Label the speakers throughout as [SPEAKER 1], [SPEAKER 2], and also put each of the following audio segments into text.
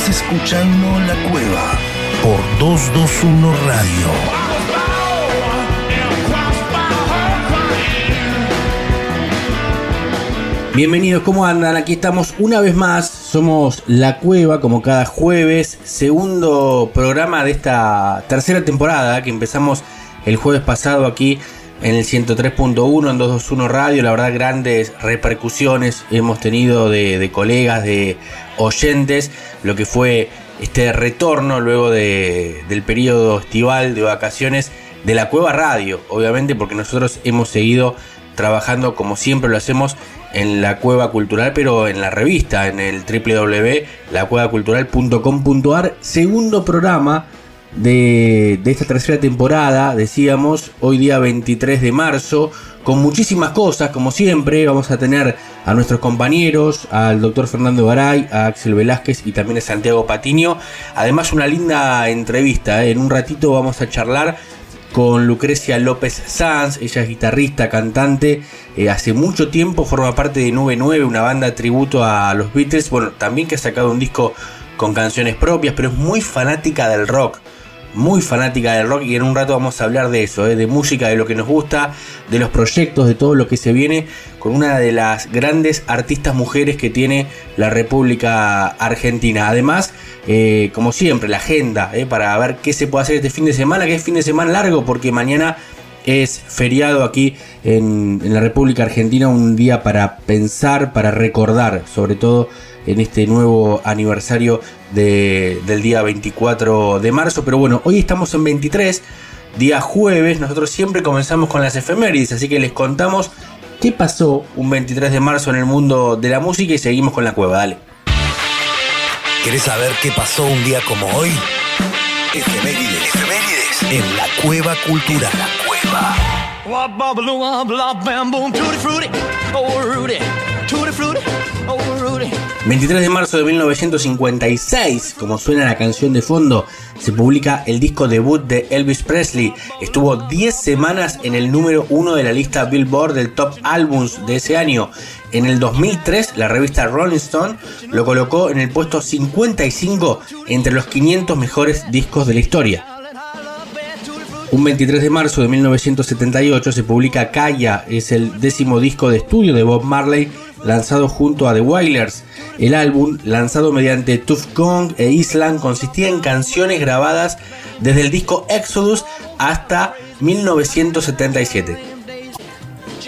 [SPEAKER 1] Estás escuchando La Cueva por 221 Radio.
[SPEAKER 2] Bienvenidos, ¿cómo andan? Aquí estamos una vez más, somos La Cueva como cada jueves, segundo programa de esta tercera temporada que empezamos el jueves pasado aquí en el 103.1 en 221 Radio, la verdad grandes repercusiones hemos tenido de, colegas, de oyentes, lo que fue este retorno luego del periodo estival de vacaciones de la Cueva Radio, obviamente porque nosotros hemos seguido trabajando como siempre lo hacemos en la Cueva Cultural, pero en la revista, en el www.lacuevacultural.com.ar, segundo programa de, esta tercera temporada, decíamos, hoy día 23 de marzo, con muchísimas cosas, como siempre, vamos a tener a nuestros compañeros, al doctor Fernando Garay, a Axel Velázquez y también a Santiago Patiño, además una linda entrevista, ¿eh? en un ratito vamos a charlar con Lucrecia López Sanz, ella es guitarrista, cantante, eh, hace mucho tiempo forma parte de 99, una banda tributo a los Beatles, bueno, también que ha sacado un disco con canciones propias, pero es muy fanática del rock muy fanática del rock y en un rato vamos a hablar de eso, eh, de música, de lo que nos gusta, de los proyectos, de todo lo que se viene con una de las grandes artistas mujeres que tiene la República Argentina. Además, eh, como siempre, la agenda eh, para ver qué se puede hacer este fin de semana, que es fin de semana largo porque mañana es feriado aquí en, en la República Argentina, un día para pensar, para recordar, sobre todo en este nuevo aniversario del día 24 de marzo. Pero bueno, hoy estamos en 23, día jueves. Nosotros siempre comenzamos con las efemérides, así que les contamos qué pasó un 23 de marzo en el mundo de la música y seguimos con la cueva. Dale.
[SPEAKER 1] ¿Querés saber qué pasó un día como hoy? Efemérides. Efemérides. En la cueva cultural. La cueva.
[SPEAKER 2] 23 de marzo de 1956, como suena la canción de fondo, se publica el disco debut de Elvis Presley. Estuvo 10 semanas en el número 1 de la lista Billboard del Top Albums de ese año. En el 2003, la revista Rolling Stone lo colocó en el puesto 55 entre los 500 mejores discos de la historia. Un 23 de marzo de 1978 se publica Kaya, es el décimo disco de estudio de Bob Marley lanzado junto a The Wailers. El álbum, lanzado mediante Tough Gong e Island, consistía en canciones grabadas desde el disco Exodus hasta 1977.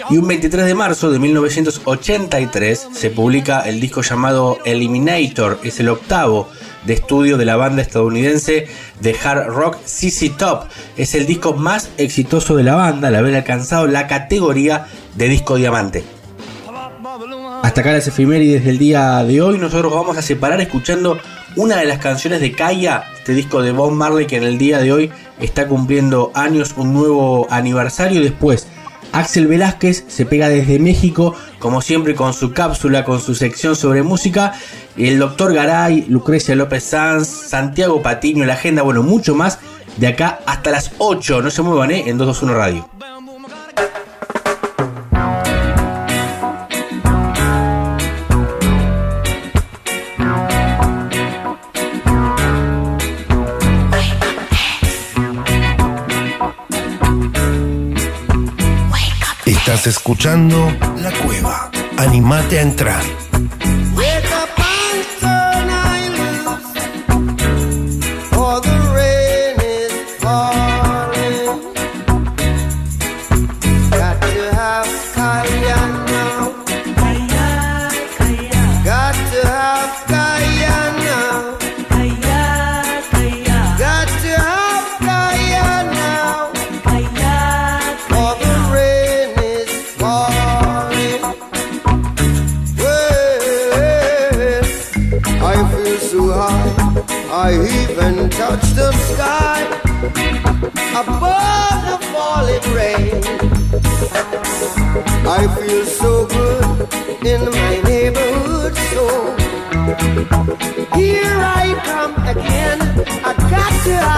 [SPEAKER 2] Y un 23 de marzo de 1983 se publica el disco llamado Eliminator, es el octavo de estudio de la banda estadounidense de hard rock CC Top. Es el disco más exitoso de la banda al haber alcanzado la categoría de disco diamante. Hasta acá las efemérides del día de hoy. Nosotros vamos a separar escuchando una de las canciones de Kaya, este disco de Bob Marley que en el día de hoy está cumpliendo años, un nuevo aniversario. Después, Axel Velázquez se pega desde México, como siempre con su cápsula, con su sección sobre música. El doctor Garay, Lucrecia López Sanz, Santiago Patiño, la agenda, bueno, mucho más de acá hasta las 8. No se muevan, ¿eh? En 221 Radio.
[SPEAKER 1] Escuchando La Cueva. Animate a entrar.
[SPEAKER 3] Here I come again. I got to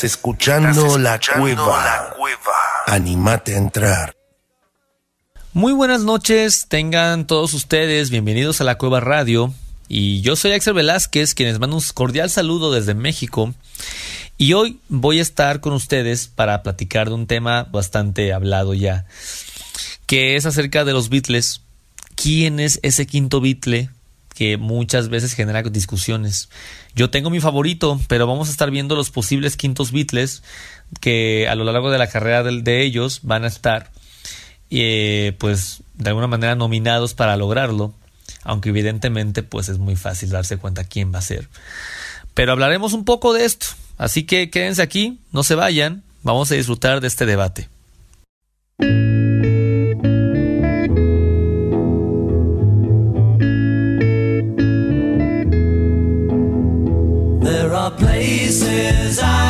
[SPEAKER 4] Estás escuchando, la, cueva. Animate a entrar.
[SPEAKER 5] Muy buenas noches, tengan todos ustedes bienvenidos a la Cueva Radio. Y yo soy Axel Velázquez, quien les manda un cordial saludo desde México. Y hoy voy a estar con ustedes para platicar de un tema bastante hablado ya, que es acerca de los Beatles. ¿Quién es ese quinto Beatle que muchas veces genera discusiones? Yo tengo mi favorito, pero vamos a estar viendo los posibles quintos Beatles que a lo largo de la carrera de, ellos van a estar eh, pues de alguna manera nominados para lograrlo, aunque evidentemente pues es muy fácil darse cuenta quién va a ser. Pero hablaremos un poco de esto, así que quédense aquí, no se vayan, vamos a disfrutar de este debate.
[SPEAKER 6] Places I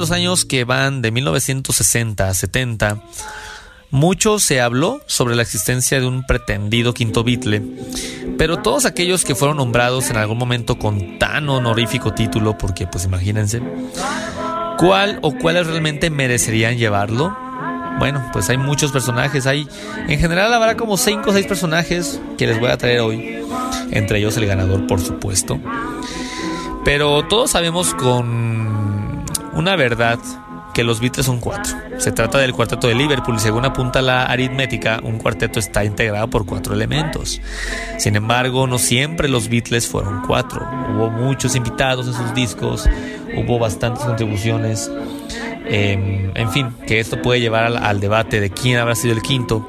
[SPEAKER 5] los años que van de 1960 a 70, mucho se habló sobre la existencia de un pretendido quinto Beatle, pero todos aquellos que fueron nombrados en algún momento con tan honorífico título, porque pues imagínense, ¿cuál o cuáles realmente merecerían llevarlo? Bueno, pues hay muchos personajes, hay en general habrá como 5 o 6 personajes que les voy a traer hoy, entre ellos el ganador por supuesto. Pero todos sabemos con una verdad que los Beatles son cuatro. Se trata del cuarteto de Liverpool y según apunta la aritmética, un cuarteto está integrado por cuatro elementos. Sin embargo, no siempre los Beatles fueron cuatro. Hubo muchos invitados en sus discos, hubo bastantes contribuciones. Eh, en fin, que esto puede llevar al, al debate de quién habrá sido el quinto.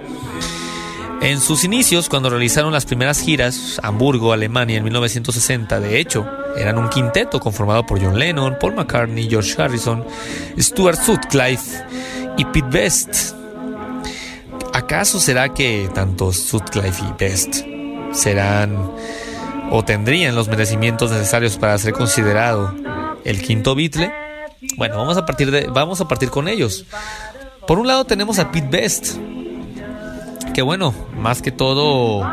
[SPEAKER 5] En sus inicios, cuando realizaron las primeras giras, Hamburgo, Alemania, en 1960, de hecho, eran un quinteto conformado por John Lennon, Paul McCartney, George Harrison, Stuart Sutcliffe y Pete Best. ¿Acaso será que tanto Sutcliffe y Best serán o tendrían los merecimientos necesarios para ser considerado el quinto Beatle? Bueno, vamos a partir de vamos a partir con ellos. Por un lado tenemos a Pete Best, que bueno, más que todo,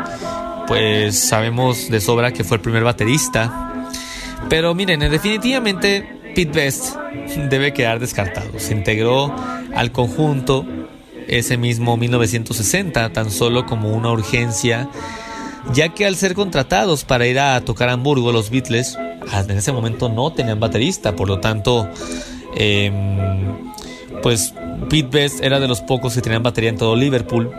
[SPEAKER 5] pues sabemos de sobra que fue el primer baterista. Pero miren, definitivamente Pete Best debe quedar descartado. Se integró al conjunto ese mismo 1960, tan solo como una urgencia, ya que al ser contratados para ir a tocar a Hamburgo, los Beatles en ese momento no tenían baterista, por lo tanto, eh, pues Pete Best era de los pocos que tenían batería en todo Liverpool.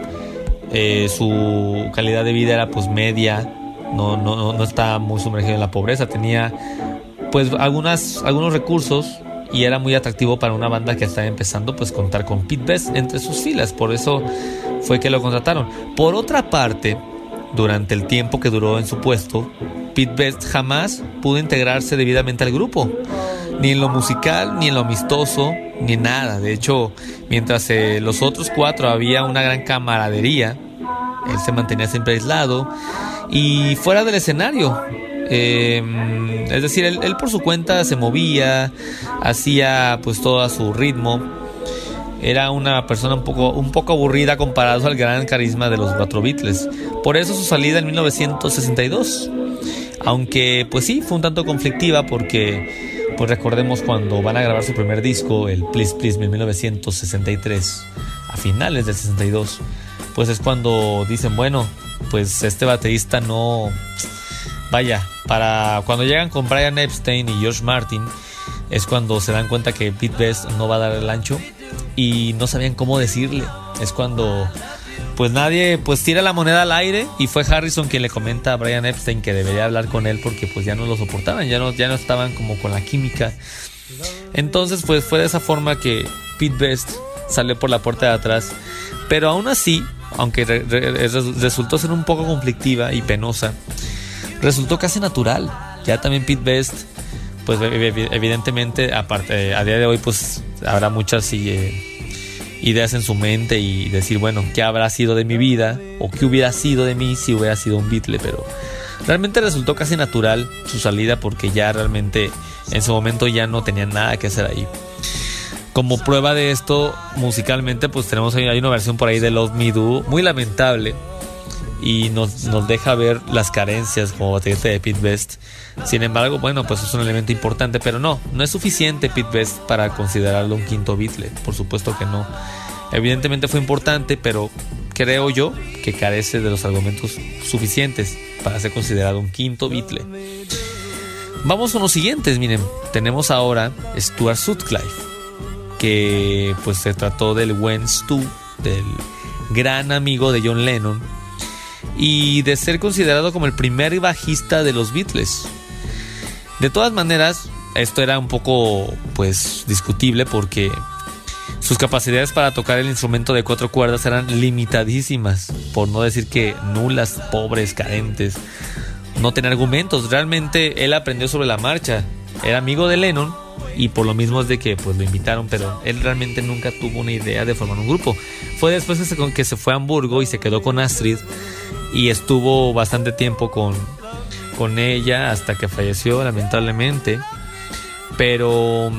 [SPEAKER 5] Eh, su calidad de vida era pues media, no, no, no, estaba muy sumergido en la pobreza, tenía pues algunas, algunos recursos y era muy atractivo para una banda que estaba empezando pues contar con Pete Best entre sus filas, por eso fue que lo contrataron. Por otra parte, durante el tiempo que duró en su puesto, Pete Best jamás pudo integrarse debidamente al grupo, ni en lo musical, ni en lo amistoso, ni nada. De hecho, mientras eh, los otros cuatro había una gran camaradería, él se mantenía siempre aislado y fuera del escenario. Eh, es decir, él, él, por su cuenta se movía, hacía pues todo a su ritmo. Era una persona un poco, un poco aburrida comparado al gran carisma de los cuatro Beatles. Por eso su salida en 1962. Aunque pues sí, fue un tanto conflictiva porque pues recordemos cuando van a grabar su primer disco, el Please Please en 1963, a finales del 62, pues es cuando dicen, bueno, pues este baterista no... Vaya, para cuando llegan con Brian Epstein y George Martin, es cuando se dan cuenta que Pete Best no va a dar el ancho y no sabían cómo decirle. Es cuando pues nadie pues tira la moneda al aire y fue Harrison quien le comenta a Brian Epstein que debería hablar con él porque pues ya no lo soportaban, ya no, ya no estaban como con la química. Entonces pues fue de esa forma que Pete Best salió por la puerta de atrás. Pero aún así, aunque re re resultó ser un poco conflictiva y penosa, resultó casi natural. Ya también Pete Best, pues evidentemente, aparte, a día de hoy pues habrá muchas eh, ideas en su mente y decir, bueno, ¿qué habrá sido de mi vida? O qué hubiera sido de mí si hubiera sido un Beatle, pero realmente resultó casi natural su salida porque ya realmente en su momento ya no tenían nada que hacer ahí. Como prueba de esto, musicalmente, pues tenemos hay una versión por ahí de Love Me Do, muy lamentable, y nos, nos deja ver las carencias como baterista de Pete Best. Sin embargo, bueno, pues es un elemento importante, pero no, no es suficiente Pete Best para considerarlo un quinto Beatle, por supuesto que no. Evidentemente fue importante, pero creo yo que carece de los argumentos suficientes para ser considerado un quinto Beatle. Vamos con los siguientes, miren, tenemos ahora Stuart Sutcliffe, que pues se trató del buen Stu, del gran amigo de John Lennon, y de ser considerado como el primer bajista de los Beatles. De todas maneras, esto era un poco pues discutible porque sus capacidades para tocar el instrumento de cuatro cuerdas eran limitadísimas, por no decir que nulas, pobres, carentes. No tenía argumentos, realmente él aprendió sobre la marcha. Era amigo de Lennon y por lo mismo es de que pues lo invitaron, pero él realmente nunca tuvo una idea de formar un grupo. Fue después que se, que se fue a Hamburgo y se quedó con Astrid y estuvo bastante tiempo con, con ella hasta que falleció lamentablemente. Pero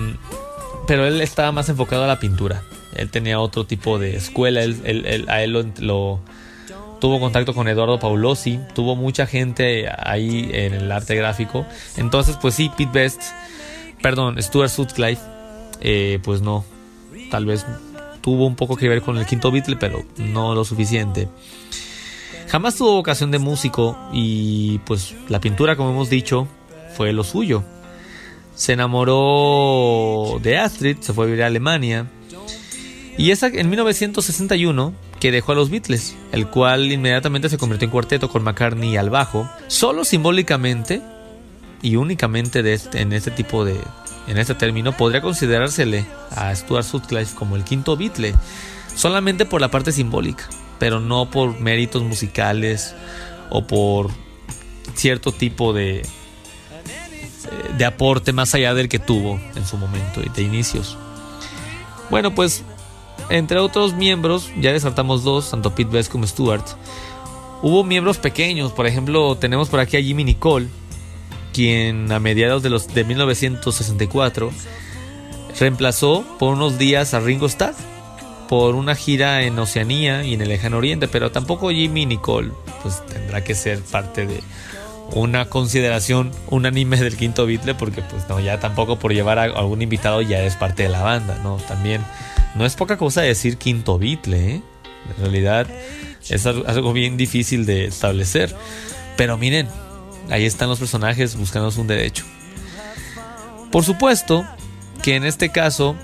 [SPEAKER 5] pero él estaba más enfocado a la pintura. Él tenía otro tipo de escuela. Él, a él lo, tuvo contacto con Eduardo Paulosi tuvo mucha gente ahí en el arte gráfico. Entonces pues sí Pete Best perdón Stuart Sutcliffe eh, pues no tal vez tuvo un poco que ver con el quinto Beatle pero no lo suficiente Jamás tuvo vocación de músico y pues la pintura, como hemos dicho, fue lo suyo. se enamoró de Astrid, se fue a vivir a Alemania. Y es en 1961 que dejó a los Beatles, el cual inmediatamente se convirtió en cuarteto con McCartney al bajo, solo simbólicamente y únicamente de este- en este tipo de en este término podría considerársele a Stuart Sutcliffe como el quinto Beatle, solamente por la parte simbólica, pero no por méritos musicales o por cierto tipo de de aporte más allá del que tuvo en su momento y de inicios. Bueno, pues entre otros miembros, ya descartamos dos, tanto Pete Best como Stewart. Hubo miembros pequeños, por ejemplo, tenemos por aquí a Jimmy Nicole, quien a mediados de los de 1964 reemplazó por unos días a Ringo Starr por una gira en Oceanía y en el Lejano Oriente, pero tampoco Jimmy Nicole pues tendrá que ser parte de una consideración unánime del quinto Beatle porque pues no ya tampoco por llevar a algún invitado ya es parte de la banda, ¿no? También no es poca cosa decir quinto Beatle, ¿eh? En realidad es al- algo bien difícil de establecer. Pero miren, ahí están los personajes buscándose un derecho. Por supuesto que en este caso,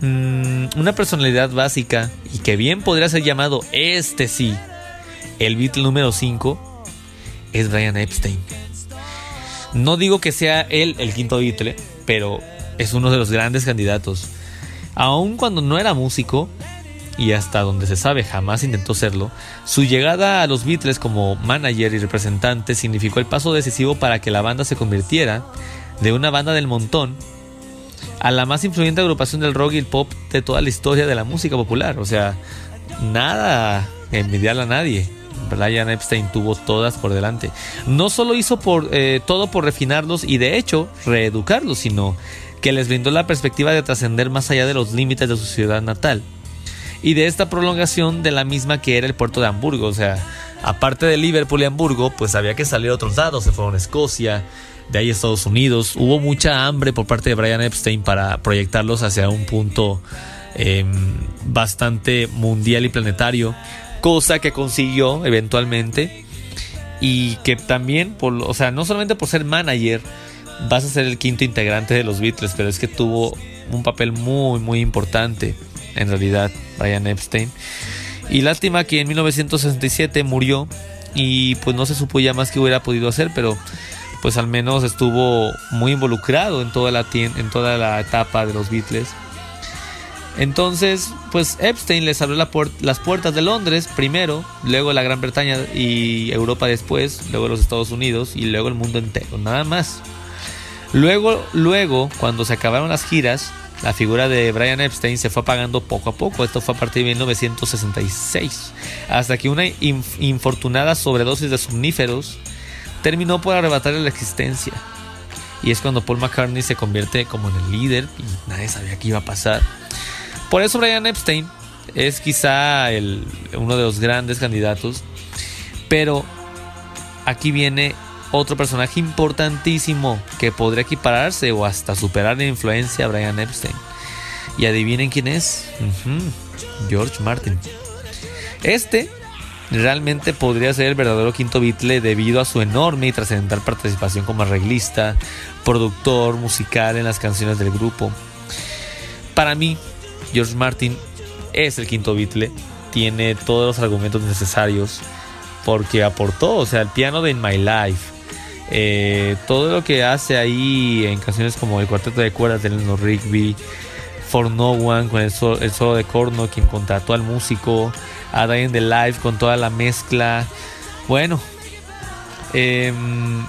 [SPEAKER 5] mm, una personalidad básica y que bien podría ser llamado este sí, el Beatle número 5, es Brian Epstein. No digo que sea él el quinto Beatle, pero es uno de los grandes candidatos. Aun cuando no era músico, y hasta donde se sabe jamás intentó serlo, su llegada a los Beatles como manager y representante significó el paso decisivo para que la banda se convirtiera de una banda del montón a la más influyente agrupación del rock y el pop de toda la historia de la música popular. O sea, nada envidiarle a nadie. Brian Epstein tuvo todas por delante. No solo hizo por, eh, todo por refinarlos y de hecho reeducarlos, sino que les brindó la perspectiva de trascender más allá de los límites de su ciudad natal y de esta prolongación de la misma que era el puerto de Hamburgo. O sea, aparte de Liverpool y Hamburgo, pues había que salir a otros lados. Se fueron a Escocia, de ahí a Estados Unidos. Hubo mucha hambre por parte de Brian Epstein para proyectarlos hacia un punto eh, bastante mundial y planetario, cosa que consiguió eventualmente. Y que también, por, o sea, no solamente por ser manager, vas a ser el quinto integrante de los Beatles, pero es que tuvo un papel muy, muy importante en realidad, Brian Epstein. Y lástima que en 1967 murió y pues no se supo ya más que hubiera podido hacer, pero pues al menos estuvo muy involucrado en toda la, en toda la etapa de los Beatles. Entonces, pues Epstein les abrió las puertas de Londres primero, luego la Gran Bretaña y Europa después, luego los Estados Unidos y luego el mundo entero, nada más. Luego, luego, cuando se acabaron las giras, la figura de Brian Epstein se fue apagando poco a poco. Esto fue a partir de 1966. Hasta que una inf- infortunada sobredosis de somníferos terminó por arrebatarle la existencia. Y es cuando Paul McCartney se convierte como en el líder y nadie sabía qué iba a pasar. Por eso Brian Epstein es quizá uno de los grandes candidatos. Pero aquí viene otro personaje importantísimo que podría equipararse o hasta superar la influencia a Brian Epstein. Y adivinen quién es. George Martin. Este realmente podría ser el verdadero quinto Beatle debido a su enorme y trascendental participación como arreglista, productor musical en las canciones del grupo. Para mí, George Martin es el quinto Beatle, tiene todos los argumentos necesarios porque aportó, o sea, el piano de In My Life, eh, todo lo que hace ahí en canciones como el cuarteto de cuerdas de Eleanor Rigby, For No One con el solo, el solo de corno, quien contrató al músico, a Day in the Life con toda la mezcla, bueno, em,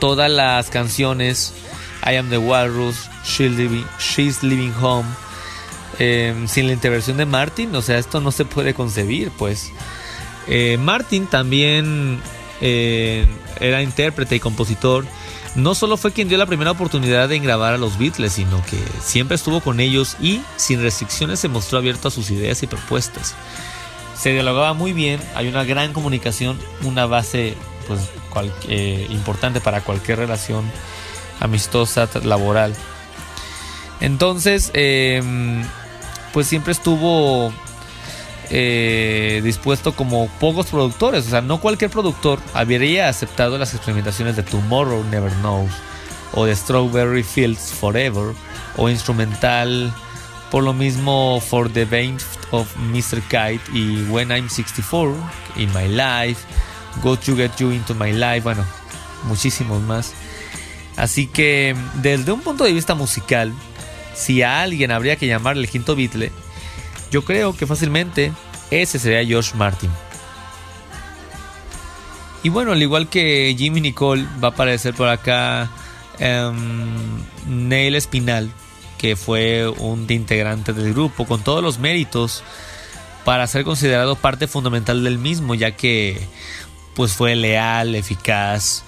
[SPEAKER 5] todas las canciones, I Am the Walrus, She's Living, She's Living Home, em, sin la intervención de Martin, o sea, esto no se puede concebir, pues. Eh, Martin también era intérprete y compositor. No solo fue quien dio la primera oportunidad de grabar a los Beatles, sino que siempre estuvo con ellos y sin restricciones se mostró abierto a sus ideas y propuestas. Se dialogaba muy bien, hay una gran comunicación, una base pues, eh, importante para cualquier relación amistosa, laboral. Entonces, em, pues siempre estuvo eh, dispuesto como pocos productores. O sea, no cualquier productor habría aceptado las experimentaciones de Tomorrow Never Knows o de Strawberry Fields Forever o instrumental por lo mismo For the Vein of Mr. Kite y When I'm 64 In My Life, Go to Get You Into My Life, bueno, muchísimos más. Así que desde un punto de vista musical, si a alguien habría que llamarle el quinto Beatle, yo creo que fácilmente ese sería George Martin. Y bueno, al igual que Jimmy Nicole, va a aparecer por acá em, Neil Espinal, que fue un integrante del grupo con todos los méritos para ser considerado parte fundamental del mismo, ya que pues fue leal, eficaz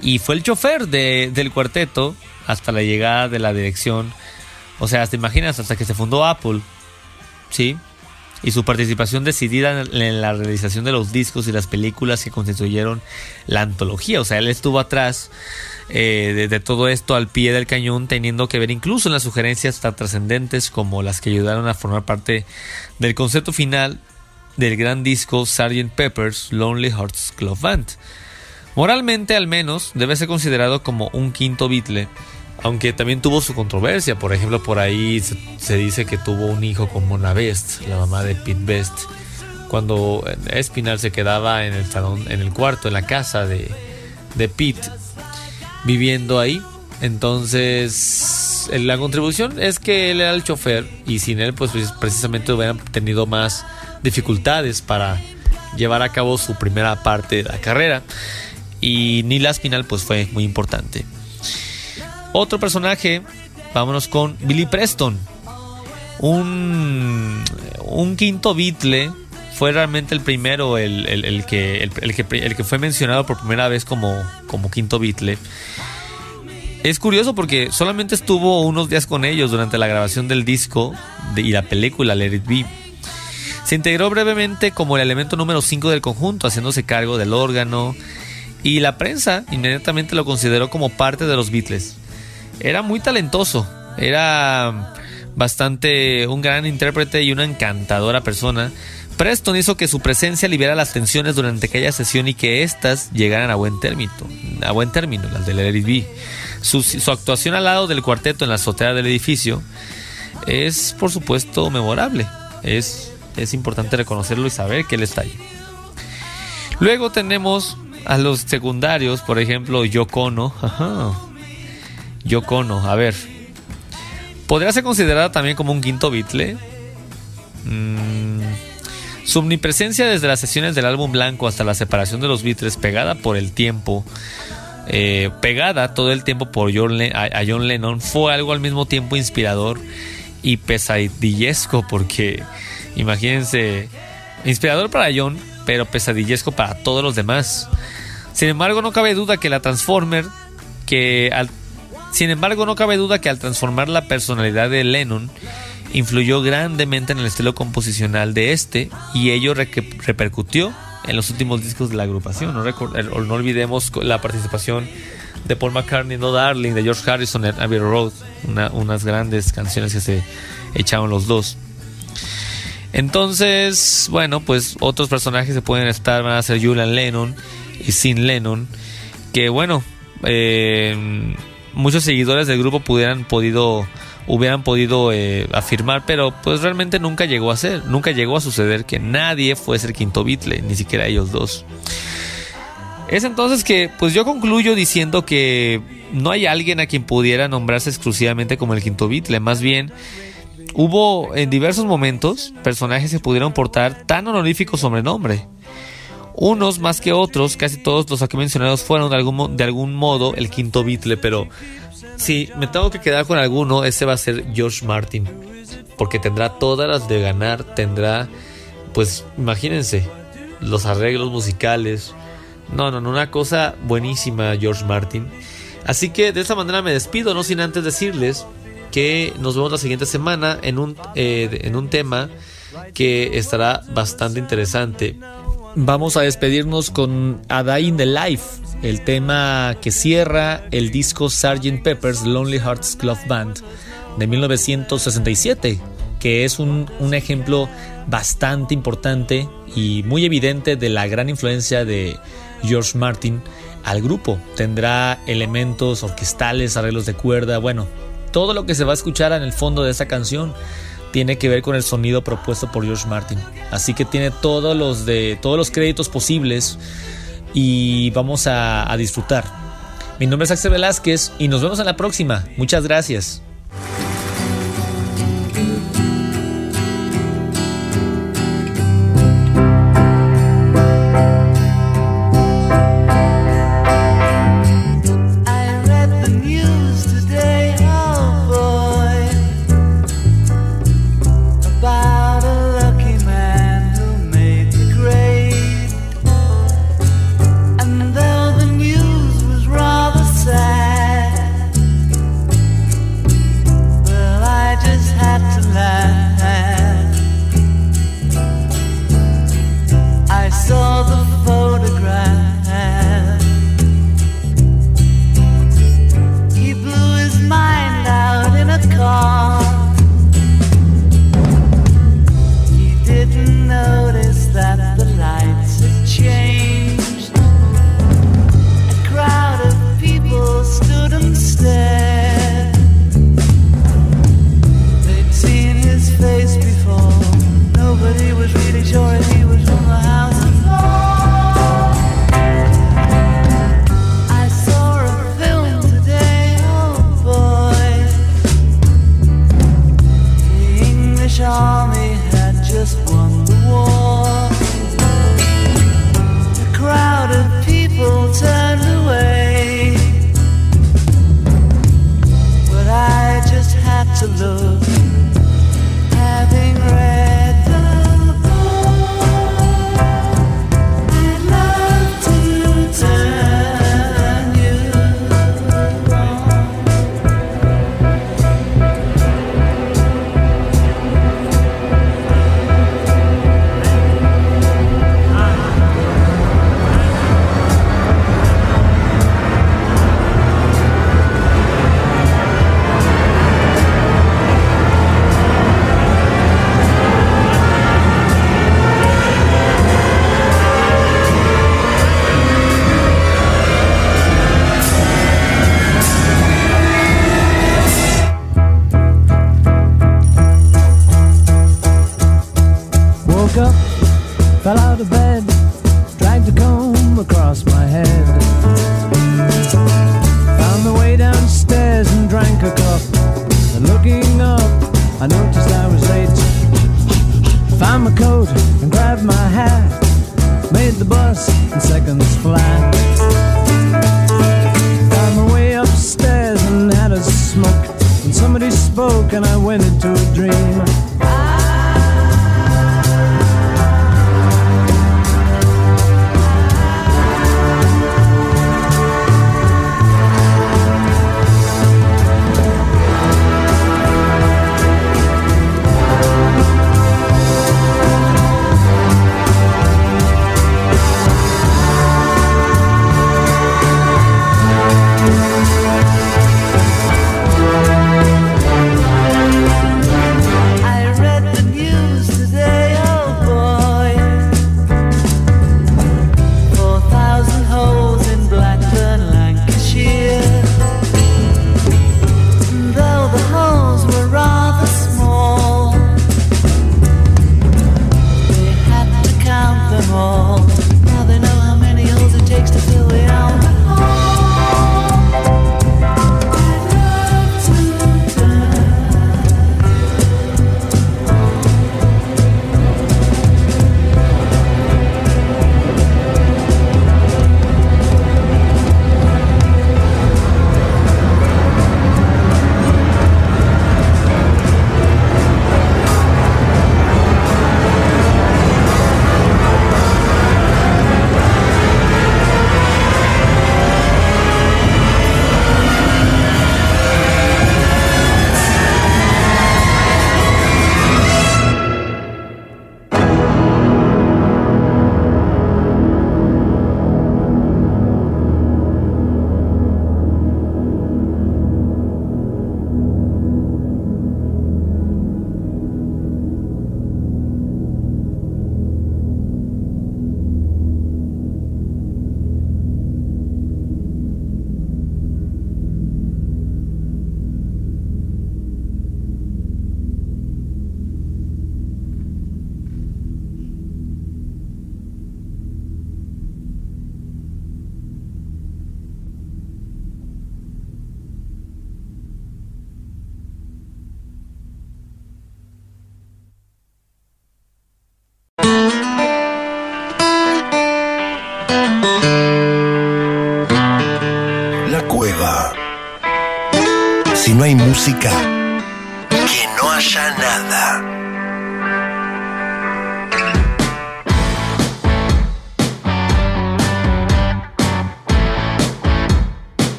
[SPEAKER 5] y fue el chofer de- del cuarteto hasta la llegada de la dirección. O sea, te imaginas hasta que se fundó Apple, ¿sí? Y su participación decidida en la realización de los discos y las películas que constituyeron la antología. O sea, él estuvo atrás eh, de, de todo esto al pie del cañón, teniendo que ver incluso en las sugerencias tan trascendentes como las que ayudaron a formar parte del concepto final del gran disco Sgt. Pepper's Lonely Hearts Club Band. Moralmente, al menos, debe ser considerado como un quinto Beatle, aunque también tuvo su controversia. Por ejemplo, por ahí se, dice que tuvo un hijo con Mona Best, la mamá de Pete Best, cuando Espinal se quedaba en el salón, en el cuarto, en la casa de, de Pete, viviendo ahí. Entonces, la contribución es que él era el chofer y sin él, pues pues, precisamente hubieran tenido más dificultades para llevar a cabo su primera parte de la carrera. Y Neil Aspinall, pues fue muy importante. Otro personaje, vámonos con Billy Preston. Un, quinto Beatle. Fue realmente el primero, el, que, fue mencionado por primera vez como, quinto Beatle. Es curioso porque solamente estuvo unos días con ellos durante la grabación del disco y la película Let It Be. Se integró brevemente como el elemento número 5 del conjunto, haciéndose cargo del órgano, y la prensa inmediatamente lo consideró como parte de los Beatles. Era muy talentoso, era bastante un gran intérprete y una encantadora persona. Preston hizo que su presencia liberara las tensiones durante aquella sesión y que éstas llegaran a buen término, a buen término, las de Let It Be. Su, actuación al lado del cuarteto en la azotea del edificio es, por supuesto, memorable. Es, es importante reconocerlo y saber que él está ahí. Luego tenemos a los secundarios, por ejemplo, Yoko Ono. Ajá. Yoko Ono, a ver. ¿Podría ser considerada también como un quinto Beatle? Mm, Su omnipresencia desde las sesiones del álbum blanco hasta la separación de los Beatles, pegada por el tiempo, eh, pegada todo el tiempo por John John Lennon, fue algo al mismo tiempo inspirador y pesadillesco, porque imagínense, inspirador para John, pero pesadillesco para todos los demás. Sin embargo, no cabe duda que la Transformer, que al, sin embargo, no cabe duda que al transformar la personalidad de Lennon, influyó grandemente en el estilo composicional de este y ello re- repercutió en los últimos discos de la agrupación. No, eh, no olvidemos la participación de Paul McCartney, No Darling, de George Harrison en Abbey Road, una- unas grandes canciones que se echaron los dos. Entonces, bueno, pues otros personajes se pueden estar, van a ser Julian Lennon y Sin Lennon, que bueno, eh, muchos seguidores del grupo pudieran podido hubieran podido eh, afirmar, pero pues realmente nunca llegó a ser, nunca llegó a suceder que nadie fuese el quinto Beatle, ni siquiera ellos dos. Es entonces que pues yo concluyo diciendo que no hay alguien a quien pudiera nombrarse exclusivamente como el quinto Beatle, más bien hubo en diversos momentos personajes que pudieron portar tan honorífico sobrenombre. Unos más que otros, casi todos los aquí mencionados fueron de algún, de algún modo el quinto Beatle, pero si me tengo que quedar con alguno, ese va a ser George Martin, porque tendrá todas las de ganar, tendrá, pues imagínense, los arreglos musicales. No, no, no, una cosa buenísima George Martin. Así que de esta manera me despido, no sin antes decirles que nos vemos la siguiente semana en un, eh, en un tema que estará bastante interesante. Vamos a despedirnos con A Day in the Life, el tema que cierra el disco Sgt. Pepper's Lonely Hearts Club Band de 1967, que es un, un ejemplo bastante importante y muy evidente de la gran influencia de George Martin
[SPEAKER 6] al grupo. Tendrá elementos orquestales, arreglos de cuerda, bueno, todo lo que se va a escuchar en el fondo de esa canción tiene que ver con el sonido propuesto por George Martin. Así que tiene todos los, de, todos los créditos posibles y vamos a, a disfrutar. Mi nombre es Axel Velázquez y nos vemos en la próxima. Muchas gracias.
[SPEAKER 7] hat made the bus in seconds fly. Found my way upstairs and had a smoke. And somebody spoke, and I went into a dream.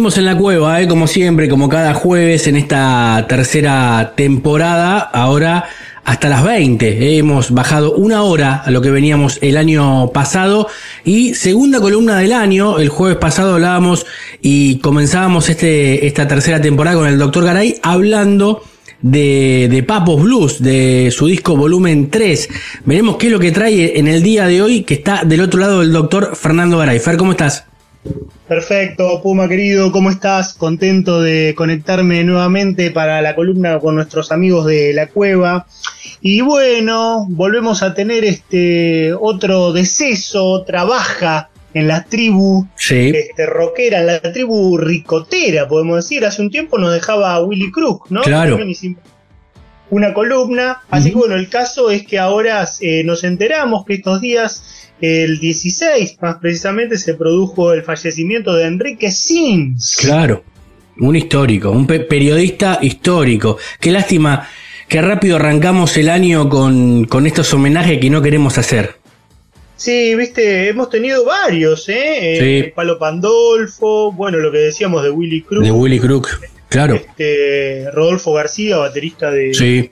[SPEAKER 2] Seguimos en la cueva, ¿eh? como siempre, como cada jueves en esta tercera temporada. Ahora hasta las 20. ¿eh? Hemos bajado una hora a lo que veníamos el año pasado. Y segunda columna del año. El jueves pasado hablábamos y comenzábamos este, esta tercera temporada con el doctor Garay hablando de, de Papos Blues, de su disco volumen 3. Veremos qué es lo que trae en el día de hoy, que está del otro lado del doctor Fernando Garay. Fer, ¿cómo estás?
[SPEAKER 8] Perfecto, Puma querido, ¿cómo estás? Contento de conectarme nuevamente para la columna con nuestros amigos de la cueva. Y bueno, volvemos a tener este otro deceso, otra baja en la tribu
[SPEAKER 2] Sí.
[SPEAKER 8] este, rockera, en la tribu ricotera, podemos decir. Hace un tiempo nos dejaba Willy Crook, ¿no?
[SPEAKER 2] Claro.
[SPEAKER 8] Una columna. Así que bueno, el caso es que ahora eh, nos enteramos que estos días, el 16 más precisamente, se produjo el fallecimiento de Enrique Sims.
[SPEAKER 2] Claro, un histórico, un pe- periodista histórico. Qué lástima que rápido arrancamos el año con, con estos homenajes que no queremos hacer.
[SPEAKER 8] Sí, viste, hemos tenido varios, ¿eh?
[SPEAKER 2] Sí.
[SPEAKER 8] Palo Pandolfo, bueno, lo que decíamos de Willy Crook.
[SPEAKER 2] De Willy Crook, claro.
[SPEAKER 8] Este, Rodolfo García, baterista de,
[SPEAKER 2] Sí,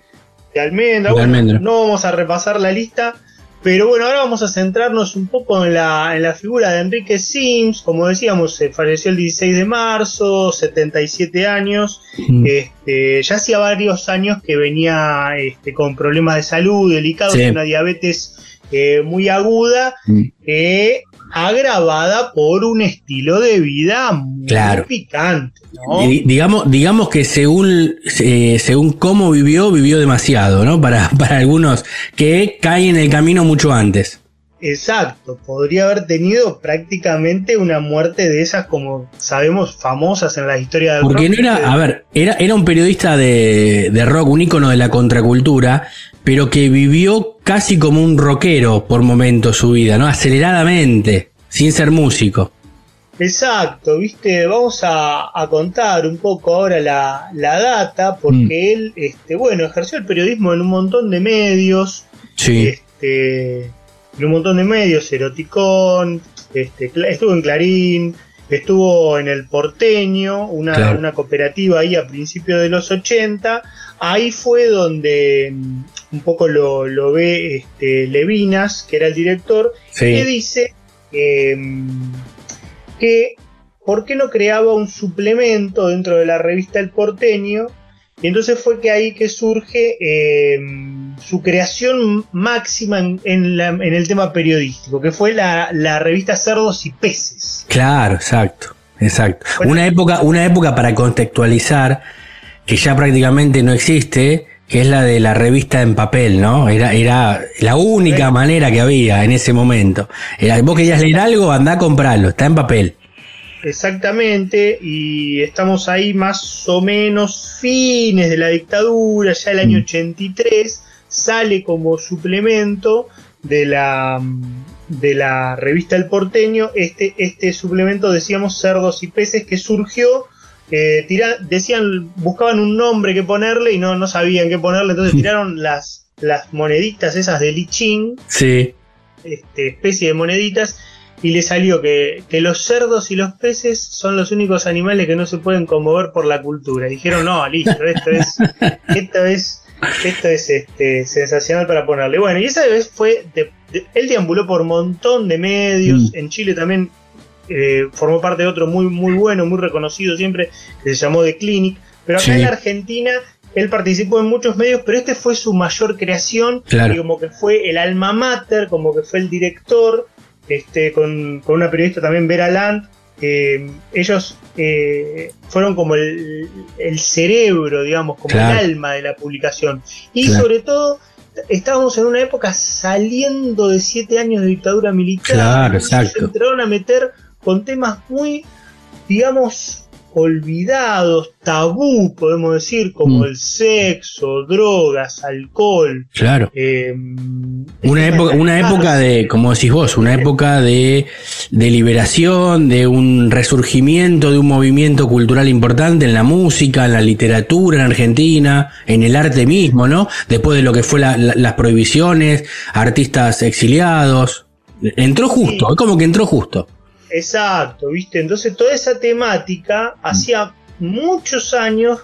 [SPEAKER 8] de Almendra. Bueno,
[SPEAKER 2] Almendra.
[SPEAKER 8] No vamos a repasar la lista, pero bueno, ahora vamos a centrarnos un poco en la, en la figura de Enrique Sims. Como decíamos, se falleció el 16 de marzo, 77 años.
[SPEAKER 2] Mm.
[SPEAKER 8] Este, ya hacía varios años que venía este, con problemas de salud delicados,
[SPEAKER 2] Sí.
[SPEAKER 8] una diabetes eh, muy aguda,
[SPEAKER 2] Mm.
[SPEAKER 8] eh, agravada por un estilo de vida muy
[SPEAKER 2] Claro.
[SPEAKER 8] picante. ¿no?
[SPEAKER 2] Di- digamos, digamos que según, eh, según cómo vivió, vivió demasiado, ¿no? Para, para algunos que caen en el camino mucho antes.
[SPEAKER 8] Exacto, podría haber tenido prácticamente una muerte de esas como sabemos famosas en la historia del
[SPEAKER 2] Porque no
[SPEAKER 8] rock.
[SPEAKER 2] era, a ver, era, era un periodista de, de rock, un ícono de la contracultura, pero que vivió casi como un rockero por momentos su vida, ¿no? Aceleradamente, sin ser músico.
[SPEAKER 8] Exacto, viste, vamos a, a contar un poco ahora la, la data, porque él, este, bueno, ejerció el periodismo en un montón de medios,
[SPEAKER 2] Sí,
[SPEAKER 8] este, en un montón de medios, Eroticón, este, estuvo en Clarín, estuvo en el Porteño, una,
[SPEAKER 2] Claro.
[SPEAKER 8] una cooperativa ahí a principios de los 80. Ahí fue donde mm, un poco lo, lo ve este, Levinas, que era el director, que
[SPEAKER 2] sí,
[SPEAKER 8] dice em, que por qué no creaba un suplemento dentro de la revista El Porteño. Y entonces fue que ahí que surge em, su creación máxima en, en la- en el tema periodístico, que fue la, la revista Cerdos y Peces.
[SPEAKER 2] claro, exacto, exacto.
[SPEAKER 8] Bueno.
[SPEAKER 2] Una época, una época para contextualizar que ya prácticamente no existe, que es la de la revista en papel, ¿no? Era, era la única manera que había en ese momento. Era, vos querías leer algo, andá a comprarlo, está en papel.
[SPEAKER 8] Exactamente, y estamos ahí más o menos fines de la dictadura, ya el año
[SPEAKER 2] Mm.
[SPEAKER 8] 83, sale como suplemento de la, de la revista El Porteño, este, este suplemento decíamos Cerdos y Peces que surgió, eh, tira- decían, buscaban un nombre que ponerle y no, no sabían qué ponerle, entonces tiraron las, las moneditas esas de Lichín,
[SPEAKER 2] Sí,
[SPEAKER 8] este, especie de moneditas y le salió que, que los cerdos y los peces son los únicos animales que no se pueden conmover por la cultura. Dijeron, no, listo, esto es, esto es, esto es este, sensacional para ponerle. Bueno, y esa vez fue, de- de- él deambuló por un montón de medios,
[SPEAKER 2] Mm.
[SPEAKER 8] en Chile también eh, formó parte de otro muy, muy bueno, muy reconocido siempre, que se llamó The Clinic, pero acá
[SPEAKER 2] Sí.
[SPEAKER 8] en Argentina él participó en muchos medios, pero este fue su mayor creación,
[SPEAKER 2] Claro.
[SPEAKER 8] y como que fue el alma mater, como que fue el director, este, con, con una periodista también, Vera Land. Eh, ellos eh, fueron como el, el cerebro, digamos, como
[SPEAKER 2] Claro.
[SPEAKER 8] el alma de la publicación. Y
[SPEAKER 2] Claro.
[SPEAKER 8] sobre todo, estábamos en una época saliendo de siete años de dictadura militar.
[SPEAKER 2] Claro, exacto.
[SPEAKER 8] Se entraron a meter con temas muy, digamos, olvidados, tabú, podemos decir, como
[SPEAKER 2] Mm.
[SPEAKER 8] el sexo, drogas, alcohol.
[SPEAKER 2] Claro.
[SPEAKER 8] eh,
[SPEAKER 2] Una época, una época de, como decís vos, una época de, de liberación, de un resurgimiento de un movimiento cultural importante en la música, en la literatura en Argentina, en el arte mismo, ¿no? Después de lo que fue la- la- las prohibiciones, artistas exiliados. Entró justo,
[SPEAKER 8] Sí.
[SPEAKER 2] como que entró justo.
[SPEAKER 8] Exacto, ¿viste? Entonces toda esa temática hacía muchos años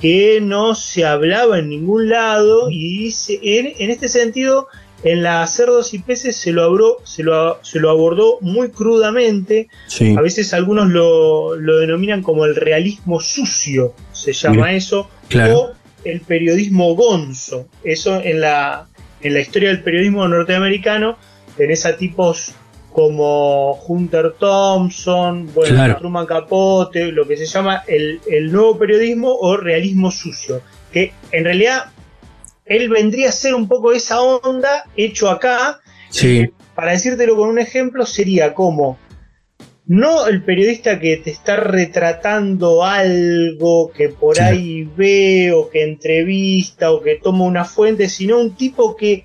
[SPEAKER 8] que no se hablaba en ningún lado y se- en, en este sentido en la Cerdos y Peces se lo, abro- se lo, se lo abordó muy crudamente.
[SPEAKER 2] Sí.
[SPEAKER 8] A veces algunos lo, lo denominan como el realismo sucio, se llama
[SPEAKER 2] Mira,
[SPEAKER 8] eso,
[SPEAKER 2] claro.
[SPEAKER 8] o el periodismo gonzo. Eso en la, en la historia del periodismo norteamericano tenés a tipos como Hunter Thompson, bueno,
[SPEAKER 2] Claro.
[SPEAKER 8] Truman Capote, lo que se llama el, el nuevo periodismo o realismo sucio, que en realidad él vendría a ser un poco esa onda hecho acá,
[SPEAKER 2] Sí,
[SPEAKER 8] para decírtelo con un ejemplo, sería como no el periodista que te está retratando algo que por ahí ve o que entrevista o que toma una fuente, sino un tipo que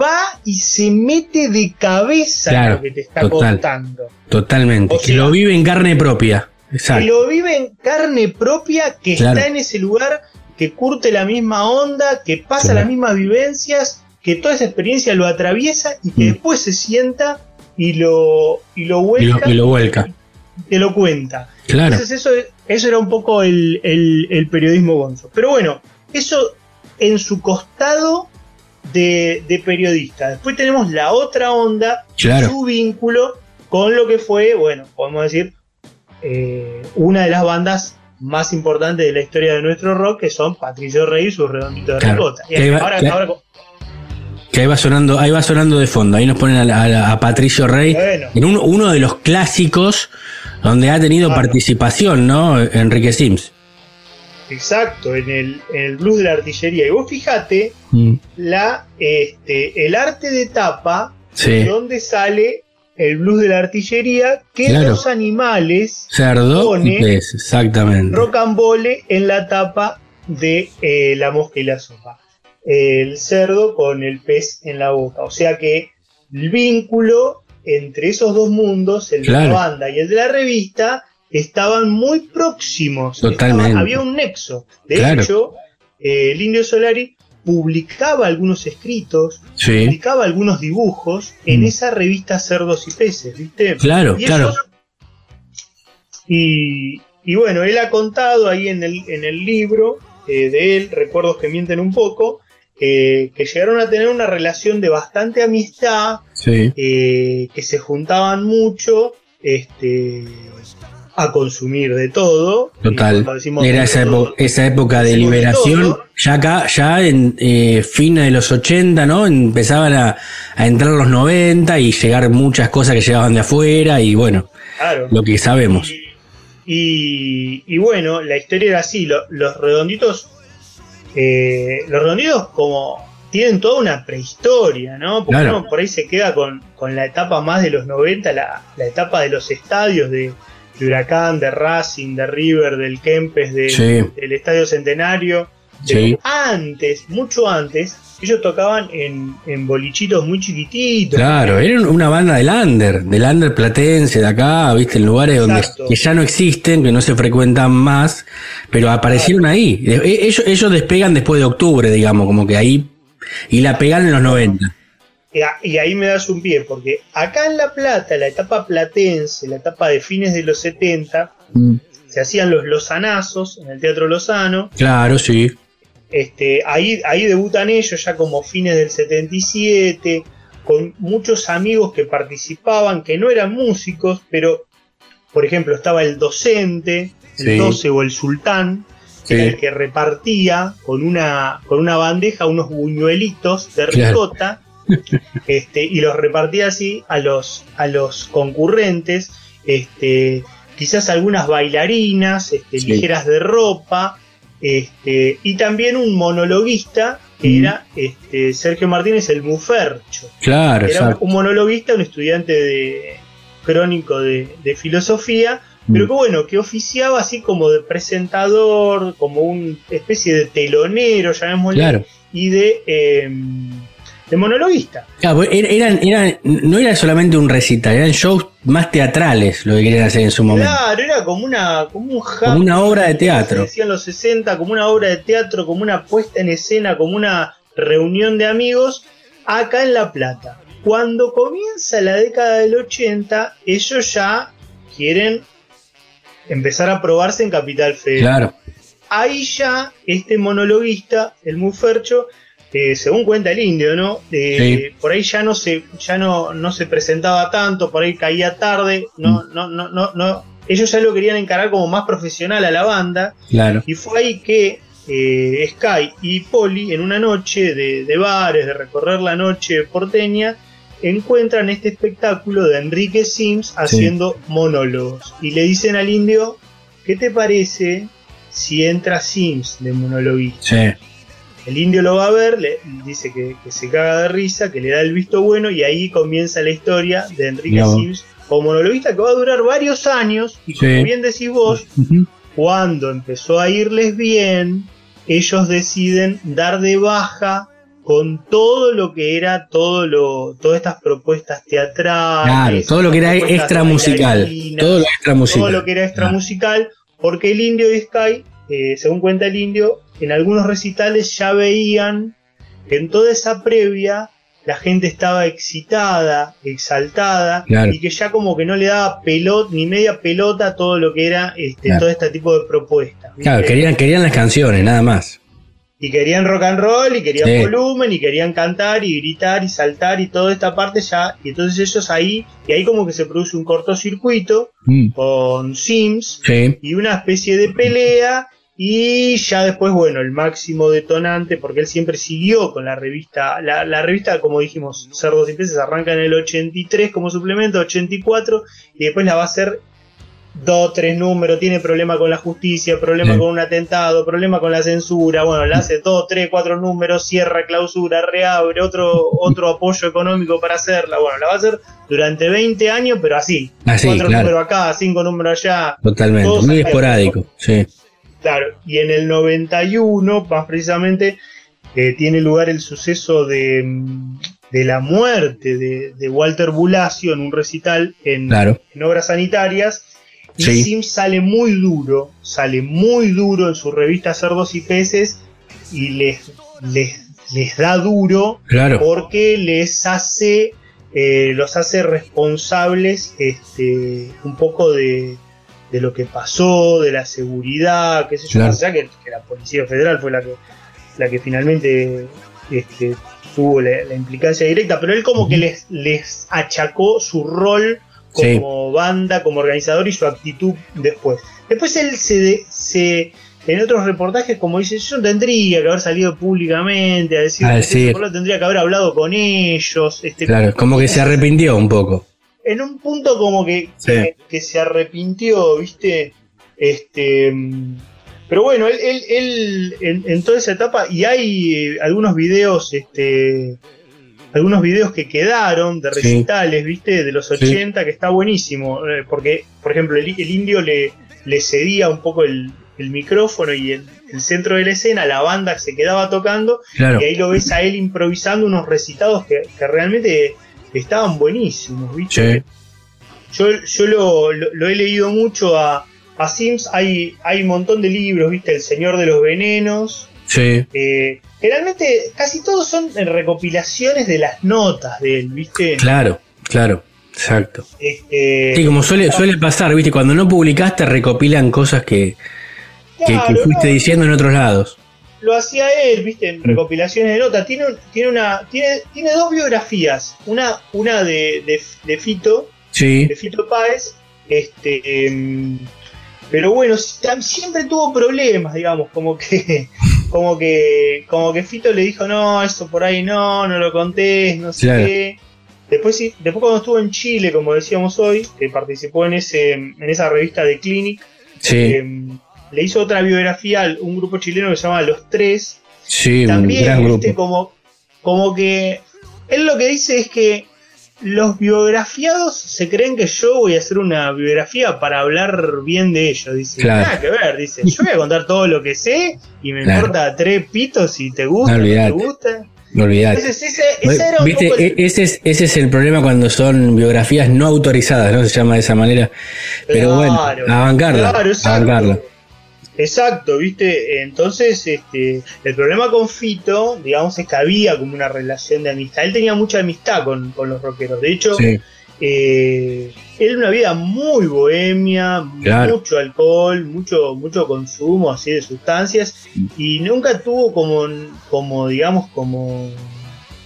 [SPEAKER 8] va y se mete de cabeza
[SPEAKER 2] Claro,
[SPEAKER 8] lo que te está
[SPEAKER 2] total.
[SPEAKER 8] contando.
[SPEAKER 2] totalmente.
[SPEAKER 8] O
[SPEAKER 2] que
[SPEAKER 8] sea-
[SPEAKER 2] lo vive en carne propia.
[SPEAKER 8] Que
[SPEAKER 2] Exacto.
[SPEAKER 8] lo vive en carne propia, que
[SPEAKER 2] Claro.
[SPEAKER 8] está en ese lugar, que curte la misma onda, que pasa
[SPEAKER 2] Claro.
[SPEAKER 8] las mismas vivencias, que toda esa experiencia lo atraviesa y que
[SPEAKER 2] Mm.
[SPEAKER 8] después se sienta y lo, y lo
[SPEAKER 2] Y lo,
[SPEAKER 8] vuelca
[SPEAKER 2] y lo vuelca.
[SPEAKER 8] y te lo cuenta.
[SPEAKER 2] Claro.
[SPEAKER 8] Entonces eso, eso era un poco el, el- el periodismo gonzo. Pero bueno, eso en su costado de, de periodista. Después tenemos la otra onda,
[SPEAKER 2] Claro.
[SPEAKER 8] su vínculo con lo que fue, bueno, podemos decir, eh, una de las bandas más importantes de la historia de nuestro rock, que son Patricio Rey y sus redonditos de
[SPEAKER 2] Claro.
[SPEAKER 8] ricota. Y
[SPEAKER 2] Que ahí va-
[SPEAKER 8] ahora,
[SPEAKER 2] que-
[SPEAKER 8] ahora-
[SPEAKER 2] Que ahí va sonando, ahí va sonando de fondo. Ahí nos ponen a, Patricio Rey
[SPEAKER 8] Bueno.
[SPEAKER 2] en un- uno de los clásicos donde ha tenido
[SPEAKER 8] Claro.
[SPEAKER 2] participación, ¿no? Enrique Sims.
[SPEAKER 8] Exacto, en el, en el blues de la artillería. Y vos fijate
[SPEAKER 2] Mm,
[SPEAKER 8] la, este, el arte de tapa
[SPEAKER 2] Sí.
[SPEAKER 8] donde sale el blues de la artillería que
[SPEAKER 2] Claro.
[SPEAKER 8] los animales
[SPEAKER 2] Cerdo
[SPEAKER 8] Pone-
[SPEAKER 2] pez, exactamente.
[SPEAKER 8] rocambole en la tapa de eh, la mosca y la sopa. El cerdo con el pez en la boca. O sea que el vínculo entre esos dos mundos, el de la banda y el de la revista, estaban muy próximos.
[SPEAKER 2] Totalmente.
[SPEAKER 8] Estaban- había un nexo. De
[SPEAKER 2] Claro.
[SPEAKER 8] hecho, eh, el Indio Solari publicaba algunos escritos,
[SPEAKER 2] Sí.
[SPEAKER 8] publicaba algunos dibujos en
[SPEAKER 2] Mm.
[SPEAKER 8] esa revista Cerdos y Peces, ¿viste?
[SPEAKER 2] Claro,
[SPEAKER 8] Y
[SPEAKER 2] claro.
[SPEAKER 8] ellos- y, y bueno, él ha contado ahí en el, en el libro eh, de él, Recuerdos que mienten un poco, eh, que llegaron a tener una relación de bastante amistad,
[SPEAKER 2] Sí.
[SPEAKER 8] eh, que se juntaban mucho este, a consumir de todo.
[SPEAKER 2] Total. Era esa,
[SPEAKER 8] todo,
[SPEAKER 2] época, esa época de liberación. Ya acá, ya en eh, fines de los 80, ¿no? Empezaban a, a entrar los 90 y llegar muchas cosas que llegaban de afuera y bueno,
[SPEAKER 8] Claro.
[SPEAKER 2] lo que sabemos.
[SPEAKER 8] Y, y bueno, la historia era así, lo- los redonditos, eh, los redonditos como tienen toda una prehistoria, ¿no? Porque
[SPEAKER 2] Claro.
[SPEAKER 8] uno por ahí se queda con, con la etapa más de los 90, la, la etapa de los estadios de, de Huracán, de Racing, de River, del Kempes, de-
[SPEAKER 2] Sí.
[SPEAKER 8] del Estadio Centenario. de-
[SPEAKER 2] Sí.
[SPEAKER 8] Antes, mucho antes, ellos tocaban en, en bolichitos muy chiquititos.
[SPEAKER 2] Claro, era una banda del under, del under platense de acá, viste, en lugares donde que ya no existen, que no se frecuentan más, pero aparecieron ahí. E- Ellos, ellos despegan después de octubre, digamos, como que ahí, y la pegan en los 90.
[SPEAKER 8] Y ahí me das un pie, porque acá en La Plata, la etapa platense, la etapa de fines de los 70,
[SPEAKER 2] Mm,
[SPEAKER 8] se hacían los lozanazos en el Teatro Lozano.
[SPEAKER 2] Claro, sí.
[SPEAKER 8] Este, ahí, ahí debutan ellos ya como fines del 77, con muchos amigos que participaban, que no eran músicos, pero, por ejemplo, estaba el docente, el
[SPEAKER 2] Sí.
[SPEAKER 8] 12 o el sultán, que
[SPEAKER 2] Sí.
[SPEAKER 8] era el que repartía con una, con una bandeja unos buñuelitos de
[SPEAKER 2] Claro.
[SPEAKER 8] este, y los repartía así a los, a los concurrentes, este, quizás algunas bailarinas, este,
[SPEAKER 2] Sí.
[SPEAKER 8] ligeras de ropa, este, y también un monologuista que
[SPEAKER 2] Mm.
[SPEAKER 8] era este, Sergio Martínez el Mufercho.
[SPEAKER 2] Claro,
[SPEAKER 8] Era
[SPEAKER 2] exacto.
[SPEAKER 8] un monologuista, un estudiante de crónico de, de filosofía, pero
[SPEAKER 2] Mm.
[SPEAKER 8] que bueno, que oficiaba así como de presentador, como una especie de telonero, llamémosle,
[SPEAKER 2] Claro.
[SPEAKER 8] y de, eh, de monologuista.
[SPEAKER 2] Claro, porque er- eran, eran, no era solamente un recital, eran shows más teatrales lo que querían hacer en su momento.
[SPEAKER 8] Claro, era como una, como un
[SPEAKER 2] Como una obra de teatro.
[SPEAKER 8] Se decía en los 60, como una obra de teatro, como una puesta en escena, como una reunión de amigos, acá en La Plata. Cuando comienza la década del 80, ellos ya quieren empezar a probarse en Capital Federal.
[SPEAKER 2] Claro,
[SPEAKER 8] Ahí ya este monologuista, el Mufercho, eh, según cuenta el indio, ¿no? Eh, Por ahí ya no se, ya no, no se presentaba tanto, por ahí caía tarde, no,
[SPEAKER 2] Mm.
[SPEAKER 8] no, no, no, no. Ellos ya lo querían encarar como más profesional a la banda.
[SPEAKER 2] claro.
[SPEAKER 8] Y fue ahí que eh, Sky y Polly, en una noche de, de bares, de recorrer la noche porteña, encuentran este espectáculo de Enrique Sims haciendo monólogos. Y le dicen al indio, ¿qué te parece si entra Sims de monologuista?
[SPEAKER 2] Sí,
[SPEAKER 8] El indio lo va a ver, le dice que, que se caga de risa, que le da el visto bueno y ahí comienza la historia de Enrique. Sims como monologuista que va a durar varios años y como
[SPEAKER 2] Sí.
[SPEAKER 8] bien decís vos, cuando empezó a irles bien, ellos deciden dar de baja con todo lo que era todo lo todas estas propuestas teatrales,
[SPEAKER 2] Claro, todo lo que era extra musical. Todo lo extra musical.
[SPEAKER 8] todo lo que era extra
[SPEAKER 2] Ah.
[SPEAKER 8] musical, porque el indio y Sky, eh, según cuenta el indio, en algunos recitales ya veían que en toda esa previa la gente estaba excitada, exaltada,
[SPEAKER 2] Claro.
[SPEAKER 8] y que ya como que no le daba pelota, ni media pelota a todo lo que era este,
[SPEAKER 2] Claro.
[SPEAKER 8] todo este tipo de propuestas.
[SPEAKER 2] Claro, querían, querían las canciones, nada más.
[SPEAKER 8] Y querían rock and roll, y querían
[SPEAKER 2] Sí.
[SPEAKER 8] volumen, y querían cantar, y gritar, y saltar, y toda esta parte ya. Y entonces ellos ahí, y ahí como que se produce un cortocircuito
[SPEAKER 2] Mm,
[SPEAKER 8] con Sims,
[SPEAKER 2] Sí,
[SPEAKER 8] y una especie de pelea y ya después, bueno, el máximo detonante, porque él siempre siguió con la revista, la, la revista, como dijimos, Cerdos y Peces arranca en el 83 como suplemento, 84, y después la va a hacer dos, tres números, tiene problema con la justicia, problema
[SPEAKER 2] Sí.
[SPEAKER 8] con un atentado, problema con la censura, bueno, la hace dos, tres, cuatro números, cierra, clausura, reabre, otro, otro apoyo económico para hacerla, bueno, la va a hacer durante 20 años, pero así,
[SPEAKER 2] Así,
[SPEAKER 8] cuatro
[SPEAKER 2] claro.
[SPEAKER 8] números acá, cinco números allá,
[SPEAKER 2] totalmente. Muy esporádico, sí.
[SPEAKER 8] Claro, y en el 91, más precisamente, eh, tiene lugar el suceso de, mm, de la muerte de, de Walter Bulacio en un recital en,
[SPEAKER 2] Claro.
[SPEAKER 8] en obras sanitarias. Y
[SPEAKER 2] Sí.
[SPEAKER 8] Sims sale muy duro, sale muy duro en su revista Cerdos y Peces y les, les, les da duro
[SPEAKER 2] Claro.
[SPEAKER 8] porque les hace, eh, los hace responsables este, un poco de, de lo que pasó, de la seguridad, qué sé yo,
[SPEAKER 2] Claro.
[SPEAKER 8] que, que la Policía Federal fue la que, la que finalmente este, tuvo la, la implicancia directa, pero él como que les, les achacó su rol
[SPEAKER 2] Sí.
[SPEAKER 8] como banda, como organizador y su actitud después. Después él se, de- se en otros reportajes, como dice, yo no tendría que haber salido públicamente a decir,
[SPEAKER 2] A decir.
[SPEAKER 8] lo tendría que haber hablado con ellos. Este,
[SPEAKER 2] Claro, como que se arrepintió un poco.
[SPEAKER 8] En un punto como que,
[SPEAKER 2] Sí.
[SPEAKER 8] que, que se arrepintió, ¿viste? Este. Pero bueno, él, él, él en, en toda esa etapa, y hay eh, algunos videos, este. Algunos videos que quedaron de
[SPEAKER 2] Sí.
[SPEAKER 8] recitales, ¿viste? De los
[SPEAKER 2] Sí.
[SPEAKER 8] 80, que está buenísimo. eh, Porque, por ejemplo, el, el indio le, le cedía un poco el, el micrófono y el, el centro de la escena, la banda se quedaba tocando,
[SPEAKER 2] Claro.
[SPEAKER 8] y ahí lo ves a él improvisando unos recitados que, que realmente estaban buenísimos, ¿viste?
[SPEAKER 2] Sí.
[SPEAKER 8] Yo, yo lo, lo- lo he leído mucho a, a Sims, hay, hay un montón de libros, ¿viste? El Señor de los Venenos.
[SPEAKER 2] Sí.
[SPEAKER 8] eh, generalmente casi todos son recopilaciones de las notas de él, ¿viste?
[SPEAKER 2] Claro, claro. Exacto.
[SPEAKER 8] Este,
[SPEAKER 2] Sí, como suele, suele pasar, ¿viste? Cuando no publicaste, recopilan cosas que, que, que fuiste
[SPEAKER 8] no,
[SPEAKER 2] diciendo en otros lados.
[SPEAKER 8] lo hacía él, ¿viste? En recopilaciones de notas. Tiene, tiene, una, tiene, tiene dos biografías. Una, una de, de, de Fito,
[SPEAKER 2] Sí.
[SPEAKER 8] de Fito Páez. Este, em, pero bueno, siempre tuvo problemas, digamos, como que, como que, como que Fito le dijo, no, eso por ahí no, no lo contés, no sé
[SPEAKER 2] Claro.
[SPEAKER 8] qué. Después, sí, después cuando estuvo en Chile, como decíamos hoy, que participó en ese, en esa revista de Clinic,
[SPEAKER 2] Sí.
[SPEAKER 8] em, le hizo otra biografía a un grupo chileno que se llama Los Tres,
[SPEAKER 2] Sí, un
[SPEAKER 8] también,
[SPEAKER 2] gran
[SPEAKER 8] viste,
[SPEAKER 2] grupo.
[SPEAKER 8] como, como que él lo que dice es que los biografiados se creen que yo voy a hacer una biografía para hablar bien de ellos. Dice,
[SPEAKER 2] Claro.
[SPEAKER 8] nada que ver, dice, yo voy a contar todo lo que sé y me
[SPEAKER 2] Claro.
[SPEAKER 8] importa tres pitos si te gusta,
[SPEAKER 2] No,
[SPEAKER 8] no te gusta.
[SPEAKER 2] No olvidate.
[SPEAKER 8] Ese, ese- ese era
[SPEAKER 2] Viste,
[SPEAKER 8] el-
[SPEAKER 2] E- ese es, ese es el problema cuando son biografías no autorizadas, ¿no? Se llama de esa manera. Pero bueno, a bancarla.
[SPEAKER 8] claro,
[SPEAKER 2] a bancarla.
[SPEAKER 8] Exacto, viste, entonces este, el problema con Fito, digamos, es que había como una relación de amistad. Él tenía mucha amistad con, con los rockeros. De hecho,
[SPEAKER 2] Sí,
[SPEAKER 8] eh, era una vida muy bohemia,
[SPEAKER 2] Claro.
[SPEAKER 8] mucho alcohol, mucho, mucho consumo así de sustancias y nunca tuvo como, como digamos, como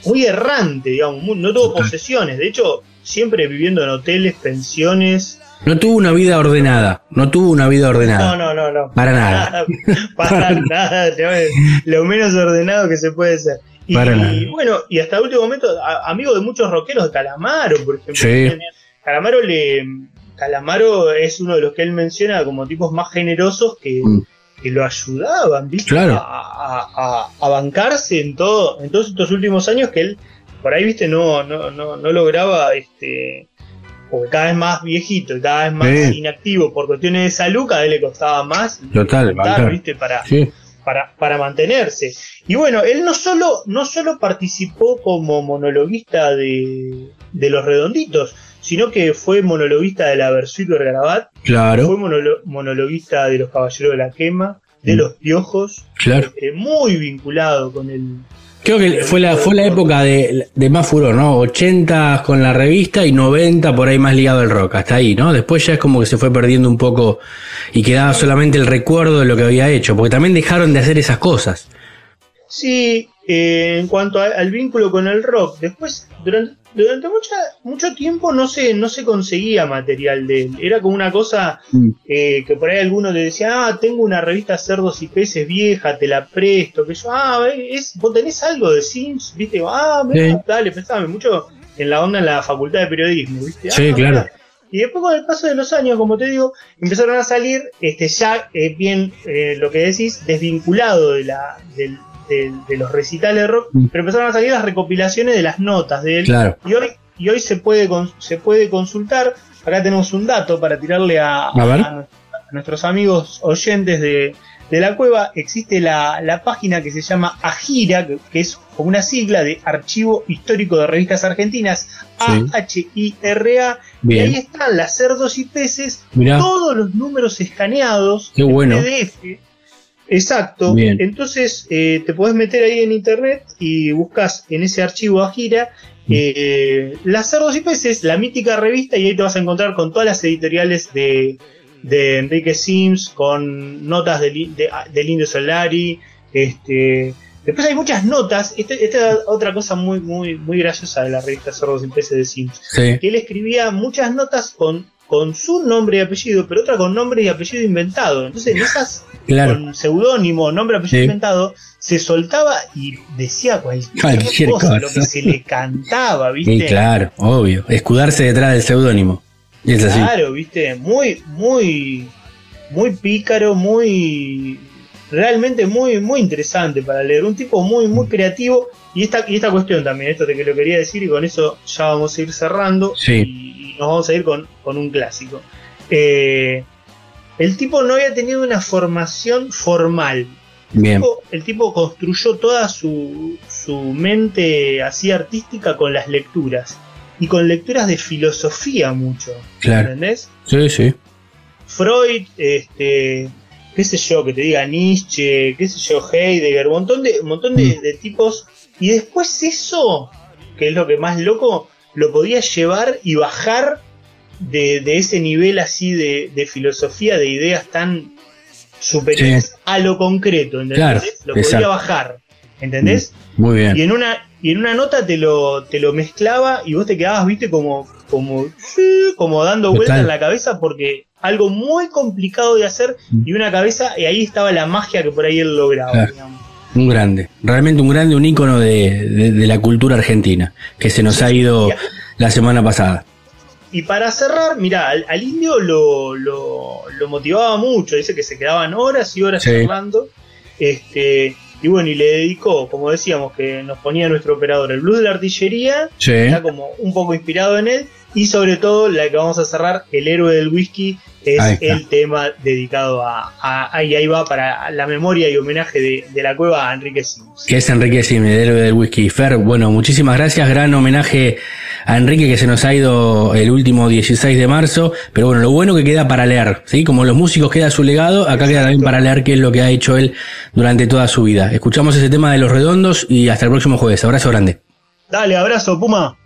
[SPEAKER 8] muy errante, digamos, no tuvo posesiones. De hecho, siempre viviendo en hoteles, pensiones.
[SPEAKER 2] No tuvo una vida ordenada. No tuvo una vida ordenada.
[SPEAKER 8] No, no, no, no.
[SPEAKER 2] Para nada.
[SPEAKER 8] Para nada, te voy a decir, lo menos ordenado que se puede ser. Y,
[SPEAKER 2] Para nada.
[SPEAKER 8] bueno, y hasta el último momento, a- amigo de muchos rockeros Calamaro, por ejemplo.
[SPEAKER 2] Sí.
[SPEAKER 8] Calamaro le. Calamaro es uno de los que él menciona como tipos más generosos que,
[SPEAKER 2] Mm.
[SPEAKER 8] que lo ayudaban, ¿viste?
[SPEAKER 2] Claro.
[SPEAKER 8] A, a- a- a bancarse en todo, en todos estos últimos años que él, por ahí, viste, no, no, no, no lograba este. Porque cada vez más viejito y cada vez más
[SPEAKER 2] Sí.
[SPEAKER 8] inactivo por cuestiones de salud, cada vez le costaba más
[SPEAKER 2] Total.
[SPEAKER 8] ¿viste? Para,
[SPEAKER 2] Sí,
[SPEAKER 8] para, para mantenerse. Y bueno, él no solo, no solo participó como monologuista de, de Los Redonditos, sino que fue monologuista de la Versuit Vergarabat, fue
[SPEAKER 2] claro,
[SPEAKER 8] monolo- monologuista de Los Caballeros de la Quema, de
[SPEAKER 2] Mm.
[SPEAKER 8] Los Piojos,
[SPEAKER 2] claro.
[SPEAKER 8] este, muy vinculado con el...
[SPEAKER 2] Creo que fue la, fue la época de, de más furor, ¿no? 80 con la revista y 90 por ahí más ligado al rock, hasta ahí, ¿no? Después ya es como que se fue perdiendo un poco y quedaba solamente el recuerdo de lo que había hecho, porque también dejaron de hacer esas cosas.
[SPEAKER 8] Sí, eh, en cuanto al vínculo con el rock, después, durante, durante mucha, mucho tiempo no se, no se conseguía material de él. Era como una cosa
[SPEAKER 2] Mm.
[SPEAKER 8] eh, que por ahí algunos le decían, ah, tengo una revista Cerdos y Peces vieja, te la presto, que yo, ah, es, vos tenés algo de Sims, viste, ah, mirá,
[SPEAKER 2] Sí.
[SPEAKER 8] dale, prestame mucho en la onda en la facultad de periodismo, viste.
[SPEAKER 2] Sí,
[SPEAKER 8] "Ah,
[SPEAKER 2] claro.
[SPEAKER 8] mirá". Y después con el paso de los años, como te digo, empezaron a salir este ya eh, bien eh, lo que decís, desvinculado de la del- de los recitales de rock,
[SPEAKER 2] Mm.
[SPEAKER 8] pero empezaron a salir las recopilaciones de las notas de él.
[SPEAKER 2] Claro.
[SPEAKER 8] Y hoy, y hoy se puede con- se puede consultar. Acá tenemos un dato para tirarle a,
[SPEAKER 2] A ver.
[SPEAKER 8] a- a nuestros amigos oyentes de, de la cueva. Existe la, la página que se llama AGIRA, que, que es como una sigla de Archivo Histórico de Revistas Argentinas, A-H-I-R-A. Y ahí están las cerdos y peces,
[SPEAKER 2] Mirá.
[SPEAKER 8] todos los números escaneados
[SPEAKER 2] Qué
[SPEAKER 8] en
[SPEAKER 2] bueno.
[SPEAKER 8] PDF. Exacto.
[SPEAKER 2] Bien.
[SPEAKER 8] Entonces eh, te podés meter ahí en internet y buscas en ese archivo a gira
[SPEAKER 2] Mm.
[SPEAKER 8] eh, Las Cerdos y Peces, la mítica revista, y ahí te vas a encontrar con todas las editoriales de, de Enrique Sims, con notas del, de, del Indio Solari. Este, después hay muchas notas. Esta esta es otra cosa muy, muy, muy graciosa de la revista Cerdos y Peces de Sims
[SPEAKER 2] Sí,
[SPEAKER 8] que él escribía muchas notas con, con su nombre y apellido, pero otra con nombre y apellido inventado. Entonces, en esas,
[SPEAKER 2] claro.
[SPEAKER 8] con seudónimo, nombre y apellido
[SPEAKER 2] Sí.
[SPEAKER 8] inventado, se soltaba y decía cualquier,
[SPEAKER 2] Cualquier
[SPEAKER 8] cosa,
[SPEAKER 2] cosa.
[SPEAKER 8] lo que se le cantaba, ¿viste?
[SPEAKER 2] Y claro, obvio. Escudarse detrás del seudónimo. Y es así.
[SPEAKER 8] Claro, ¿viste? Muy, muy, muy pícaro, muy, realmente muy, muy interesante para leer. Un tipo muy, muy creativo. Y esta, y esta cuestión también, esto de que lo quería decir, y con eso ya vamos a ir cerrando.
[SPEAKER 2] Sí.
[SPEAKER 8] Y nos vamos a ir con, con un clásico. Eh, el tipo no había tenido una formación formal.
[SPEAKER 2] Bien.
[SPEAKER 8] tipo- el tipo construyó toda su, su mente así artística con las lecturas. Y con lecturas de filosofía mucho.
[SPEAKER 2] Claro.
[SPEAKER 8] ¿Entendés?
[SPEAKER 2] Sí, sí.
[SPEAKER 8] Freud, este, qué sé yo, que te diga Nietzsche, qué sé yo, Heidegger, un montón de, un montón de,
[SPEAKER 2] Mm.
[SPEAKER 8] de tipos. Y después eso, que es lo que más loco, lo podía llevar y bajar de, de ese nivel así de, de filosofía, de ideas tan superiores a lo concreto, ¿entendés?
[SPEAKER 2] Claro,
[SPEAKER 8] lo podía
[SPEAKER 2] exacto.
[SPEAKER 8] bajar, ¿entendés?
[SPEAKER 2] Muy bien.
[SPEAKER 8] Y en una, y en una nota te lo, te lo mezclaba y vos te quedabas, viste, como, como, como dando vuelta
[SPEAKER 2] Total.
[SPEAKER 8] en la cabeza porque algo muy complicado de hacer y una cabeza, y ahí estaba la magia que por ahí él lograba,
[SPEAKER 2] Claro.
[SPEAKER 8] digamos.
[SPEAKER 2] Un grande, realmente un grande, un ícono de, de, la cultura argentina, que se nos ha ido la semana pasada.
[SPEAKER 8] Y para cerrar, mirá, al, indio lo, lo, motivaba mucho, dice que se quedaban horas y horas
[SPEAKER 2] sí.
[SPEAKER 8] charlando. Este,
[SPEAKER 9] y bueno, y le dedicó, como decíamos, que nos ponía nuestro operador, el blues de la artillería, está como un poco inspirado en él, y sobre todo la que vamos a cerrar, el héroe del whisky, es el tema dedicado a, a, ahí va para la memoria y homenaje de, la cueva a Enrique Sims.
[SPEAKER 2] Que es Enrique Sims, el héroe del whisky. Fer, bueno, muchísimas gracias, gran homenaje a Enrique que se nos ha ido el último 16 de marzo, pero bueno, lo bueno que queda para leer, ¿sí? Como los músicos queda su legado, acá queda también para leer qué es lo que ha hecho él durante toda su vida. Escuchamos ese tema de Los Redondos y hasta el próximo jueves. Abrazo grande.
[SPEAKER 9] Dale, abrazo, Puma.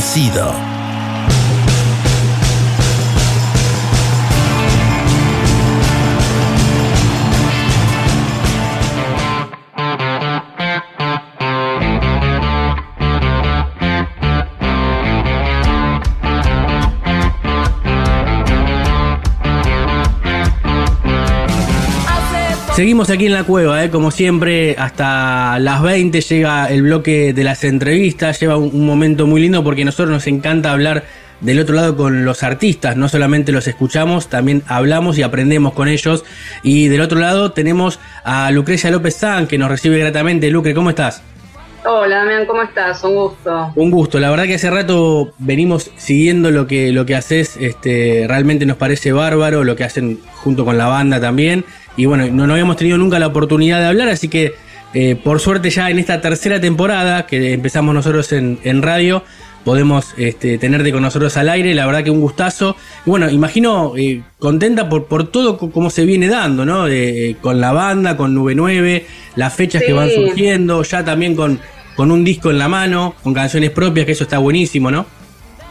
[SPEAKER 4] vencida.
[SPEAKER 2] Seguimos aquí en la cueva, ¿eh? como siempre, hasta las 20 llega el bloque de las entrevistas, lleva un, momento muy lindo porque a nosotros nos encanta hablar del otro lado con los artistas, no solamente los escuchamos, también hablamos y aprendemos con ellos. Y del otro lado tenemos a Lucrecia López San, que nos recibe gratamente. Lucre, ¿cómo estás?
[SPEAKER 10] Hola Damián, ¿cómo estás? Un gusto.
[SPEAKER 2] Un gusto, la verdad que hace rato venimos siguiendo lo que, lo que haces, este, realmente nos parece bárbaro, lo que hacen junto con la banda también. Y bueno, no, no habíamos tenido nunca la oportunidad de hablar, así que eh, por suerte ya en esta tercera temporada que empezamos nosotros en, en radio, podemos este, tenerte con nosotros al aire, la verdad que un gustazo. Y bueno, imagino eh, contenta por, por todo co- como se viene dando, ¿no? Eh, con la banda, con Nube 9, las fechas que van surgiendo, ya también con, con un disco en la mano, con canciones propias, que eso está buenísimo, ¿no?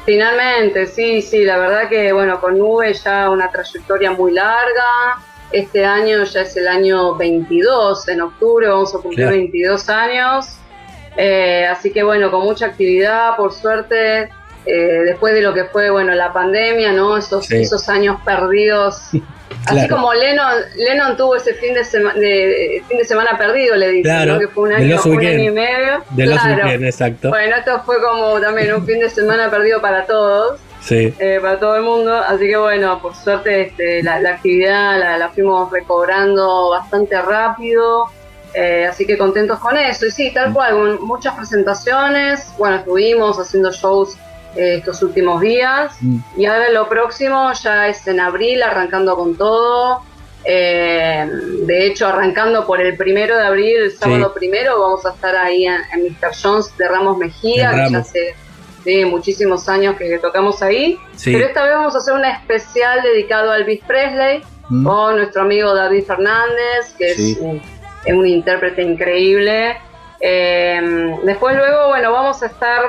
[SPEAKER 10] Finalmente, sí, sí, la verdad que, bueno, con Nube ya una trayectoria muy larga. Este año ya es el año 22, en octubre vamos a cumplir
[SPEAKER 2] Claro.
[SPEAKER 10] 22 años. Eh, así que, bueno, con mucha actividad, por suerte, eh, después de lo que fue, bueno, la pandemia, ¿no? Esos,
[SPEAKER 2] Sí.
[SPEAKER 10] esos años perdidos. Así como Lennon, Lennon tuvo ese fin de, sema- de, fin de semana perdido, le dicen,
[SPEAKER 2] Claro,
[SPEAKER 10] ¿no? que fue un año, un año y medio.
[SPEAKER 2] De los
[SPEAKER 10] Claro.
[SPEAKER 2] weekend, exacto.
[SPEAKER 10] Bueno, esto fue como también un fin de semana perdido para todos,
[SPEAKER 2] Sí.
[SPEAKER 10] eh, para todo el mundo. Así que bueno, por suerte este, la, la actividad la, la fuimos recobrando bastante rápido. eh, así que contentos con eso. Y sí, tal cual, con muchas presentaciones. Bueno, estuvimos haciendo shows eh, estos últimos días.
[SPEAKER 2] Mm.
[SPEAKER 10] Y ahora lo próximo ya es en abril, arrancando con todo. Eh, de hecho, arrancando por el primero de abril, el sábado primero, vamos a estar ahí en, en Mr. Jones de Ramos Mejía, que ya
[SPEAKER 2] Ramos.
[SPEAKER 10] Sí, muchísimos años que tocamos ahí.
[SPEAKER 2] Sí.
[SPEAKER 10] Pero esta vez vamos a hacer un especial dedicado a Elvis Presley
[SPEAKER 2] Mm.
[SPEAKER 10] con nuestro amigo David Fernández, que
[SPEAKER 2] Sí.
[SPEAKER 10] es, un, es un intérprete increíble. Eh, después luego, bueno, vamos a estar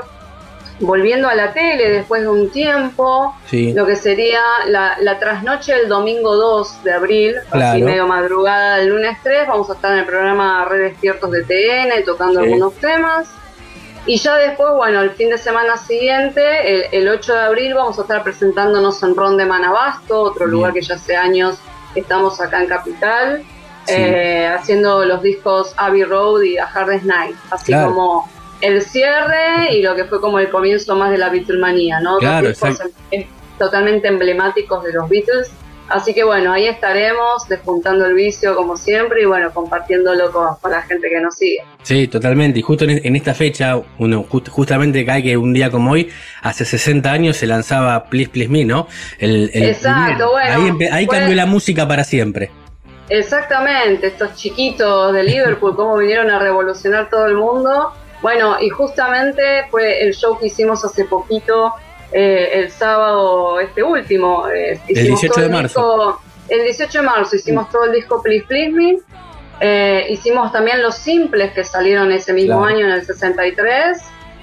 [SPEAKER 10] volviendo a la tele después de un tiempo,
[SPEAKER 2] Sí.
[SPEAKER 10] lo que sería la, la trasnoche del domingo 2 de abril, así
[SPEAKER 2] Claro.
[SPEAKER 10] medio madrugada del lunes 3, vamos a estar en el programa Red Despiertos de TN tocando
[SPEAKER 2] Sí.
[SPEAKER 10] algunos temas. Y ya después, bueno, el fin de semana siguiente, el, el 8 de abril, vamos a estar presentándonos en Ron de Manabasto, otro
[SPEAKER 2] Bien.
[SPEAKER 10] lugar que ya hace años estamos acá en Capital,
[SPEAKER 2] Sí.
[SPEAKER 10] eh, haciendo los discos Abbey Road y A Hardest Night, así
[SPEAKER 2] Claro.
[SPEAKER 10] como el cierre y lo que fue como el comienzo más de la Beatlemanía, ¿no? Dos
[SPEAKER 2] Claro,
[SPEAKER 10] discos em- em- totalmente emblemáticos de los Beatles. Así que bueno, ahí estaremos despuntando el vicio como siempre y bueno, compartiéndolo con, con la gente que nos sigue.
[SPEAKER 2] Sí, totalmente. Y justo en, en esta fecha, uno just- justamente cae que un día como hoy, hace 60 años, se lanzaba Please Please Me, ¿no? El, el
[SPEAKER 10] Exacto, bueno,
[SPEAKER 2] Ahí, cambió la música para siempre.
[SPEAKER 10] Exactamente, estos chiquitos de Liverpool, cómo vinieron a revolucionar todo el mundo. Bueno, y justamente fue el show que hicimos hace poquito, eh, el sábado este último. eh, hicimos
[SPEAKER 2] 18
[SPEAKER 10] todo
[SPEAKER 2] de
[SPEAKER 10] el
[SPEAKER 2] marzo.
[SPEAKER 10] disco- el 18 de marzo hicimos todo el disco Please Please Me. Eh, hicimos también los simples que salieron ese mismo
[SPEAKER 2] Claro.
[SPEAKER 10] año en el 63.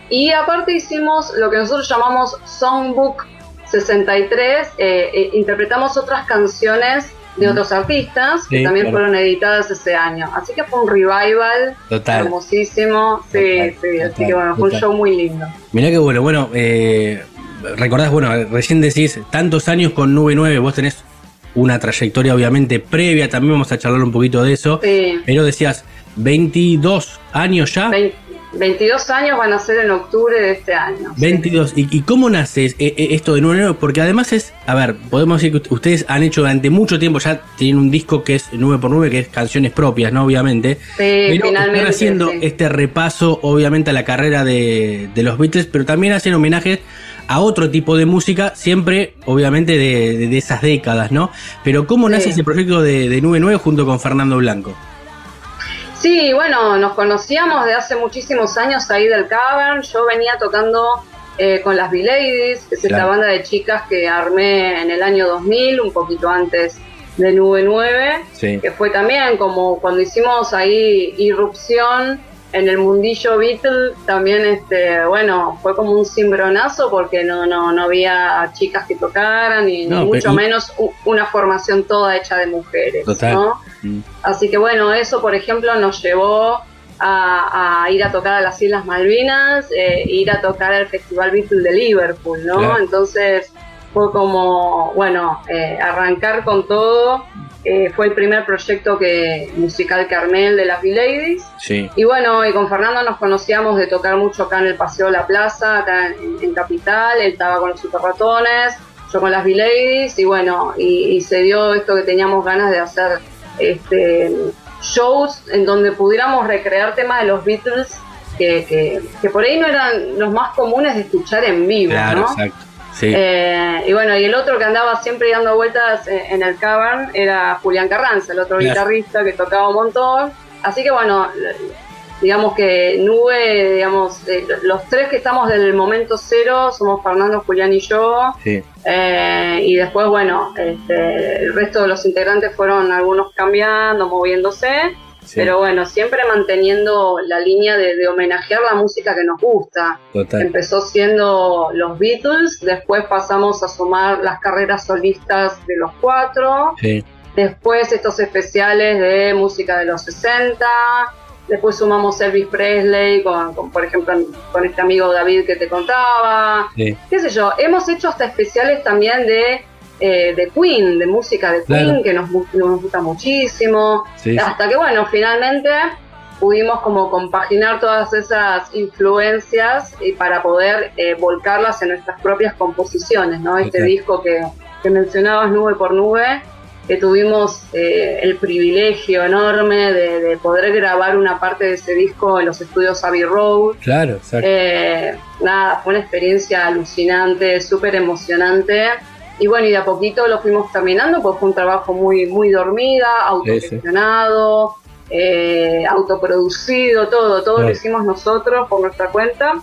[SPEAKER 10] Y aparte hicimos lo que nosotros llamamos Songbook 63. eh, eh, interpretamos otras canciones de otros artistas que también
[SPEAKER 2] claro.
[SPEAKER 10] fueron editadas ese año. Así que fue un revival
[SPEAKER 2] Total.
[SPEAKER 10] hermosísimo. Sí,
[SPEAKER 2] Total,
[SPEAKER 10] sí, así que bueno, fue un show muy lindo.
[SPEAKER 2] Mirá que bueno, bueno, eh, recordás, bueno, recién decís, tantos años con Nube 9, vos tenés una trayectoria obviamente previa, también vamos a charlar un poquito de eso,
[SPEAKER 10] Sí.
[SPEAKER 2] pero decías, 22 años ya.
[SPEAKER 10] 22 años van a ser en octubre de este año. sí.
[SPEAKER 2] 22. ¿Y, y cómo nace eh, eh, esto de Nube 9? Porque además es, a ver, podemos decir que ustedes han hecho durante mucho tiempo, ya tienen un disco que es 9 por 9 que es canciones propias, ¿no? Obviamente.
[SPEAKER 10] Sí,
[SPEAKER 2] pero
[SPEAKER 10] finalmente.
[SPEAKER 2] están haciendo
[SPEAKER 10] sí.
[SPEAKER 2] este repaso, obviamente, a la carrera de, de los Beatles, pero también hacen homenajes a otro tipo de música, siempre, obviamente, de, de- de esas décadas, ¿no? Pero ¿cómo nace
[SPEAKER 10] Sí.
[SPEAKER 2] ese proyecto de, de Nube 9 junto con Fernando Blanco?
[SPEAKER 10] Sí, bueno, nos conocíamos de hace muchísimos años ahí del Cavern. Yo venía tocando eh, con las B-Ladies, que es esta banda de chicas que armé en el año 2000, un poquito antes de Nube 9,
[SPEAKER 2] Sí.
[SPEAKER 10] que fue también como cuando hicimos ahí irrupción en el mundillo Beatle, también este, bueno, fue como un cimbronazo porque no, no, no había chicas que tocaran y
[SPEAKER 2] No,
[SPEAKER 10] ni mucho menos una formación toda hecha de mujeres.
[SPEAKER 2] Total.
[SPEAKER 10] ¿no?
[SPEAKER 2] Mm.
[SPEAKER 10] Así que bueno, eso por ejemplo nos llevó a, a ir a tocar a las Islas Malvinas, eh, ir a tocar al Festival Beatle de Liverpool, ¿no?
[SPEAKER 2] Claro.
[SPEAKER 10] Entonces fue como, bueno, eh, arrancar con todo eh, fue el primer proyecto que musical Carmel de las V-Ladies.
[SPEAKER 2] Sí.
[SPEAKER 10] Y bueno, y con Fernando nos conocíamos de tocar mucho acá en el Paseo La Plaza, acá en, en Capital, él estaba con los Super Ratones, yo con las V-Ladies, y bueno, y, y se dio esto que teníamos ganas de hacer este, shows en donde pudiéramos recrear temas de los Beatles que, que, que por ahí no eran los más comunes de escuchar en vivo,
[SPEAKER 2] Claro,
[SPEAKER 10] ¿no?
[SPEAKER 2] exacto. Sí.
[SPEAKER 10] Eh, y bueno, y el otro que andaba siempre dando vueltas en, en el cavern era Julián Carranza, el otro guitarrista que tocaba un montón. Así que bueno, digamos que Nube, digamos, eh, los tres que estamos del momento cero somos Fernando, Julián y yo.
[SPEAKER 2] sí.
[SPEAKER 10] Eh, y después, bueno, este, el resto de los integrantes fueron algunos cambiando, moviéndose.
[SPEAKER 2] Sí.
[SPEAKER 10] Pero bueno, siempre manteniendo la línea de, de homenajear la música que nos gusta.
[SPEAKER 2] Total.
[SPEAKER 10] Empezó siendo los Beatles, después pasamos a sumar las carreras solistas de los cuatro,
[SPEAKER 2] Sí.
[SPEAKER 10] después estos especiales de música de los 60, después sumamos Elvis Presley con, con, por ejemplo, con este amigo David que te contaba,
[SPEAKER 2] Sí.
[SPEAKER 10] qué sé yo, hemos hecho hasta especiales también de, eh, de Queen, de música de Queen,
[SPEAKER 2] Claro.
[SPEAKER 10] que nos, nos gusta muchísimo,
[SPEAKER 2] Sí.
[SPEAKER 10] hasta que bueno, finalmente pudimos como compaginar todas esas influencias y para poder eh, volcarlas en nuestras propias composiciones, ¿no? Este disco que, que mencionabas nube por nube, que tuvimos eh, el privilegio enorme de, de poder grabar una parte de ese disco en los estudios Abbey Road.
[SPEAKER 2] Claro, exacto.
[SPEAKER 10] Eh, nada, fue una experiencia alucinante, súper emocionante. Y bueno, y de a poquito lo fuimos terminando, porque fue un trabajo muy, muy dormida, autogestionado, eh, autoproducido, todo, todo
[SPEAKER 2] Claro.
[SPEAKER 10] lo hicimos nosotros por nuestra cuenta.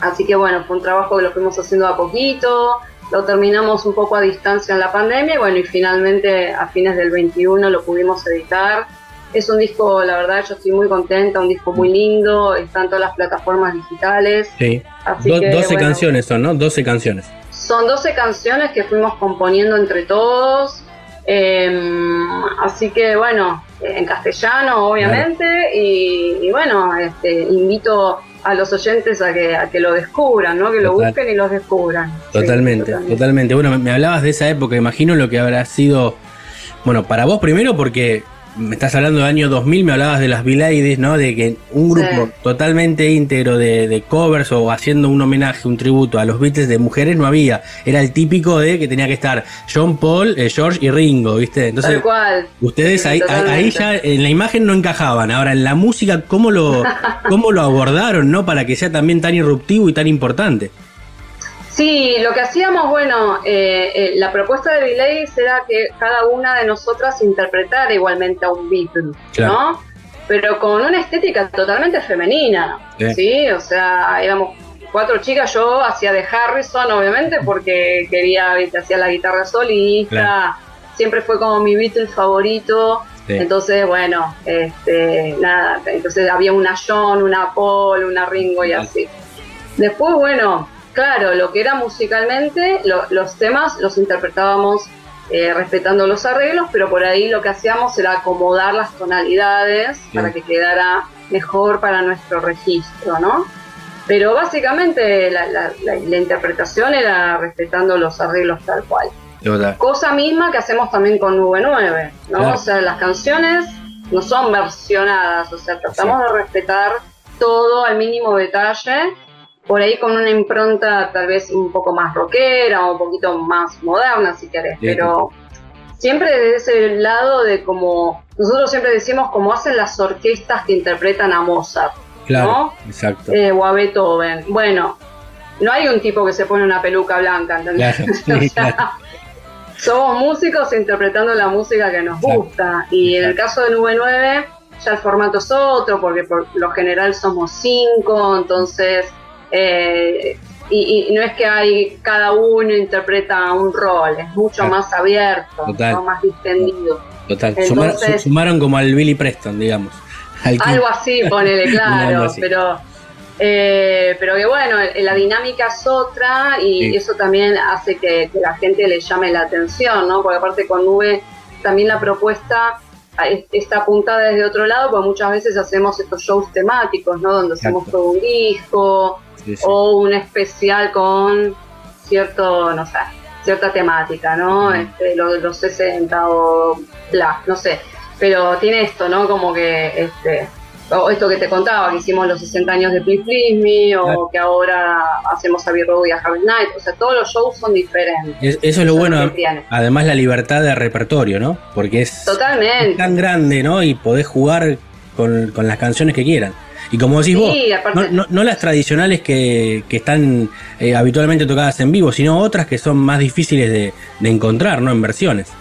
[SPEAKER 10] Así que bueno, fue un trabajo que lo fuimos haciendo de a poquito, lo terminamos un poco a distancia en la pandemia y bueno, y finalmente a fines del 21 lo pudimos editar. Es un disco, la verdad, yo estoy muy contenta, un disco muy lindo, está en todas las plataformas digitales.
[SPEAKER 2] Sí.
[SPEAKER 10] Así
[SPEAKER 2] Do-
[SPEAKER 10] que,
[SPEAKER 2] 12
[SPEAKER 10] bueno,
[SPEAKER 2] canciones son, ¿no? 12 canciones.
[SPEAKER 10] Son 12 canciones que fuimos componiendo entre todos. eh, así que bueno, en castellano obviamente. Y, y bueno, este, invito a los oyentes a que, a que lo descubran, ¿no? que lo
[SPEAKER 2] Total.
[SPEAKER 10] busquen y los descubran. Sí,
[SPEAKER 2] Totalmente, totalmente. Bueno, me hablabas de esa época, imagino lo que habrá sido, bueno, para vos primero porque me estás hablando del año 2000, me hablabas de las V-Ladies, ¿no? De que un grupo
[SPEAKER 10] Sí.
[SPEAKER 2] totalmente íntegro de, de covers o haciendo un homenaje, un tributo a los Beatles de mujeres no había. Era el típico de que tenía que estar John Paul, eh, George y Ringo, ¿viste? Entonces,
[SPEAKER 10] Tal cual.
[SPEAKER 2] Ustedes
[SPEAKER 10] Sí,
[SPEAKER 2] ahí, ahí ya en la imagen no encajaban. Ahora en la música, ¿cómo lo, cómo lo abordaron, no? Para que sea también tan irruptivo y tan importante.
[SPEAKER 10] Sí, lo que hacíamos, bueno, eh, eh, la propuesta de Ladies era que cada una de nosotras interpretara igualmente a un Beatle,
[SPEAKER 2] Claro.
[SPEAKER 10] ¿no? Pero con una estética totalmente femenina,
[SPEAKER 2] Sí.
[SPEAKER 10] ¿sí? O sea, éramos cuatro chicas, yo hacía de Harrison, obviamente, porque quería, hacía la guitarra solista,
[SPEAKER 2] Claro.
[SPEAKER 10] siempre fue como mi Beatle favorito.
[SPEAKER 2] Sí.
[SPEAKER 10] Entonces, bueno, este, nada, entonces había una John, una Paul, una Ringo y así. Después, bueno, claro, lo que era musicalmente, lo- los temas los interpretábamos eh, respetando los arreglos, pero por ahí lo que hacíamos era acomodar las tonalidades para que quedara mejor para nuestro registro, ¿no? Pero básicamente la, la- la- la interpretación era respetando los arreglos tal cual. Cosa misma que hacemos también con V9, ¿no?
[SPEAKER 2] Claro.
[SPEAKER 10] O sea, las canciones no son versionadas, o sea, tratamos de respetar todo al mínimo detalle, por ahí con una impronta tal vez un poco más rockera o un poquito más moderna, si querés,
[SPEAKER 2] Sí,
[SPEAKER 10] pero siempre desde ese lado de como, nosotros siempre decimos como hacen las orquestas que interpretan a Mozart,
[SPEAKER 2] Claro,
[SPEAKER 10] ¿no?
[SPEAKER 2] exacto.
[SPEAKER 10] Eh, o a Beethoven. Bueno, no hay un tipo que se pone una peluca blanca, ¿entendés?
[SPEAKER 2] Claro,
[SPEAKER 10] O sea,
[SPEAKER 2] claro.
[SPEAKER 10] somos músicos interpretando la música que nos
[SPEAKER 2] Exacto.
[SPEAKER 10] gusta. Y en el caso de Nube 9, ya el formato es otro, porque por lo general somos cinco, entonces. Eh, y, y no es que hay cada uno interpreta un rol, es mucho
[SPEAKER 2] Claro.
[SPEAKER 10] más abierto,
[SPEAKER 2] Total.
[SPEAKER 10] ¿no? más distendido.
[SPEAKER 2] Total.
[SPEAKER 10] entonces-
[SPEAKER 2] Sumar- su- sumaron como al Billy Preston, digamos. Al
[SPEAKER 10] Algo así, ponele, claro,
[SPEAKER 2] así.
[SPEAKER 10] pero eh, pero que bueno, la dinámica es otra y
[SPEAKER 2] Sí.
[SPEAKER 10] eso también hace que, que la gente le llame la atención, ¿no? Porque aparte con Nube también la propuesta es- está apuntada desde otro lado, porque muchas veces hacemos estos shows temáticos, ¿no? Donde hacemos todo un disco
[SPEAKER 2] Sí, sí.
[SPEAKER 10] o un especial con cierto, no sé, cierta temática, ¿no? Este, lo de los 60 o bla, no sé. Pero tiene esto, ¿no? Como que este, o esto que te contaba, que hicimos los 60 años de Please Please Me, o
[SPEAKER 2] Claro.
[SPEAKER 10] que ahora hacemos Abbey Road y a Harvest Night, o sea, todos los shows son diferentes.
[SPEAKER 2] Es- eso es lo bueno, además la libertad de repertorio, ¿no? Porque es
[SPEAKER 10] Totalmente.
[SPEAKER 2] tan grande, ¿no? Y podés jugar con, con las canciones que quieran. Y como decís
[SPEAKER 10] Sí,
[SPEAKER 2] vos,
[SPEAKER 10] aparte-
[SPEAKER 2] no, no- no las tradicionales que, que están eh, habitualmente tocadas en vivo, sino otras que son más difíciles de, de encontrar, ¿no? En versiones.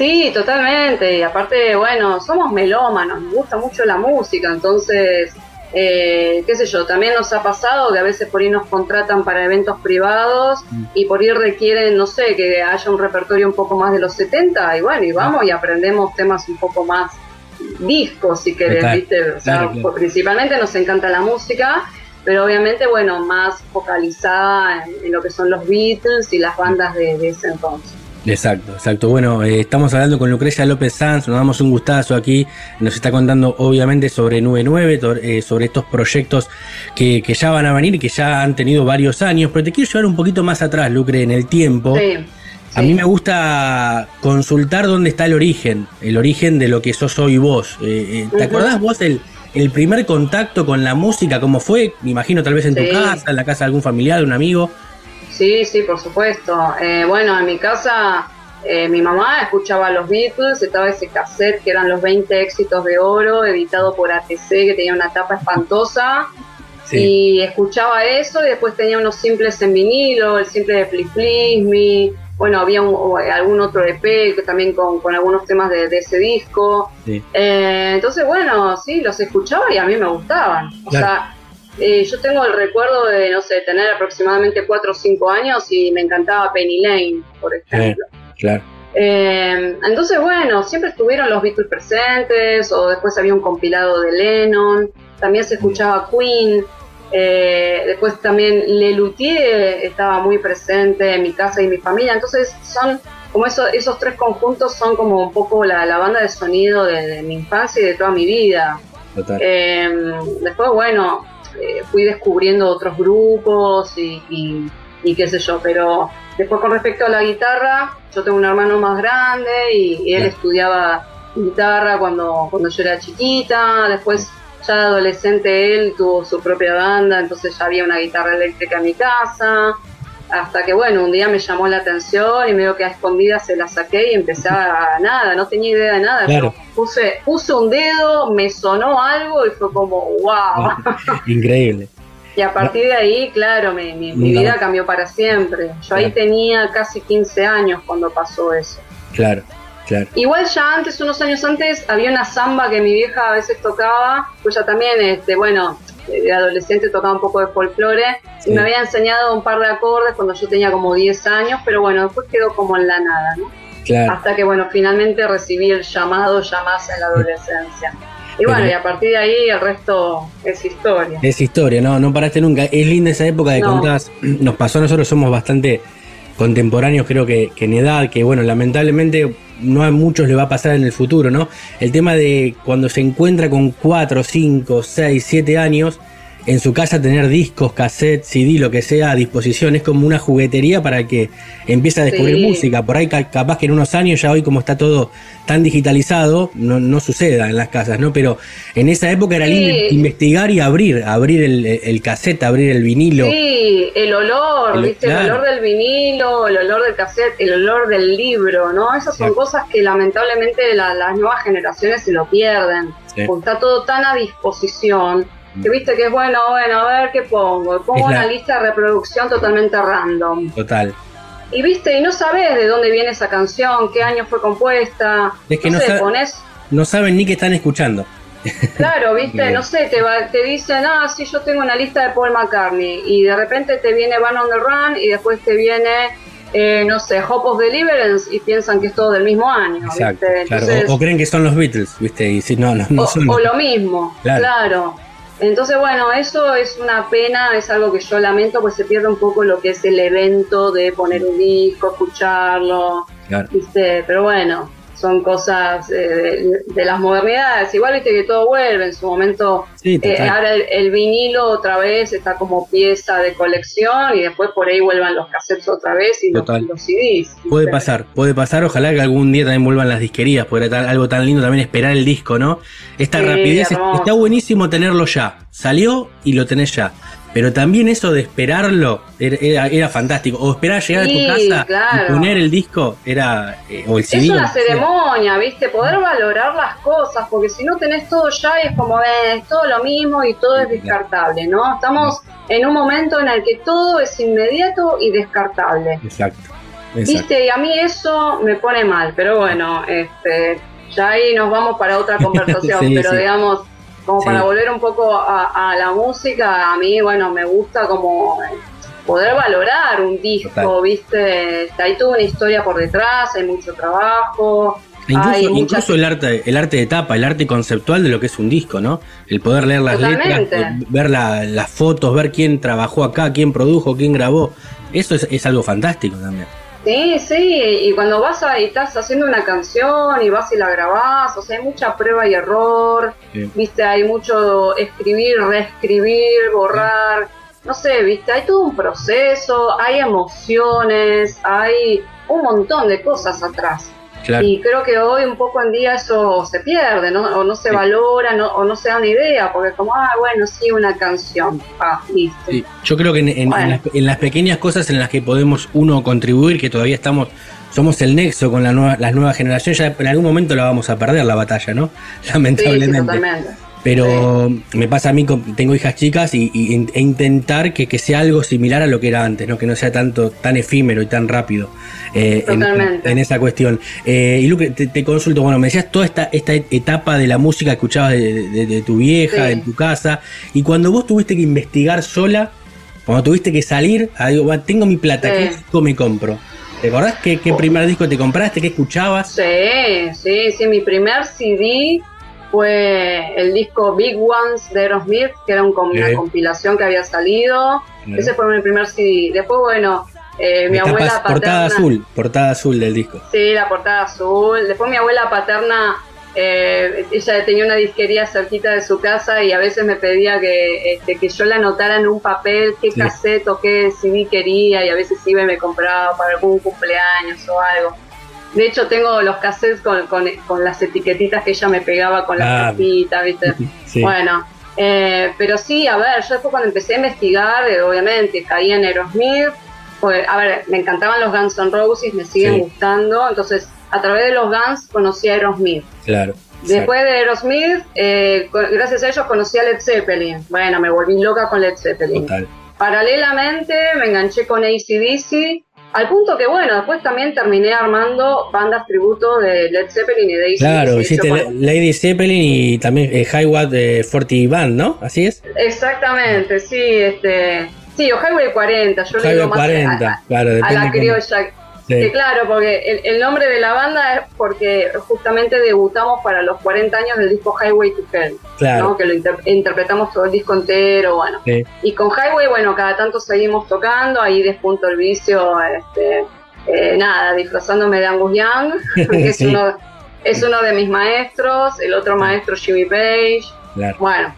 [SPEAKER 10] Sí, totalmente. Y aparte, bueno, somos melómanos, nos gusta mucho la música, entonces, eh, qué sé yo, también nos ha pasado que a veces por ahí nos contratan para eventos privados y por ahí requieren, no sé, que haya un repertorio un poco más de los 70 y bueno, y vamos y aprendemos temas un poco más discos, si querés,
[SPEAKER 2] Claro,
[SPEAKER 10] ¿viste? O sea,
[SPEAKER 2] claro, claro.
[SPEAKER 10] principalmente nos encanta la música. Pero obviamente, bueno, más focalizada en, en lo que son los Beatles y las bandas de, de ese entonces.
[SPEAKER 2] Exacto, exacto. Bueno, eh, estamos hablando con Lucrecia López Sanz, nos damos un gustazo aquí, nos está contando obviamente sobre 99, to- eh, sobre estos proyectos que, que ya van a venir y que ya han tenido varios años, pero te quiero llevar un poquito más atrás, Lucre, en el tiempo.
[SPEAKER 10] Sí.
[SPEAKER 2] A mí me gusta consultar dónde está el origen, el origen de lo que sos hoy vos. Eh, eh, ¿Te
[SPEAKER 10] Ujú.
[SPEAKER 2] acordás vos el, el primer contacto con la música? ¿Cómo fue? Me imagino tal vez en tu casa, en la casa de algún familiar, de un amigo.
[SPEAKER 10] Sí, sí, por supuesto. Eh, bueno, en mi casa eh, mi mamá escuchaba los Beatles, estaba ese cassette que eran los 20 éxitos de oro, editado por ATC, que tenía una tapa espantosa. Y escuchaba eso y después tenía unos simples en vinilo, el simple de Please Please Me. Bueno, había un- algún otro EP que también con, con algunos temas de, de ese disco.
[SPEAKER 2] Sí.
[SPEAKER 10] Eh, entonces, bueno, sí, los escuchaba y a mí me gustaban. O
[SPEAKER 2] Claro.
[SPEAKER 10] sea, eh, yo tengo el recuerdo de, no sé, tener aproximadamente 4 o 5 años y me encantaba Penny Lane, por ejemplo.
[SPEAKER 2] Claro.
[SPEAKER 10] Eh, entonces, bueno, siempre estuvieron los Beatles presentes, o después había un compilado de Lennon, también se escuchaba Queen, eh, después también Lelutier estaba muy presente en mi casa y mi familia, entonces son como eso, esos tres conjuntos son como un poco la, la banda de sonido de, de mi infancia y de toda mi vida.
[SPEAKER 2] Total.
[SPEAKER 10] Eh, después, bueno, eh, fui descubriendo otros grupos y, y- y qué sé yo, pero después con respecto a la guitarra, yo tengo un hermano más grande y, y él estudiaba guitarra cuando, cuando yo era chiquita, después ya de adolescente él tuvo su propia banda, entonces ya había una guitarra eléctrica en mi casa, hasta que bueno, un día me llamó la atención y medio que a escondidas se la saqué y empecé a nada, no tenía idea de nada,
[SPEAKER 2] Claro.
[SPEAKER 10] puse, puse un dedo, me sonó algo y fue como wow.
[SPEAKER 2] Increíble.
[SPEAKER 10] Y a partir de ahí, claro, mi, mi- mi vida cambió para siempre. Yo ahí tenía casi 15 años cuando pasó eso.
[SPEAKER 2] Claro, claro.
[SPEAKER 10] Igual ya antes, unos años antes, había una samba que mi vieja a veces tocaba, pues ya también, este, bueno, de adolescente tocaba un poco de folclore
[SPEAKER 2] Sí.
[SPEAKER 10] y me había enseñado un par de acordes cuando yo tenía como 10 años, pero bueno, después quedó como en la nada, ¿no?
[SPEAKER 2] Claro.
[SPEAKER 10] Hasta que, bueno, finalmente recibí el llamado ya más en la adolescencia. Y
[SPEAKER 2] Pero-
[SPEAKER 10] bueno, y a partir de ahí el resto es historia.
[SPEAKER 2] Es historia, no, no paraste nunca. Es linda esa época de
[SPEAKER 10] No.
[SPEAKER 2] Nos pasó nosotros, somos bastante contemporáneos, creo que, que en edad, que bueno, lamentablemente no a muchos le va a pasar en el futuro, ¿no? El tema de cuando se encuentra con 4, 5, 6, 7 años, en su casa tener discos, cassettes, CD, lo que sea a disposición, es como una juguetería para que empiece a descubrir
[SPEAKER 10] Sí.
[SPEAKER 2] música. Por ahí ca- capaz que en unos años, ya hoy como está todo tan digitalizado, no, no suceda en las casas, ¿no? Pero en esa época era
[SPEAKER 10] Sí.
[SPEAKER 2] lindo investigar y abrir, abrir el, el cassette, abrir el vinilo.
[SPEAKER 10] Sí, el olor,
[SPEAKER 2] El-
[SPEAKER 10] ¿viste?
[SPEAKER 2] claro.
[SPEAKER 10] El olor del vinilo, el olor del cassette, el olor del libro, ¿no? Esas son
[SPEAKER 2] Sí.
[SPEAKER 10] cosas que lamentablemente la- las nuevas generaciones se lo pierden. Porque está todo tan a disposición que viste que es bueno, bueno, a ver qué pongo. Pongo
[SPEAKER 2] la-
[SPEAKER 10] una lista de reproducción totalmente random.
[SPEAKER 2] Total.
[SPEAKER 10] Y viste, y no sabes de dónde viene esa canción, qué año fue compuesta.
[SPEAKER 2] Es que
[SPEAKER 10] no,
[SPEAKER 2] no
[SPEAKER 10] sé, pones
[SPEAKER 2] No saben ni qué están escuchando.
[SPEAKER 10] Claro, viste, no sé, te, va- te dicen, ah, sí, yo tengo una lista de Paul McCartney, y de repente te viene Van on the Run, y después te viene, eh, no sé, Hope of Deliverance, y piensan que es todo del mismo año,
[SPEAKER 2] Exacto.
[SPEAKER 10] ¿viste?
[SPEAKER 2] claro. O, o creen que son los Beatles, ¿viste? Y si no, no, no
[SPEAKER 10] o-
[SPEAKER 2] son.
[SPEAKER 10] o lo mismo,
[SPEAKER 2] Claro.
[SPEAKER 10] claro. Entonces, bueno, eso es una pena, es algo que yo lamento, pues se pierde un poco lo que es el evento de poner un disco, escucharlo,
[SPEAKER 2] Claro.
[SPEAKER 10] ¿viste? Pero bueno, son cosas eh, de, de las modernidades. Igual viste que todo vuelve, en su momento
[SPEAKER 2] Sí,
[SPEAKER 10] eh, ahora el, el vinilo otra vez está como pieza de colección y después por ahí vuelvan los cassettes otra vez y los, los CDs.
[SPEAKER 2] Puede pasar, puede pasar. Ojalá que algún día también vuelvan las disquerías, porque era algo tan lindo también esperar el disco, ¿no? Esta
[SPEAKER 10] Sí,
[SPEAKER 2] rapidez,
[SPEAKER 10] hermoso.
[SPEAKER 2] está buenísimo tenerlo ya. Salió y lo tenés ya. Pero también eso de esperarlo era, era- fantástico. O esperar a llegar a tu casa
[SPEAKER 10] claro.
[SPEAKER 2] y poner el disco, era. eh, o el CD.
[SPEAKER 10] Es una
[SPEAKER 2] sea.
[SPEAKER 10] ceremonia, ¿viste? Poder valorar las cosas, porque si no tenés todo ya y es como, eh, es todo lo mismo y todo es descartable, ¿no? Estamos en un momento en el que todo es inmediato y descartable.
[SPEAKER 2] Exacto. exacto.
[SPEAKER 10] ¿Viste? Y a mí eso me pone mal, pero bueno, este, ya ahí nos vamos para otra conversación,
[SPEAKER 2] Sí,
[SPEAKER 10] pero digamos, como
[SPEAKER 2] Sí.
[SPEAKER 10] para volver un poco a, a la música, a mí, bueno, me gusta como eh, poder valorar un disco,
[SPEAKER 2] Total.
[SPEAKER 10] ¿viste? Hay toda una historia por detrás, hay mucho trabajo.
[SPEAKER 2] E Incluso,
[SPEAKER 10] hay
[SPEAKER 2] incluso el arte, el arte de tapa, el arte conceptual de lo que es un disco, ¿no? El poder leer las
[SPEAKER 10] Totalmente.
[SPEAKER 2] letras, ver la- las fotos, ver quién trabajó acá, quién produjo, quién grabó. Eso es, es algo fantástico también.
[SPEAKER 10] Sí, sí, y cuando vas a, y estás haciendo una canción y vas y la grabás, o sea, hay mucha prueba y error,
[SPEAKER 2] Sí.
[SPEAKER 10] viste, hay mucho escribir, reescribir, borrar, no sé, viste, hay todo un proceso, hay emociones, hay un montón de cosas atrás.
[SPEAKER 2] Claro.
[SPEAKER 10] Y creo que hoy un poco en día eso se pierde, ¿no? o no se
[SPEAKER 2] Sí.
[SPEAKER 10] valora, no- o no se da una idea, porque como, ah, bueno, sí, una canción, ah, listo.
[SPEAKER 2] Sí, Yo creo que en, en- las, en las pequeñas cosas en las que podemos uno contribuir, que todavía estamos, somos el nexo con la nueva, las nuevas generaciones, ya en algún momento la vamos a perder la batalla, ¿no?
[SPEAKER 10] Sí, sí,
[SPEAKER 2] Lamentablemente.
[SPEAKER 10] totalmente.
[SPEAKER 2] Pero me pasa a mí, tengo hijas chicas y, y e intentar que, que sea algo similar a lo que era antes, ¿no? Que no sea tanto tan efímero y tan rápido eh, en, esa cuestión. Eh, y Luque, te, te consulto, bueno, me decías toda esta, esta etapa de la música que escuchabas de, de- de tu vieja,
[SPEAKER 10] Sí.
[SPEAKER 2] en tu casa, y cuando vos tuviste que investigar sola, cuando tuviste que salir, ah, digo, "Va, tengo mi plata,
[SPEAKER 10] Sí.
[SPEAKER 2] ¿qué disco me compro? ¿Te acordás qué, qué primer disco te compraste? ¿Qué escuchabas?
[SPEAKER 10] Sí, sí, sí. Mi primer CD fue el disco Big Ones de Aerosmith, que era un una
[SPEAKER 2] Sí.
[SPEAKER 10] compilación que había salido. Ese fue mi primer CD. Después, bueno, eh, mi abuela paterna.
[SPEAKER 2] portada azul, portada azul del disco.
[SPEAKER 10] Sí, la portada azul. Después mi abuela paterna, eh, ella tenía una disquería cerquita de su casa y a veces me pedía que, este, que yo la anotara en un papel qué
[SPEAKER 2] Sí.
[SPEAKER 10] cassette o qué CD quería y a veces iba y me compraba para algún cumpleaños o algo. De hecho, tengo los cassettes con, con- con las etiquetitas que ella me pegaba con
[SPEAKER 2] Ah.
[SPEAKER 10] las tapitas, ¿viste?
[SPEAKER 2] Sí.
[SPEAKER 10] Bueno, eh, pero sí, a ver, yo después cuando empecé a investigar, eh, obviamente caí en Aerosmith, pues, a ver, me encantaban los Guns N' Roses, me siguen
[SPEAKER 2] Sí.
[SPEAKER 10] gustando, entonces a través de los Guns conocí a Aerosmith.
[SPEAKER 2] Claro.
[SPEAKER 10] Después de Aerosmith, eh, gracias a ellos conocí a Led Zeppelin. Bueno, me volví loca con Led Zeppelin.
[SPEAKER 2] Total.
[SPEAKER 10] Paralelamente me enganché con ACDC, al punto que, bueno, después también terminé armando bandas tributo de Led Zeppelin y de ACDC.
[SPEAKER 2] Claro, hiciste
[SPEAKER 10] con-
[SPEAKER 2] Lady Zeppelin y también eh, High Watt de Forty Band, ¿no? ¿Así es?
[SPEAKER 10] Exactamente, sí, este, sí, o Highway 40, yo le
[SPEAKER 2] Highway
[SPEAKER 10] digo más
[SPEAKER 2] 40,
[SPEAKER 10] a,
[SPEAKER 2] claro,
[SPEAKER 10] a la criolla.
[SPEAKER 2] Sí.
[SPEAKER 10] Que claro, porque el, el nombre de la banda es porque justamente debutamos para los 40 años del disco Highway to Hell,
[SPEAKER 2] Claro.
[SPEAKER 10] ¿no? que lo inter- interpretamos todo el disco entero, bueno.
[SPEAKER 2] Sí.
[SPEAKER 10] Y con Highway, bueno, cada tanto seguimos tocando, ahí despunto el vicio, este, eh, nada, disfrazándome de Angus Young, que es, uno, es uno de mis maestros, el otro maestro Jimmy Page,
[SPEAKER 2] Claro.
[SPEAKER 10] bueno,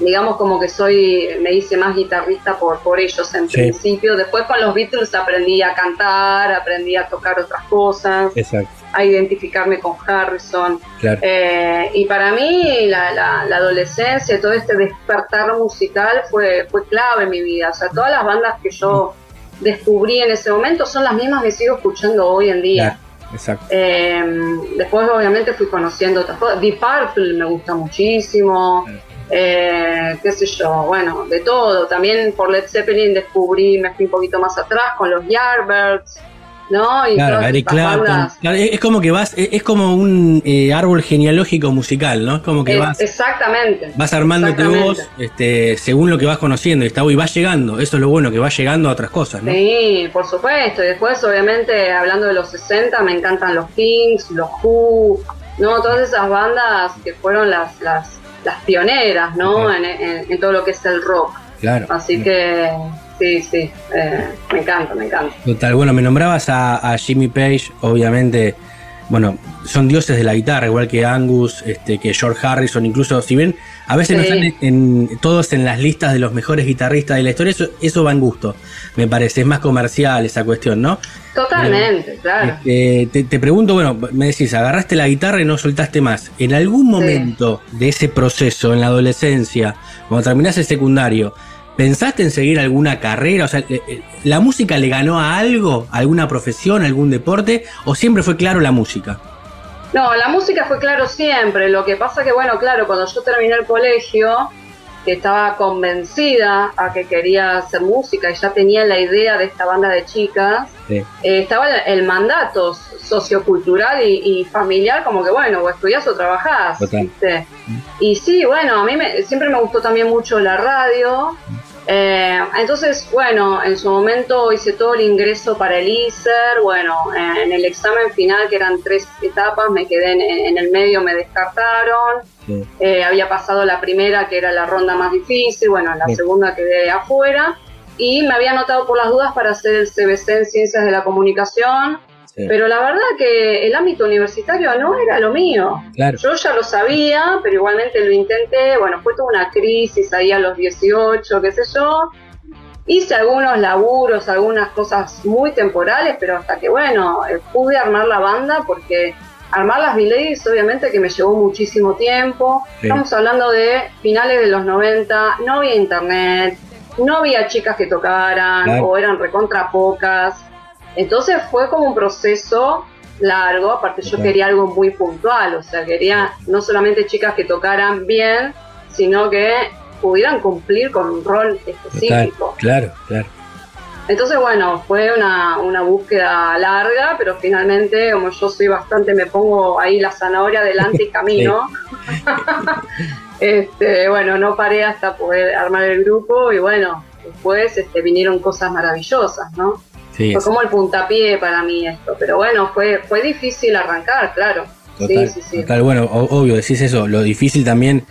[SPEAKER 10] digamos como que soy, me hice más guitarrista por, por ellos en
[SPEAKER 2] Sí.
[SPEAKER 10] principio. Después con los Beatles aprendí a cantar, aprendí a tocar otras cosas,
[SPEAKER 2] Exacto,
[SPEAKER 10] a identificarme con Harrison.
[SPEAKER 2] claro.
[SPEAKER 10] Eh, y para mí la, la- la adolescencia, todo este despertar musical fue, fue clave en mi vida. O sea, todas las bandas que yo descubrí en ese momento son las mismas que sigo escuchando hoy en día.
[SPEAKER 2] Claro, exacto.
[SPEAKER 10] Eh, después obviamente fui conociendo otras cosas. Deep Purple me gusta muchísimo. Eh, qué sé yo, bueno, de todo. También por Led Zeppelin descubrí, me fui un poquito más atrás con los Yardbirds, ¿no? Y
[SPEAKER 2] Claro, Eric Clapton. Claro, es, como que vas, es, es como un eh, árbol genealógico musical, ¿no? Es como que
[SPEAKER 10] Eh,
[SPEAKER 2] vas,
[SPEAKER 10] exactamente.
[SPEAKER 2] vas armándote
[SPEAKER 10] exactamente.
[SPEAKER 2] vos este, según lo que vas conociendo y está y vas llegando. Eso es lo bueno, que vas llegando a otras cosas, ¿no?
[SPEAKER 10] Sí, por supuesto. Y después, obviamente, hablando de los 60, me encantan los Kings, los Who, ¿no? Todas esas bandas que fueron las, las, las pioneras, ¿no? En- en todo lo que es el rock.
[SPEAKER 2] Claro.
[SPEAKER 10] Así que, sí, sí, eh, me encanta, me encanta.
[SPEAKER 2] Total, bueno, me nombrabas a, a Jimmy Page, obviamente bueno, son dioses de la guitarra, igual que Angus, este, que George Harrison, incluso si bien a veces no están en, en- todos en las listas de los mejores guitarristas de la historia, eso, eso va en gusto, me parece, es más comercial esa cuestión, ¿no?
[SPEAKER 10] Totalmente, claro.
[SPEAKER 2] Este, te, te pregunto, bueno, me decís, agarraste la guitarra y no soltaste más. ¿En algún momento de ese proceso, en la adolescencia, cuando terminaste el secundario, pensaste en seguir alguna carrera? O sea, eh, eh, ¿la música le ganó a algo, a alguna profesión, a algún deporte? ¿O siempre fue claro la música?
[SPEAKER 10] No, la música fue claro siempre. Lo que pasa que, bueno, claro, cuando yo terminé el colegio, que estaba convencida a que quería hacer música y ya tenía la idea de esta banda de chicas,
[SPEAKER 2] Sí.
[SPEAKER 10] eh, estaba el, el mandato sociocultural y, y familiar como que, bueno, o estudias o trabajás. ¿viste? Y sí, bueno, a mí me- siempre me gustó también mucho la radio. Eh, entonces, bueno, en su momento hice todo el ingreso para el ISER. Bueno, eh, en el examen final, que eran tres etapas, me quedé en, en el medio, me descartaron.
[SPEAKER 2] Sí.
[SPEAKER 10] Eh, había pasado la primera, que era la ronda más difícil. Bueno, en la segunda quedé afuera. Y me había anotado por las dudas para hacer el CBC en Ciencias de la Comunicación.
[SPEAKER 2] Sí.
[SPEAKER 10] Pero la verdad que el ámbito universitario no era lo mío.
[SPEAKER 2] Claro.
[SPEAKER 10] Yo ya lo sabía, pero igualmente lo intenté. Bueno, fue toda una crisis ahí a los 18, qué sé yo. Hice algunos laburos, algunas cosas muy temporales, pero hasta que, bueno, eh, pude armar la banda porque armar las Ladies obviamente que me llevó muchísimo tiempo.
[SPEAKER 2] Sí.
[SPEAKER 10] Estamos hablando de finales de los 90, no había internet, no había chicas que tocaran
[SPEAKER 2] Claro.
[SPEAKER 10] o eran recontra pocas. Entonces fue como un proceso largo, aparte yo quería algo muy puntual, o sea, quería no solamente chicas que tocaran bien, sino que pudieran cumplir con un rol específico.
[SPEAKER 2] Claro, claro.
[SPEAKER 10] Entonces, bueno, fue una, una búsqueda larga, pero finalmente, como yo soy bastante, me pongo ahí la zanahoria adelante y camino. este, bueno, no paré hasta poder armar el grupo y bueno, después este, vinieron cosas maravillosas, ¿no?
[SPEAKER 2] Sí,
[SPEAKER 10] Fue como el puntapié para mí esto, pero bueno, fue, fue difícil arrancar, claro.
[SPEAKER 2] Total,
[SPEAKER 10] sí, sí,
[SPEAKER 2] total. Bueno, obvio, decís eso, lo difícil también,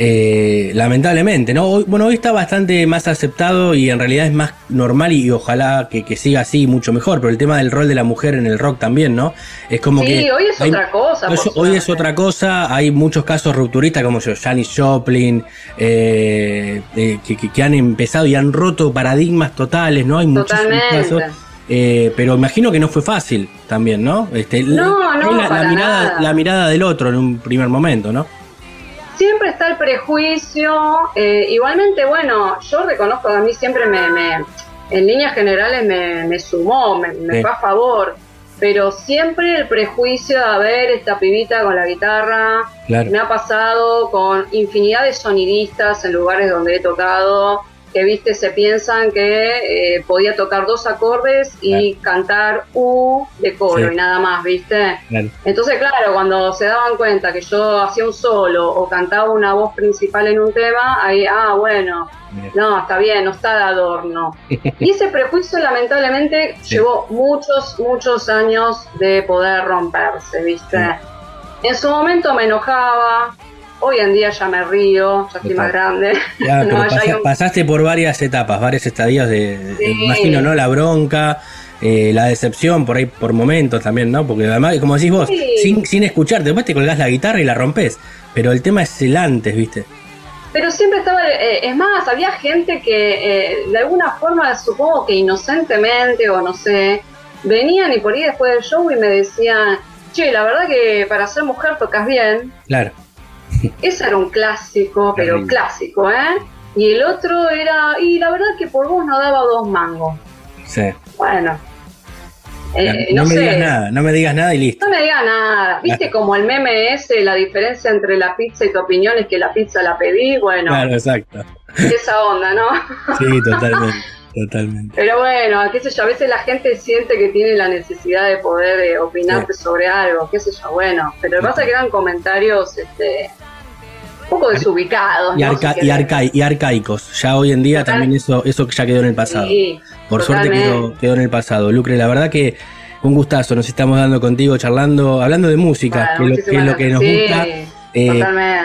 [SPEAKER 2] eh, lamentablemente, ¿no? Hoy, bueno, hoy está bastante más aceptado y en realidad es más normal y, ojalá que, que siga así mucho mejor, pero el tema del rol de la mujer en el rock también, ¿no? Es como
[SPEAKER 10] Sí,
[SPEAKER 2] que...
[SPEAKER 10] hoy es
[SPEAKER 2] hay-
[SPEAKER 10] otra cosa.
[SPEAKER 2] Hoy, es otra cosa, hay muchos casos rupturistas como yo, Janis Joplin, eh, eh, que, que- que han empezado y han roto paradigmas totales, ¿no? Hay muchísimos
[SPEAKER 10] Totalmente.
[SPEAKER 2] casos. Eh, pero imagino que no fue fácil también, ¿no? Este,
[SPEAKER 10] No, no,
[SPEAKER 2] la, mirada,
[SPEAKER 10] nada.
[SPEAKER 2] la mirada del otro en un primer momento, ¿no?
[SPEAKER 10] Siempre está el prejuicio. eh, igualmente, bueno, yo reconozco que a mí siempre me, me- en líneas generales me, me sumó, me, me
[SPEAKER 2] Sí.
[SPEAKER 10] fue a favor. Pero siempre el prejuicio de ver esta pibita con la guitarra.
[SPEAKER 2] Claro.
[SPEAKER 10] Me ha pasado con infinidad de sonidistas en lugares donde he tocado. Que viste, se piensan que eh, podía tocar dos acordes y cantar U de coro
[SPEAKER 2] Sí.
[SPEAKER 10] y nada más, ¿viste?
[SPEAKER 2] Claro.
[SPEAKER 10] Entonces, claro, cuando se daban cuenta que yo hacía un solo o cantaba una voz principal en un tema, ahí, ah, bueno,
[SPEAKER 2] Bien.
[SPEAKER 10] no, está bien, no está de adorno. Y ese prejuicio, lamentablemente,
[SPEAKER 2] Sí.
[SPEAKER 10] llevó muchos, muchos años de poder romperse, ¿viste? En su momento me enojaba, hoy en día ya me río, ya estoy más grande.
[SPEAKER 2] Ya, pero
[SPEAKER 10] No,
[SPEAKER 2] pasa-
[SPEAKER 10] un-
[SPEAKER 2] pasaste por varias etapas, varios estadios de, imagino, ¿no? La bronca, eh, la decepción por ahí por momentos también, ¿no? Porque además, como decís vos,
[SPEAKER 10] Sí.
[SPEAKER 2] sin, sin escucharte, después te colgás la guitarra y la rompes. Pero el tema es el antes, ¿viste?
[SPEAKER 10] Pero siempre estaba, eh, es más, había gente que eh, de alguna forma, supongo que inocentemente o no sé, venían y por ahí después del show y me decían, che, la verdad que para ser mujer tocas bien.
[SPEAKER 2] Claro.
[SPEAKER 10] Ese era un clásico, pero
[SPEAKER 2] Terrible.
[SPEAKER 10] clásico, ¿eh? Y el otro era, y la verdad que por vos no daba dos mangos.
[SPEAKER 2] Sí.
[SPEAKER 10] Bueno. eh,
[SPEAKER 2] no,
[SPEAKER 10] no
[SPEAKER 2] me
[SPEAKER 10] sé.
[SPEAKER 2] digas nada, no me digas nada y listo.
[SPEAKER 10] No me diga nada. ¿Viste como el meme ese, la diferencia entre la pizza y tu opinión es que la pizza la pedí? Bueno,
[SPEAKER 2] Claro, exacto.
[SPEAKER 10] esa onda, ¿no?
[SPEAKER 2] Sí, totalmente, totalmente.
[SPEAKER 10] Pero bueno, qué sé yo, a veces la gente siente que tiene la necesidad de poder eh, opinarte sobre algo, qué sé yo, bueno. Pero lo que pasa es que eran comentarios este, un poco desubicados.
[SPEAKER 2] Y, arca- y,
[SPEAKER 10] querés.
[SPEAKER 2] arca- y arcaicos. Ya hoy en día
[SPEAKER 10] Total.
[SPEAKER 2] también eso, eso ya quedó en el pasado.
[SPEAKER 10] Sí,
[SPEAKER 2] Por suerte quedó, quedó en el pasado. Lucre, la verdad que un gustazo. Nos estamos dando contigo, charlando, hablando de música,
[SPEAKER 10] Bueno,
[SPEAKER 2] que, es lo, que es lo que nos gusta. Eh,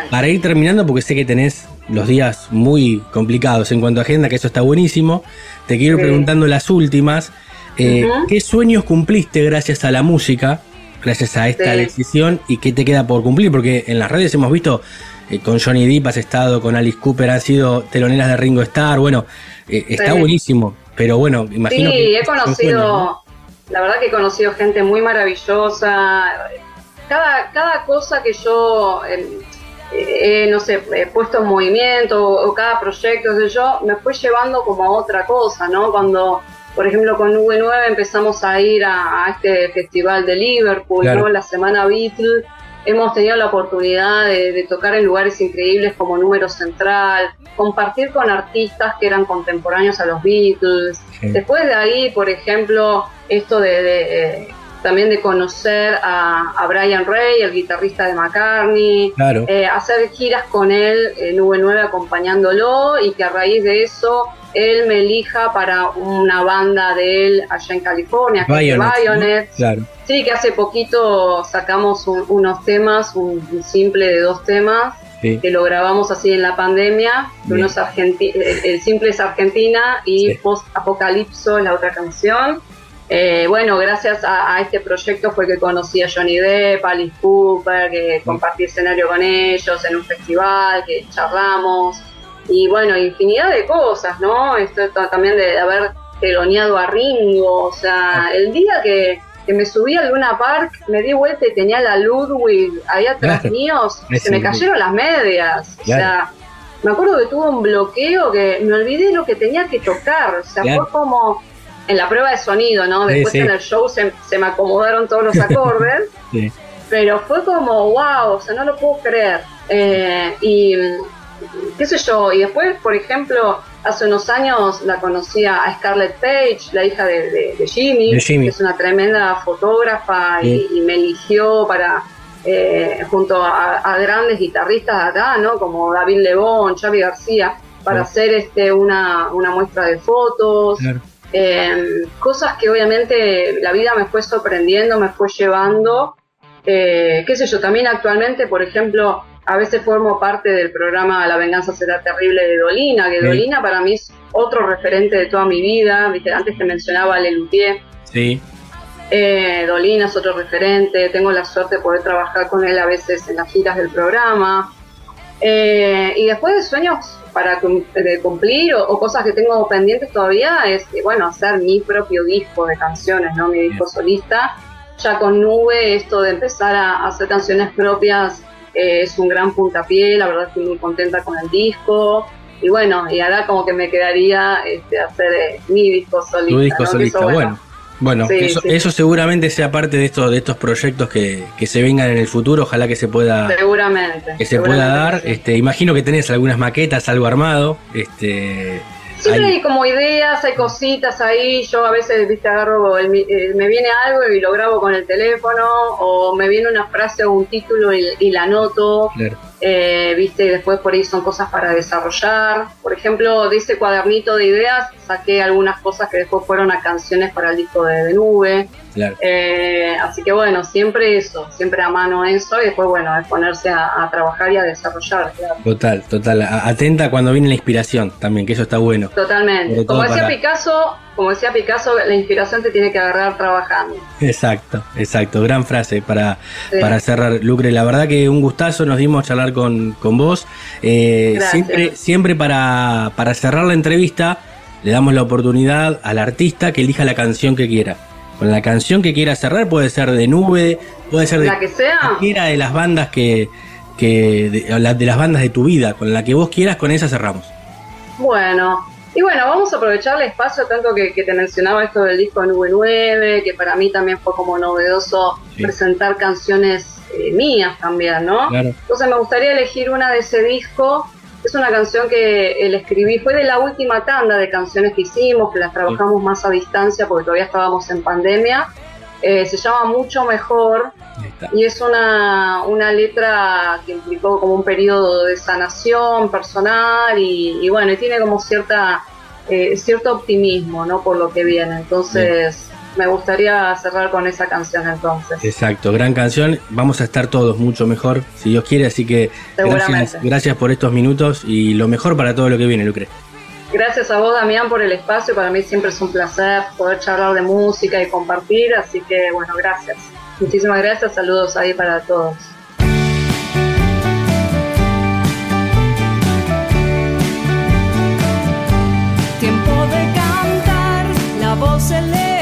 [SPEAKER 2] para ir terminando, porque sé que tenés los días muy complicados en cuanto a agenda, que eso está buenísimo. Te quiero ir preguntando las últimas. Eh. ¿Qué sueños cumpliste gracias a la música gracias a esta
[SPEAKER 10] Sí.
[SPEAKER 2] decisión y qué te queda por cumplir, porque en las redes hemos visto eh, con Johnny Depp has estado, con Alice Cooper han sido teloneras de Ringo Starr, bueno, eh, está
[SPEAKER 10] Sí.
[SPEAKER 2] buenísimo, pero bueno, imagino
[SPEAKER 10] Sí,
[SPEAKER 2] que
[SPEAKER 10] he conocido, la verdad que he conocido gente muy maravillosa. Cada, cada cosa que yo, eh, eh, no sé, he puesto en movimiento o, o cada proyecto, qué sé yo, me fue llevando como a otra cosa, ¿no? Cuando, por ejemplo, con V9 empezamos a ir a, a este festival de Liverpool,
[SPEAKER 2] Claro.
[SPEAKER 10] ¿no? La semana Beatles. Hemos tenido la oportunidad de, de tocar en lugares increíbles como Número Central, compartir con artistas que eran contemporáneos a los Beatles.
[SPEAKER 2] Sí.
[SPEAKER 10] Después de ahí, por ejemplo, esto de, de, eh, también de conocer a, a Brian Ray, el guitarrista de McCartney,
[SPEAKER 2] Claro.
[SPEAKER 10] eh, hacer giras con él en V9 acompañándolo y que a raíz de eso él me elija para una banda de él allá en California, que es.
[SPEAKER 2] Claro.
[SPEAKER 10] Sí, que hace poquito sacamos un- unos temas, un, un simple de dos temas,
[SPEAKER 2] Sí.
[SPEAKER 10] que lo grabamos así en la pandemia.
[SPEAKER 2] Bien.
[SPEAKER 10] Unos argenti- el, el simple es Argentina y
[SPEAKER 2] Sí.
[SPEAKER 10] Post Apocalipso es la otra canción. Eh, bueno, gracias a, a este proyecto fue que conocí a Johnny Depp, a Alice Cooper, que compartí escenario con ellos en un festival, que charlamos. Y bueno, infinidad de cosas, ¿no? Esto ta- también de haber teloneado a Ringo. O sea, el día que, que me subí al Luna Park, me di vuelta y tenía la Ludwig ahí atrás
[SPEAKER 2] Claro.
[SPEAKER 10] mío,
[SPEAKER 2] Es
[SPEAKER 10] se me cayeron las medias. O sea, me acuerdo que tuve un bloqueo que me olvidé lo que tenía que tocar. O sea,
[SPEAKER 2] Claro.
[SPEAKER 10] fue como en la prueba de sonido, ¿no? Después
[SPEAKER 2] sí.
[SPEAKER 10] en el show se, se me acomodaron todos los acordes.
[SPEAKER 2] Sí.
[SPEAKER 10] Pero fue como, wow, o sea, no lo puedo creer. Eh, y qué sé yo, y después, por ejemplo, hace unos años la conocí a Scarlett Page, la hija de, de- de Jimmy,
[SPEAKER 2] De Jimmy.
[SPEAKER 10] que es una tremenda fotógrafa
[SPEAKER 2] Sí.
[SPEAKER 10] y, y me eligió para, eh, junto a, a grandes guitarristas de acá, ¿no? Como David Lebón, Xavi García, para hacer este una, una muestra de fotos.
[SPEAKER 2] Claro.
[SPEAKER 10] Eh, cosas que obviamente la vida me fue sorprendiendo, me fue llevando. Eh, qué sé yo, también actualmente, por ejemplo, a veces formo parte del programa La venganza será terrible de Dolina, que
[SPEAKER 2] Sí.
[SPEAKER 10] Dolina para mí es otro referente de toda mi vida. ¿viste? Antes te mencionaba a Lelutier.
[SPEAKER 2] Sí.
[SPEAKER 10] Eh, Dolina es otro referente, tengo la suerte de poder trabajar con él a veces en las giras del programa. Eh, y después de sueños para de cumplir o, o cosas que tengo pendientes todavía es, eh, bueno, hacer mi propio disco de canciones, ¿no? Mi disco solista. Ya con Nube, esto de empezar a hacer canciones propias eh, es un gran puntapié, la verdad estoy muy contenta con el disco. Y bueno, y ahora como que me quedaría este, hacer eh, mi disco solista.
[SPEAKER 2] Tu disco solista,
[SPEAKER 10] eso,
[SPEAKER 2] bueno. Bueno,
[SPEAKER 10] Sí,
[SPEAKER 2] eso,
[SPEAKER 10] sí.
[SPEAKER 2] eso seguramente sea parte de estos, de estos proyectos que, que se vengan en el futuro, ojalá que se pueda,
[SPEAKER 10] Seguramente.
[SPEAKER 2] que se pueda
[SPEAKER 10] seguramente
[SPEAKER 2] dar.
[SPEAKER 10] que sí.
[SPEAKER 2] Este, imagino que tenés algunas maquetas, algo armado. Este,
[SPEAKER 10] Siempre hay como ideas, hay cositas ahí. Yo a veces, viste, agarro, el eh, me viene algo y lo grabo con el teléfono, o me viene una frase o un título y, y la anoto.
[SPEAKER 2] claro.
[SPEAKER 10] Eh, viste, y después por ahí son cosas para desarrollar. Por ejemplo, de ese cuadernito de ideas saqué algunas cosas que después fueron a canciones para el disco de, de nube.
[SPEAKER 2] Claro.
[SPEAKER 10] Eh, así que bueno, siempre eso, siempre a mano eso, y después bueno, es ponerse a, a trabajar y a desarrollar, claro.
[SPEAKER 2] Total, total. Atenta cuando viene la inspiración también, que eso está bueno.
[SPEAKER 10] Totalmente. Como decía
[SPEAKER 2] para-
[SPEAKER 10] Picasso, como decía Picasso, la inspiración te tiene que agarrar trabajando.
[SPEAKER 2] Exacto, exacto. Gran frase para,
[SPEAKER 10] Sí.
[SPEAKER 2] para cerrar. Lucre, la verdad que un gustazo nos dimos a charlar con, con vos. Eh, siempre siempre para, para cerrar la entrevista, le damos la oportunidad al artista que elija la canción que quiera. Con la canción que quiera cerrar, puede ser de nube, puede ser de
[SPEAKER 10] La que sea.
[SPEAKER 2] cualquiera de las bandas que, que de las bandas de tu vida, con la que vos quieras, con esa cerramos.
[SPEAKER 10] Bueno, y bueno, vamos a aprovechar el espacio tanto que, que te mencionaba esto del disco Nube 9, que para mí también fue como novedoso
[SPEAKER 2] Sí.
[SPEAKER 10] presentar canciones eh, mías también, ¿no?
[SPEAKER 2] Claro.
[SPEAKER 10] Entonces me gustaría elegir una de ese disco. Es una canción que el escribí, fue de la última tanda de canciones que hicimos, que las trabajamos más a distancia porque todavía estábamos en pandemia. Eh, se llama Mucho Mejor. Y es una, una letra que implicó como un periodo de sanación personal y, y bueno, y tiene como cierta eh, cierto optimismo, ¿no? Por lo que viene. Entonces, me gustaría cerrar con esa canción entonces.
[SPEAKER 2] Exacto, gran canción. Vamos a estar todos mucho mejor, si Dios quiere. Así que gracias, gracias por estos minutos y lo mejor para todo lo que viene, Lucre.
[SPEAKER 10] Gracias a vos, Damián, por el espacio. Para mí siempre es un placer poder charlar de música y compartir, así que bueno, gracias. Muchísimas gracias, saludos ahí para todos.
[SPEAKER 11] Tiempo de cantar, la voz elevar,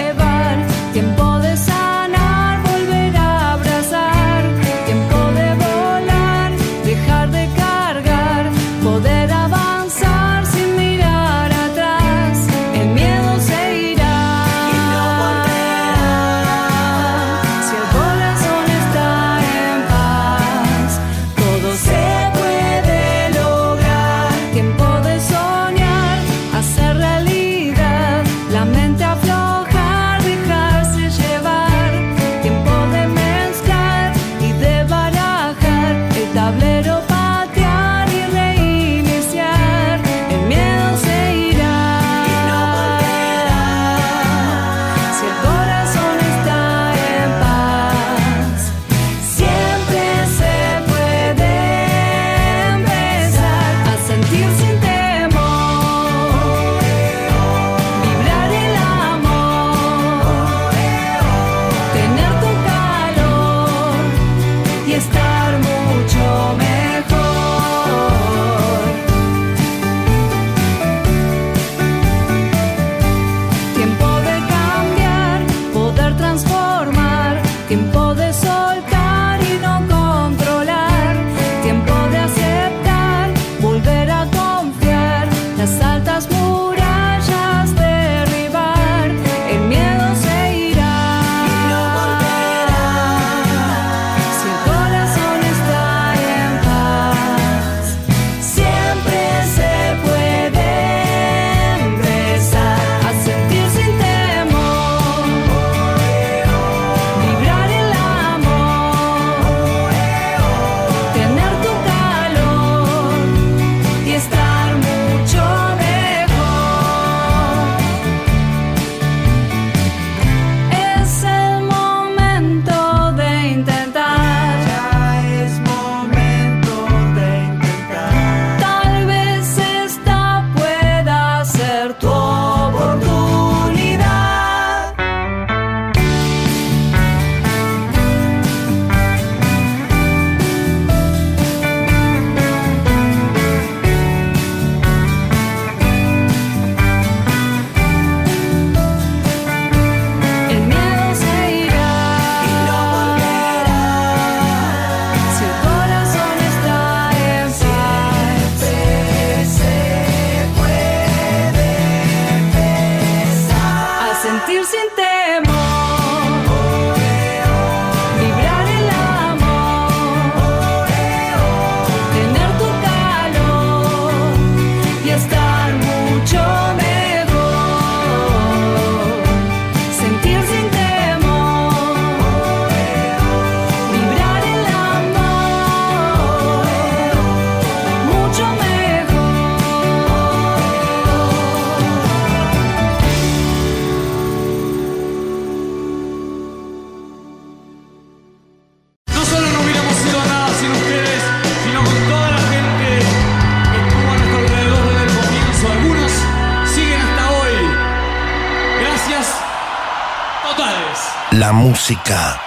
[SPEAKER 12] totales.
[SPEAKER 4] La música,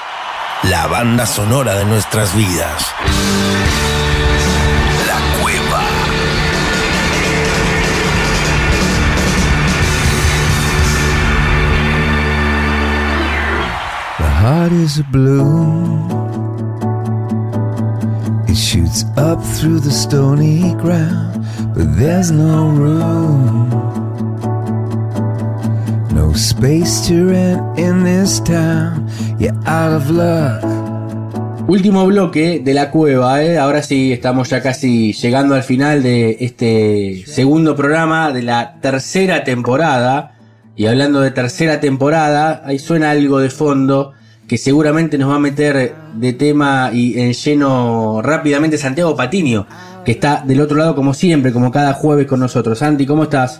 [SPEAKER 4] la banda sonora de nuestras vidas. La cueva.
[SPEAKER 13] The heart is blue. It shoots up through the stony ground, but there's no room. Space to rent in this town. You're out of luck.
[SPEAKER 14] Último bloque de la cueva, ¿eh? ahora sí estamos ya casi llegando al final de este segundo programa de la tercera temporada. Y hablando de tercera temporada, ahí suena algo de fondo que seguramente nos va a meter de tema y en lleno rápidamente Santiago Patiño, que está del otro lado como siempre, como cada jueves con nosotros. Santi, ¿cómo estás?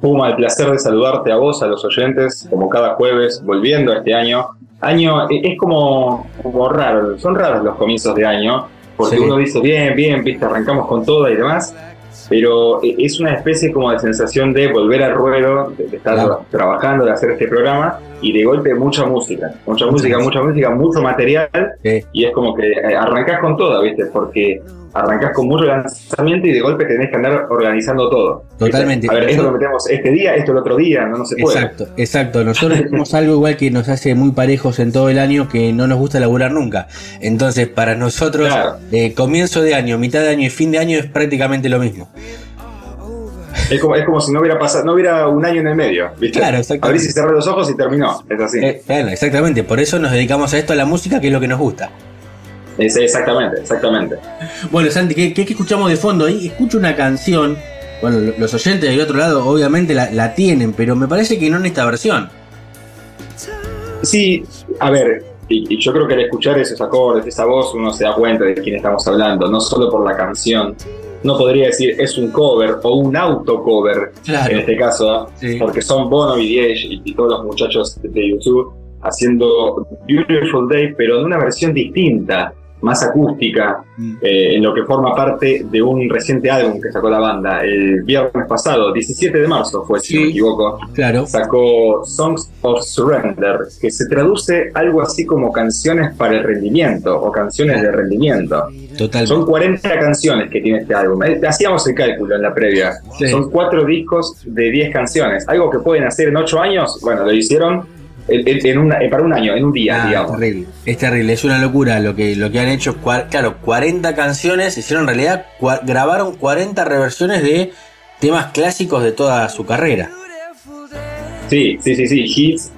[SPEAKER 15] Puma, el placer de saludarte a vos, a los oyentes, como cada jueves, volviendo a este año. Año, eh, es como, como raro, son raros los comienzos de año, porque
[SPEAKER 14] Sí.
[SPEAKER 15] uno dice, bien, bien, viste, arrancamos con todo y demás, pero eh, es una especie como de sensación de volver al ruedo, de, de estar
[SPEAKER 14] Claro.
[SPEAKER 15] trabajando, de hacer este programa, y de golpe mucha música, mucha música, mucha música, mucho material y es como que arrancás con todo, ¿viste? Porque arrancás con mucho lanzamiento y de golpe tenés que andar organizando todo. ¿viste?
[SPEAKER 2] Totalmente.
[SPEAKER 15] A ver, esto lo metemos este día, esto el otro día, no, no se puede.
[SPEAKER 2] Exacto, exacto. Nosotros tenemos algo igual que nos hace muy parejos en todo el año que no nos gusta laburar nunca. Entonces, para nosotros,
[SPEAKER 15] Claro.
[SPEAKER 2] eh, comienzo de año, mitad de año y fin de año es prácticamente lo mismo.
[SPEAKER 15] Es como, es como si no hubiera pasado, no hubiera un año en el medio, ¿viste?
[SPEAKER 2] Claro, exactamente.
[SPEAKER 15] Abrís y cerrás los ojos y terminó, es así.
[SPEAKER 2] Eh, claro, exactamente. Por eso nos dedicamos a esto, a la música, que es lo que nos gusta.
[SPEAKER 15] Es- exactamente, exactamente.
[SPEAKER 2] Bueno, Santi, ¿qué, qué escuchamos de fondo? Ahí escucho una canción. Bueno, lo- los oyentes del otro lado obviamente la, la tienen, pero me parece que no en esta versión.
[SPEAKER 15] Sí, a ver, y, y yo creo que al escuchar esos acordes, esa voz, uno se da cuenta de quién estamos hablando, no solo por la canción. No podría decir es un cover o un autocover
[SPEAKER 2] Claro.
[SPEAKER 15] en este caso,
[SPEAKER 2] Sí.
[SPEAKER 15] porque son Bono y Diez y, y todos los muchachos de YouTube haciendo Beautiful Day, pero en una versión distinta, más acústica,
[SPEAKER 2] Mm.
[SPEAKER 15] eh, en lo que forma parte de un reciente álbum que sacó la banda el viernes pasado, 17 de marzo fue, si no me equivoco.
[SPEAKER 2] Claro.
[SPEAKER 15] Sacó Songs of Surrender, que se traduce algo así como canciones para el rendimiento o canciones de rendimiento.
[SPEAKER 2] Total.
[SPEAKER 15] Son 40 canciones que tiene este álbum. Eh, Hacíamos el cálculo en la previa.
[SPEAKER 2] Sí.
[SPEAKER 15] Son cuatro discos de 10 canciones. Algo que pueden hacer en 8 años, bueno, lo hicieron en, en- en una- para un año, en un día,
[SPEAKER 2] Ah, es terrible. Es terrible, es una locura lo que, lo que han hecho. Cua- Claro, 40 canciones, hicieron en realidad, cua- grabaron 40 reversiones de temas clásicos de toda su carrera.
[SPEAKER 15] Sí, sí, sí, sí. Hits,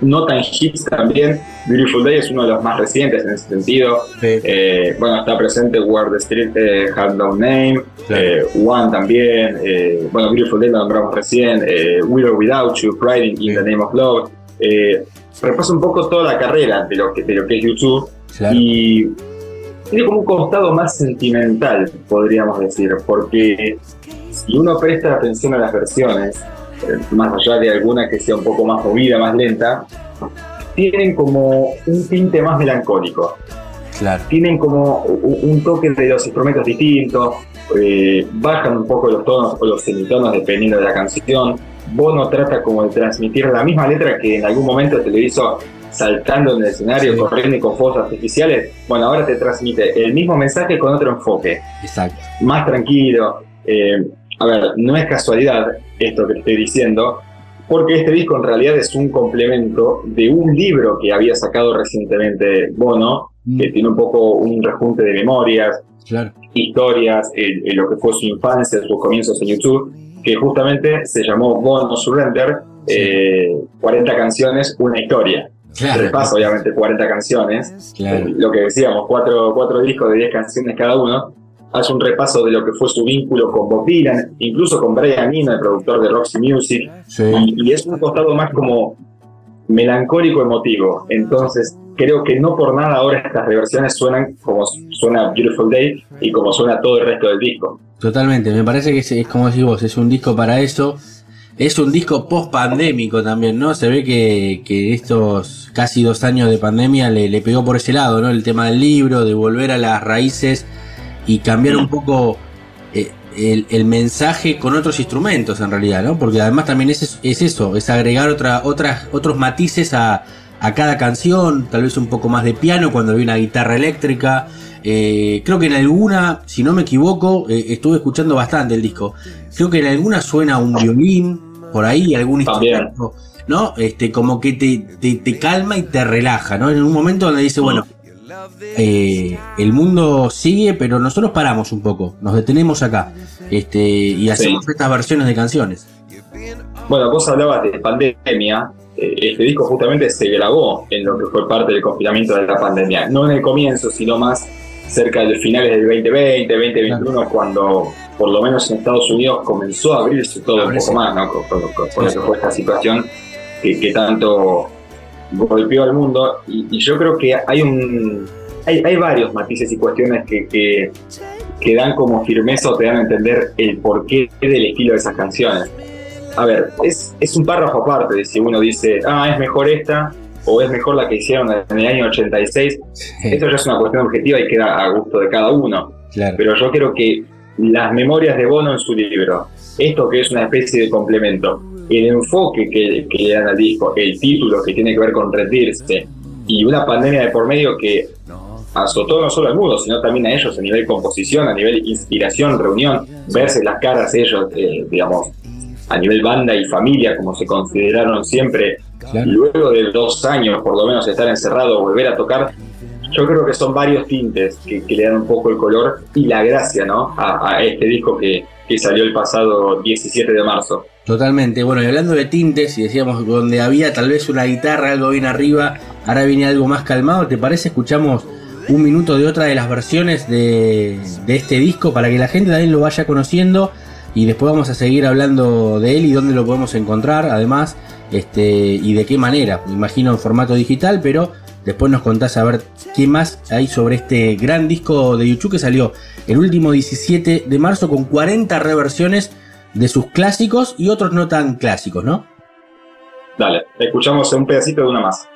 [SPEAKER 15] no tan hits también. Beautiful Day es uno de los más recientes en ese sentido. Eh, bueno, está presente Where the Street eh, No Name, eh, One también. eh, bueno, Beautiful Day lo nombramos recién. With or Without You, Riding in the Name of Love. Eh, repasa un poco toda la carrera de lo que, de lo que es YouTube. Y tiene como un costado más sentimental, podríamos decir, porque si uno presta atención a las versiones, eh, más allá de alguna que sea un poco más movida, más lenta, tienen como un tinte más melancólico.
[SPEAKER 2] Claro.
[SPEAKER 15] Tienen como un toque de los instrumentos distintos, eh, bajan un poco los tonos o los semitonos dependiendo de la canción. Bono trata como de transmitir la misma letra que en algún momento te lo hizo saltando en el escenario, corriendo y con fuegos artificiales. Bueno, ahora te transmite el mismo mensaje con otro enfoque.
[SPEAKER 2] Exacto.
[SPEAKER 15] Más tranquilo. Eh, a ver, no es casualidad esto que te estoy diciendo, porque este disco en realidad es un complemento de un libro que había sacado recientemente Bono, que tiene un poco un rejunte de memorias,
[SPEAKER 2] Claro.
[SPEAKER 15] historias, eh, eh, lo que fue su infancia, sus comienzos en YouTube, que justamente se llamó Bono Surrender, eh, 40 canciones, una historia.
[SPEAKER 2] Claro.
[SPEAKER 15] Repasa obviamente 40 canciones,
[SPEAKER 2] Claro.
[SPEAKER 15] Eh, lo que decíamos, cuatro, cuatro discos de 10 canciones cada uno, hace un repaso de lo que fue su vínculo con Bob Dylan, incluso con Brian Eno, el productor de Roxy Music, y, y es un costado más como melancólico emotivo. Entonces, creo que no por nada ahora estas reversiones suenan como suena Beautiful Day y como suena todo el resto del disco.
[SPEAKER 2] Totalmente, me parece que es, como decís vos, es un disco para eso. Es un disco post pandémico también, ¿no? Se ve que, estos casi dos años de pandemia le, le pegó por ese lado, ¿no? El tema del libro, de volver a las raíces y cambiar un poco eh, el, el mensaje con otros instrumentos en realidad, ¿no? Porque además también es, es eso, es agregar otra, otras, otros matices a, a cada canción, tal vez un poco más de piano cuando hay una guitarra eléctrica. Eh, creo que en alguna, si no me equivoco, eh, estuve escuchando bastante el disco. Creo que en alguna suena un violín, por ahí, algún instrumento, ¿no? Este, como que te, te, te calma y te relaja, ¿no? En un momento donde dice, bueno, eh, el mundo sigue, pero nosotros paramos un poco, nos detenemos acá, este, y hacemos estas versiones de canciones.
[SPEAKER 15] Bueno, vos hablabas de pandemia. Eh, Este disco justamente se grabó en lo que fue parte del confinamiento de la pandemia. No en el comienzo, sino más cerca de finales del 2020, 2021, cuando por lo menos en Estados Unidos comenzó a abrirse todo un poco más, ¿no? Con lo que fue esta situación que, que tanto golpeó al mundo. Y, y yo creo que hay un hay, hay varios matices y cuestiones que, que, que dan como firmeza o te dan a entender el porqué del estilo de esas canciones. A ver, es, es un párrafo aparte de si uno dice, ah, es mejor esta o es mejor la que hicieron en el año 86. Eso ya es una cuestión objetiva y queda a gusto de cada uno. Pero yo creo que las memorias de Bono en su libro, esto que es una especie de complemento, el enfoque que, que le dan al disco, el título que tiene que ver con rendirse y una pandemia de por medio que azotó no solo al mundo, sino también a ellos a nivel composición, a nivel inspiración, reunión, verse las caras ellos, eh, digamos, a nivel banda y familia, como se consideraron siempre, luego de dos años por lo menos estar encerrado, volver a tocar, yo creo que son varios tintes que, que le dan un poco el color y la gracia, ¿no? A, a este disco que, que salió el pasado 17 de marzo.
[SPEAKER 2] Totalmente. Bueno, y hablando de tintes, y decíamos donde había tal vez una guitarra, algo bien arriba, ahora viene algo más calmado. ¿Te parece? Escuchamos un minuto de otra de las versiones de, de este disco para que la gente también lo vaya conociendo y después vamos a seguir hablando de él y dónde lo podemos encontrar, además, este y de qué manera. Imagino en formato digital, pero después nos contás a ver qué más hay sobre este gran disco de YouTube que salió el último 17 de marzo con 40 reversiones de sus clásicos y otros no tan clásicos, ¿no?
[SPEAKER 15] Dale, escuchamos un pedacito de una más.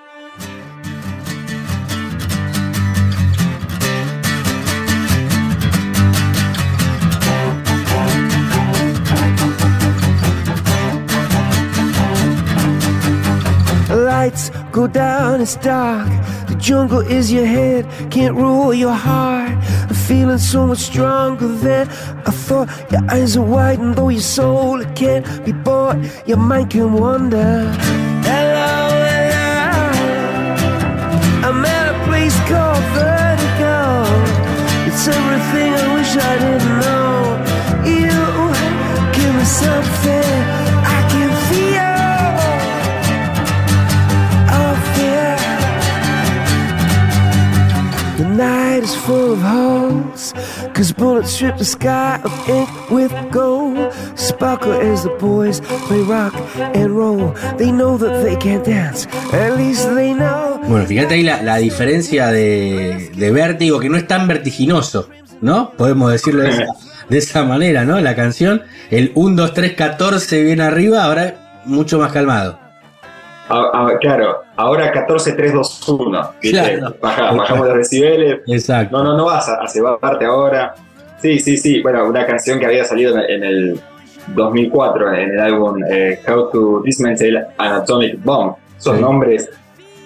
[SPEAKER 13] Lights go down, it's dark. The jungle is your head, can't rule your heart. I'm feeling so much stronger than I thought. Your eyes are wide, and though your soul it can't be bought, your mind can wander. Hello, hello. I'm at a place called Vertigo. It's everything I wish I didn't know. You give me something is full of holes. Cause bullets strip the sky of with gold. Sparkle as the boys play rock and roll. They know that they can't dance. At least they know.
[SPEAKER 2] Bueno, fíjate ahí la, la diferencia de, de vértigo, que no es tan vertiginoso, ¿no? Podemos decirlo de esa, de esa manera, ¿no? La canción, el 1, 2, 3, 14 bien arriba, ahora mucho más calmado.
[SPEAKER 15] Claro, ahora 14, 3, 2, 1. ¿viste?
[SPEAKER 2] Claro.
[SPEAKER 15] Baja- bajamos los decibeles.
[SPEAKER 2] Exacto.
[SPEAKER 15] No, no, no vas a, a cebarte ahora. Sí, sí, sí. Bueno, una canción que había salido en, en el 2004 en el álbum eh, How to Dismantle an Atomic Bomb. Son
[SPEAKER 2] Sí.
[SPEAKER 15] nombres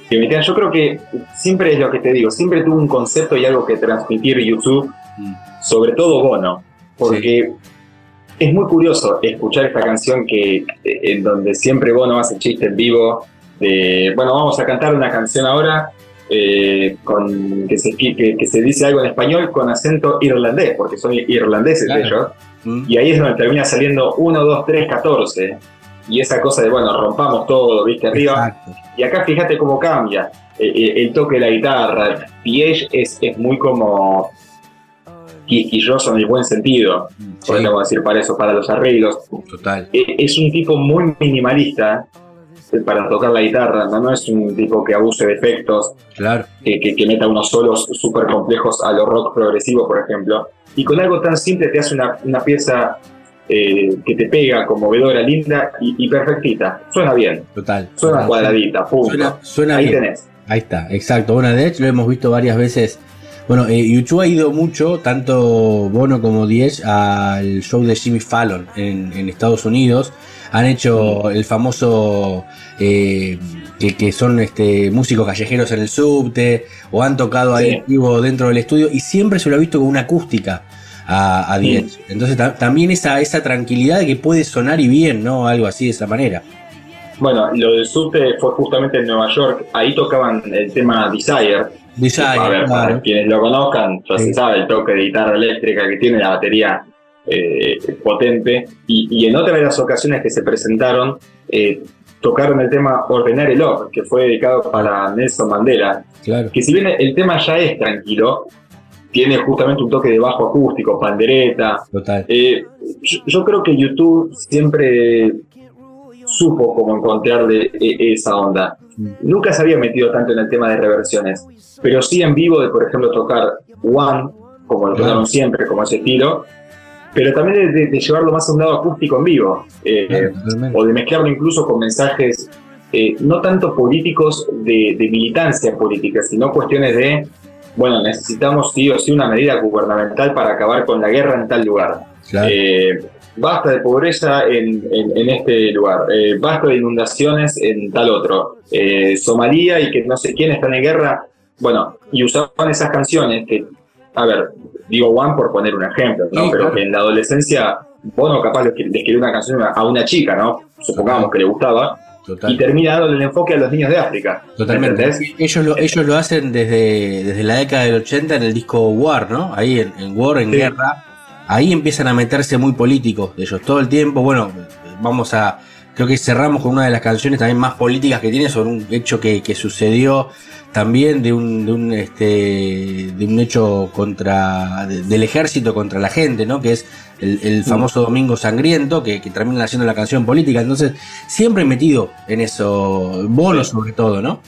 [SPEAKER 15] que me quedan. Yo creo que siempre es lo que te digo, siempre tuvo un concepto y algo que transmitir YouTube,
[SPEAKER 2] Mm.
[SPEAKER 15] sobre todo Bono, porque es muy curioso escuchar esta canción que en donde siempre Bono hace chiste en vivo de, bueno, vamos a cantar una canción ahora eh, con que se, que, que se dice algo en español con acento irlandés, porque son irlandeses
[SPEAKER 2] Claro.
[SPEAKER 15] ellos,
[SPEAKER 2] Mm.
[SPEAKER 15] y ahí es donde termina saliendo 1, 2, 3, 14. Y esa cosa de, bueno, rompamos todo, viste, arriba.
[SPEAKER 2] Exacto.
[SPEAKER 15] Y acá fíjate cómo cambia eh, eh, el toque de la guitarra. Page es, es muy como quisquilloso en el buen sentido,
[SPEAKER 2] Sí,
[SPEAKER 15] podríamos decir para eso, para los arreglos.
[SPEAKER 2] total.
[SPEAKER 15] Eh, Es un tipo muy minimalista eh, para tocar la guitarra, ¿no? no es un tipo que abuse de efectos,
[SPEAKER 2] Claro.
[SPEAKER 15] que, que- que meta unos solos súper complejos a lo rock progresivo, por ejemplo. Y con algo tan simple te hace una, una pieza eh, que te pega, conmovedora, linda y, y perfectita. Suena bien,
[SPEAKER 2] Total.
[SPEAKER 15] suena cuadradita, punto.
[SPEAKER 2] Suena, suena
[SPEAKER 15] Ahí
[SPEAKER 2] bien.
[SPEAKER 15] tenés.
[SPEAKER 2] Ahí está, exacto. Bueno, de hecho lo hemos visto varias veces. Bueno, eh, YouTube ha ido mucho, tanto Bono como Diez, al show de Jimmy Fallon en, en Estados Unidos. Han hecho el famoso eh, que, que son este, músicos callejeros en el subte, o han tocado ahí
[SPEAKER 15] Sí.
[SPEAKER 2] vivo dentro del estudio, y siempre se lo ha visto con una acústica a, a Diez. Entonces ta- también esa, esa tranquilidad de que puede sonar y bien, ¿no? Algo así de esa manera.
[SPEAKER 15] Bueno, lo del subte fue justamente en Nueva York. Ahí tocaban el tema Desire.
[SPEAKER 2] Desire,
[SPEAKER 15] a ver, para quienes lo conozcan, ya
[SPEAKER 2] Sí.
[SPEAKER 15] se sabe el toque de guitarra eléctrica que tiene la batería eh, potente. Y, y en otra de las ocasiones que se presentaron, eh, tocaron el tema Ordenar el Love, que fue dedicado para Nelson Mandela.
[SPEAKER 2] Claro.
[SPEAKER 15] Que si bien el tema ya es tranquilo, tiene justamente un toque de bajo acústico, pandereta,
[SPEAKER 2] Total.
[SPEAKER 15] eh, yo, yo creo que YouTube siempre supo cómo encontrarle e- esa onda. Nunca se había metido tanto en el tema de reversiones, pero sí en vivo de, por ejemplo, tocar One, como lo tocaron siempre, como ese estilo, pero también de, llevarlo más a un lado acústico en vivo, eh, o de mezclarlo incluso con mensajes eh, no tanto políticos de, de militancia política, sino cuestiones de, bueno, necesitamos sí o sí una medida gubernamental para acabar con la guerra en tal lugar.
[SPEAKER 2] Claro.
[SPEAKER 15] Eh, basta de pobreza en, en- en este lugar, eh, basta de inundaciones en tal otro, eh, Somalia y que no sé quién están en guerra. Bueno, y usaban esas canciones que, a ver, digo One por poner un ejemplo, ¿no?
[SPEAKER 2] Sí,
[SPEAKER 15] Pero
[SPEAKER 2] claro.
[SPEAKER 15] que en la adolescencia, Bono capaz le le escribió una canción a una chica, ¿no? Supongamos que le gustaba,
[SPEAKER 2] Total.
[SPEAKER 15] y termina dándole el enfoque a los niños de África.
[SPEAKER 2] Totalmente.
[SPEAKER 15] ¿entendés?
[SPEAKER 2] Ellos lo, ellos lo hacen desde, desde la década del 80 en el disco War, ¿no? Ahí en, en War, en
[SPEAKER 15] Sí.
[SPEAKER 2] guerra. Ahí empiezan a meterse muy políticos de ellos todo el tiempo. Bueno, vamos a. Creo que cerramos con una de las canciones también más políticas que tiene sobre un hecho que, que sucedió también de un, de un este de un hecho contra de- del ejército contra la gente, ¿no? Que es el, el famoso Domingo Sangriento, que, que termina haciendo la canción política. Entonces, siempre metido en eso, Bono sobre todo, ¿no?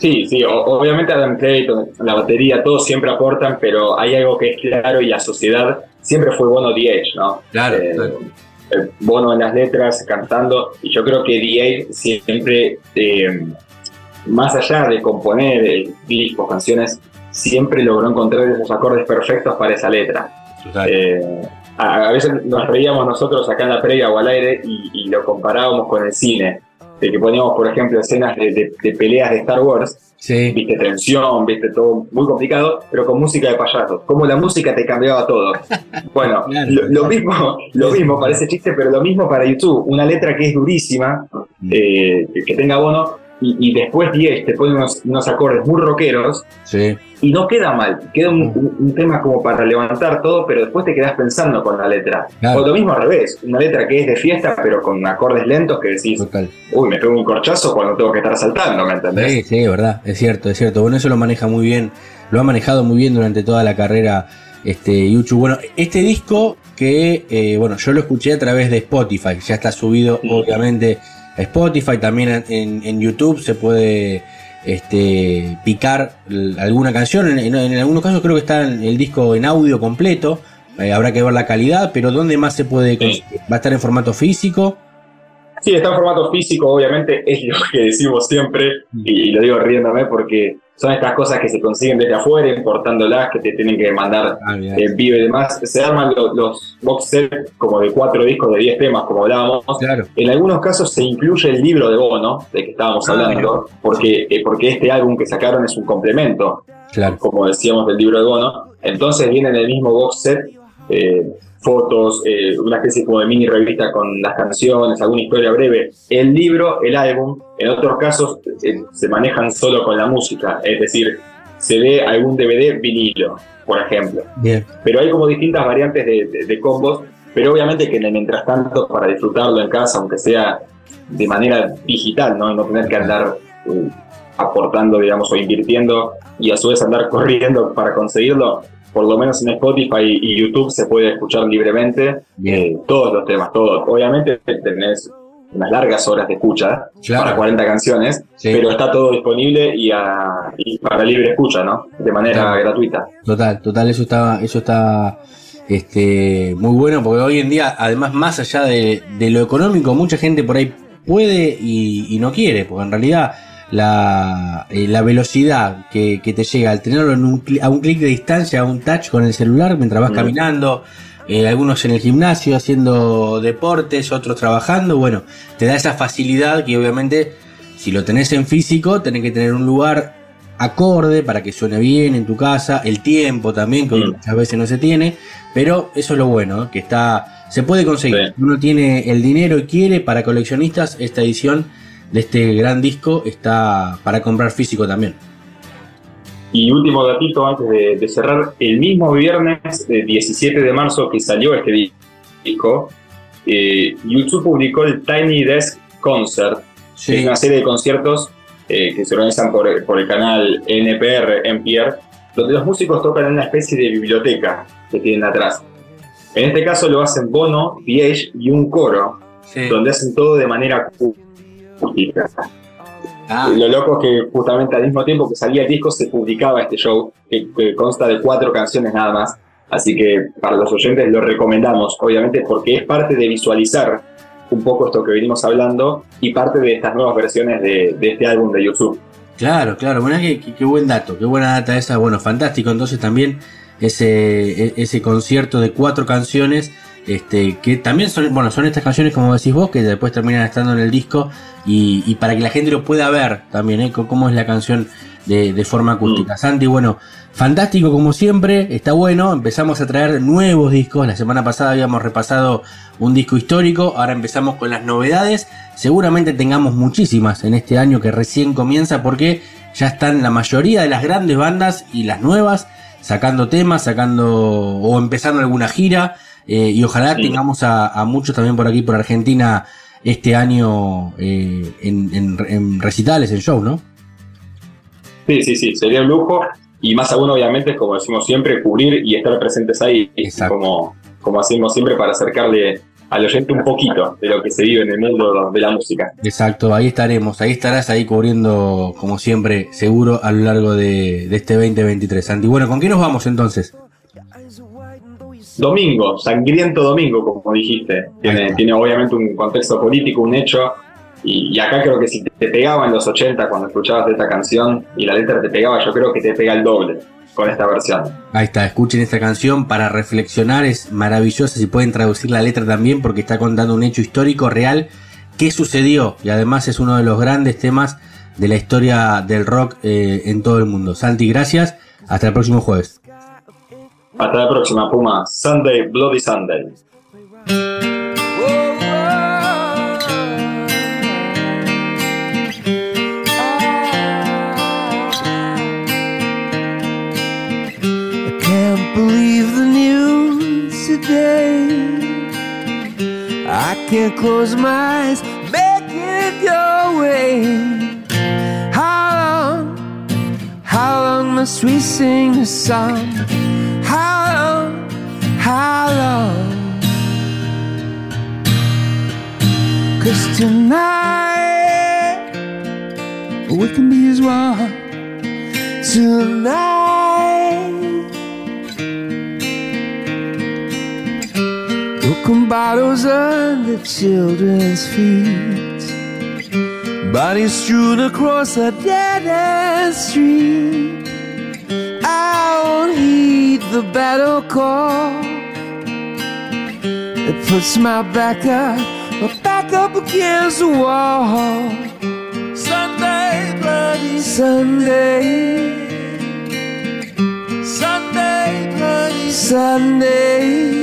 [SPEAKER 15] Sí, sí, o- obviamente Adam Clayton, la batería, todos siempre aportan, pero hay algo que es claro y la sociedad siempre fue Bono DH, ¿no?
[SPEAKER 2] Claro,
[SPEAKER 15] Eh,
[SPEAKER 2] claro.
[SPEAKER 15] Bono en las letras, cantando, y yo creo que DH siempre, eh, más allá de componer eh, discos, canciones, siempre logró encontrar esos acordes perfectos para esa letra. A, a veces nos reíamos nosotros acá en la previa o al aire y, y lo comparábamos con el cine, de que poníamos, por ejemplo, escenas de, de- de peleas de Star Wars,
[SPEAKER 2] Sí.
[SPEAKER 15] viste tensión, viste todo muy complicado, pero con música de payasos, como la música te cambiaba todo. Bueno,
[SPEAKER 2] Claro.
[SPEAKER 15] lo, lo mismo, lo mismo, parece chiste, pero lo mismo para YouTube, una letra que es durísima, eh, que, que tenga bono, y, y después 10 te pone unos, unos acordes muy rockeros,
[SPEAKER 2] Sí.
[SPEAKER 15] y no queda mal, queda un, un- un tema como para levantar todo, pero después te quedas pensando con la letra.
[SPEAKER 2] Claro.
[SPEAKER 15] O lo mismo al revés, una letra que es de fiesta, pero con acordes lentos que decís,
[SPEAKER 2] Total.
[SPEAKER 15] uy, me pego un corchazo cuando tengo que estar saltando, ¿me entendés?
[SPEAKER 2] Sí, sí, es verdad, es cierto, es cierto. Bueno, eso lo maneja muy bien, lo ha manejado muy bien durante toda la carrera este Yuchu. Bueno, este disco que, eh, bueno, yo lo escuché a través de Spotify, ya está subido obviamente Spotify, también en, en YouTube se puede este, picar alguna canción, en, en- en algunos casos creo que está en el disco en audio completo, eh, habrá que ver la calidad, pero ¿dónde más se puede conseguir? ¿Va a estar en formato físico?
[SPEAKER 15] Sí, está en formato físico, obviamente, es lo que decimos siempre, y, y lo digo riéndome porque son estas cosas que se consiguen desde afuera, importándolas, que te tienen que mandar eh, vive y demás. Se arman lo- los box set como de cuatro discos de 10 temas, como hablábamos.
[SPEAKER 2] Claro.
[SPEAKER 15] En algunos casos se incluye el libro de Bono, de que estábamos
[SPEAKER 2] Ah,
[SPEAKER 15] hablando, porque, eh, porque este álbum que sacaron es un complemento,
[SPEAKER 2] Claro.
[SPEAKER 15] como decíamos, del libro de Bono. Entonces viene en el mismo box set eh, fotos, eh, una especie como de mini revista con las canciones, alguna historia breve. El libro, el álbum, en otros casos eh, se manejan solo con la música, es decir, se ve algún DVD vinilo, por ejemplo.
[SPEAKER 2] Bien.
[SPEAKER 15] Pero hay como distintas variantes de, de- de combos, pero obviamente que en el mientras tanto, para disfrutarlo en casa, aunque sea de manera digital, ¿no? No tener que andar eh, aportando, digamos, o invirtiendo y a su vez andar corriendo para conseguirlo, por lo menos en Spotify y YouTube se puede escuchar libremente eh, todos los temas, todos. Obviamente tenés unas largas horas de escucha
[SPEAKER 2] Claro.
[SPEAKER 15] para 40 canciones,
[SPEAKER 2] Sí.
[SPEAKER 15] pero está todo disponible y, a- y para libre escucha, ¿no? De manera gratuita.
[SPEAKER 2] Total, total, eso está, eso está este, muy bueno, porque hoy en día, además, más allá de, de lo económico, mucha gente por ahí puede y, y no quiere, porque en realidad la, eh, la velocidad que, que te llega al tenerlo en un, a un clic de distancia, a un touch con el celular mientras vas
[SPEAKER 15] Mm.
[SPEAKER 2] caminando, eh, algunos en el gimnasio haciendo deportes, otros trabajando, bueno, te da esa facilidad que obviamente si lo tenés en físico, tenés que tener un lugar acorde para que suene bien en tu casa, el tiempo también, que
[SPEAKER 15] Mm.
[SPEAKER 2] muchas veces no se tiene, pero eso es lo bueno, ¿eh? que está, se puede conseguir. Uno tiene el dinero y quiere para coleccionistas, esta edición de este gran disco está para comprar físico también.
[SPEAKER 15] Y último datito antes de, de cerrar, el mismo viernes eh, 17 de marzo que salió este di- disco, eh, YouTube publicó el Tiny Desk Concert,
[SPEAKER 2] Sí.
[SPEAKER 15] que es una serie de conciertos eh, que se organizan por, por el canal NPR, NPR, donde los músicos tocan en una especie de biblioteca que tienen atrás. En este caso lo hacen Bono, VH y un coro, donde hacen todo de manera acústica. Lo loco es que justamente al mismo tiempo que salía el disco se publicaba este show, que, que consta de cuatro canciones nada más. Así que para los oyentes lo recomendamos, obviamente, porque es parte de visualizar un poco esto que venimos hablando y parte de estas nuevas versiones de, de este álbum de YouTube.
[SPEAKER 2] Claro, claro, bueno, qué, qué- buen dato, qué buena data esa, bueno, fantástico, entonces también ese, e- ese concierto de cuatro canciones Este, que también son, bueno, son estas canciones como decís vos, que después terminan estando en el disco y, y para que la gente lo pueda ver también, ¿eh? Cómo es la canción de, de forma acústica. Santi, bueno, fantástico como siempre, está bueno, empezamos a traer nuevos discos, la semana pasada habíamos repasado un disco histórico, ahora empezamos con las novedades, seguramente tengamos muchísimas en este año que recién comienza porque ya están la mayoría de las grandes bandas y las nuevas sacando temas, sacando o empezando alguna gira eh, y ojalá
[SPEAKER 15] Sí.
[SPEAKER 2] tengamos a, a muchos también por aquí por Argentina este año eh, en, en- en recitales, en shows, ¿no?
[SPEAKER 15] Sí, sí, sí, sería un lujo. Y más aún, obviamente, como decimos siempre, cubrir y estar presentes ahí, como, como hacemos siempre para acercarle al oyente un poquito de lo que se vive en el mundo de la música.
[SPEAKER 2] Exacto, ahí estaremos, ahí estarás ahí cubriendo como siempre, seguro a lo largo de, de este 2023. Santi, bueno, ¿con qué nos vamos entonces?
[SPEAKER 15] Domingo, sangriento domingo, como dijiste. Tiene, tiene obviamente un contexto político, un hecho. Y, y acá creo que si te pegaba en los 80 cuando escuchabas esta canción y la letra te pegaba, yo creo que te pega el doble con esta versión.
[SPEAKER 2] Ahí está, escuchen esta canción para reflexionar, es maravillosa, si pueden traducir la letra también porque está contando un hecho histórico real que sucedió y además es uno de los grandes temas de la historia del rock eh, en todo el mundo. Santi, gracias, hasta el próximo jueves.
[SPEAKER 15] Hasta la próxima, Puma. Sunday, Bloody Sunday.
[SPEAKER 13] I can't close my eyes, make it your way. How long, how long must we sing this song? Cause tonight we can be as one. Tonight Broken bottles under children's feet. Bodies strewn across a dead end street. I won't heed the battle call puts my back up, my back up against the wall Sunday, bloody Sunday Sunday, bloody Sunday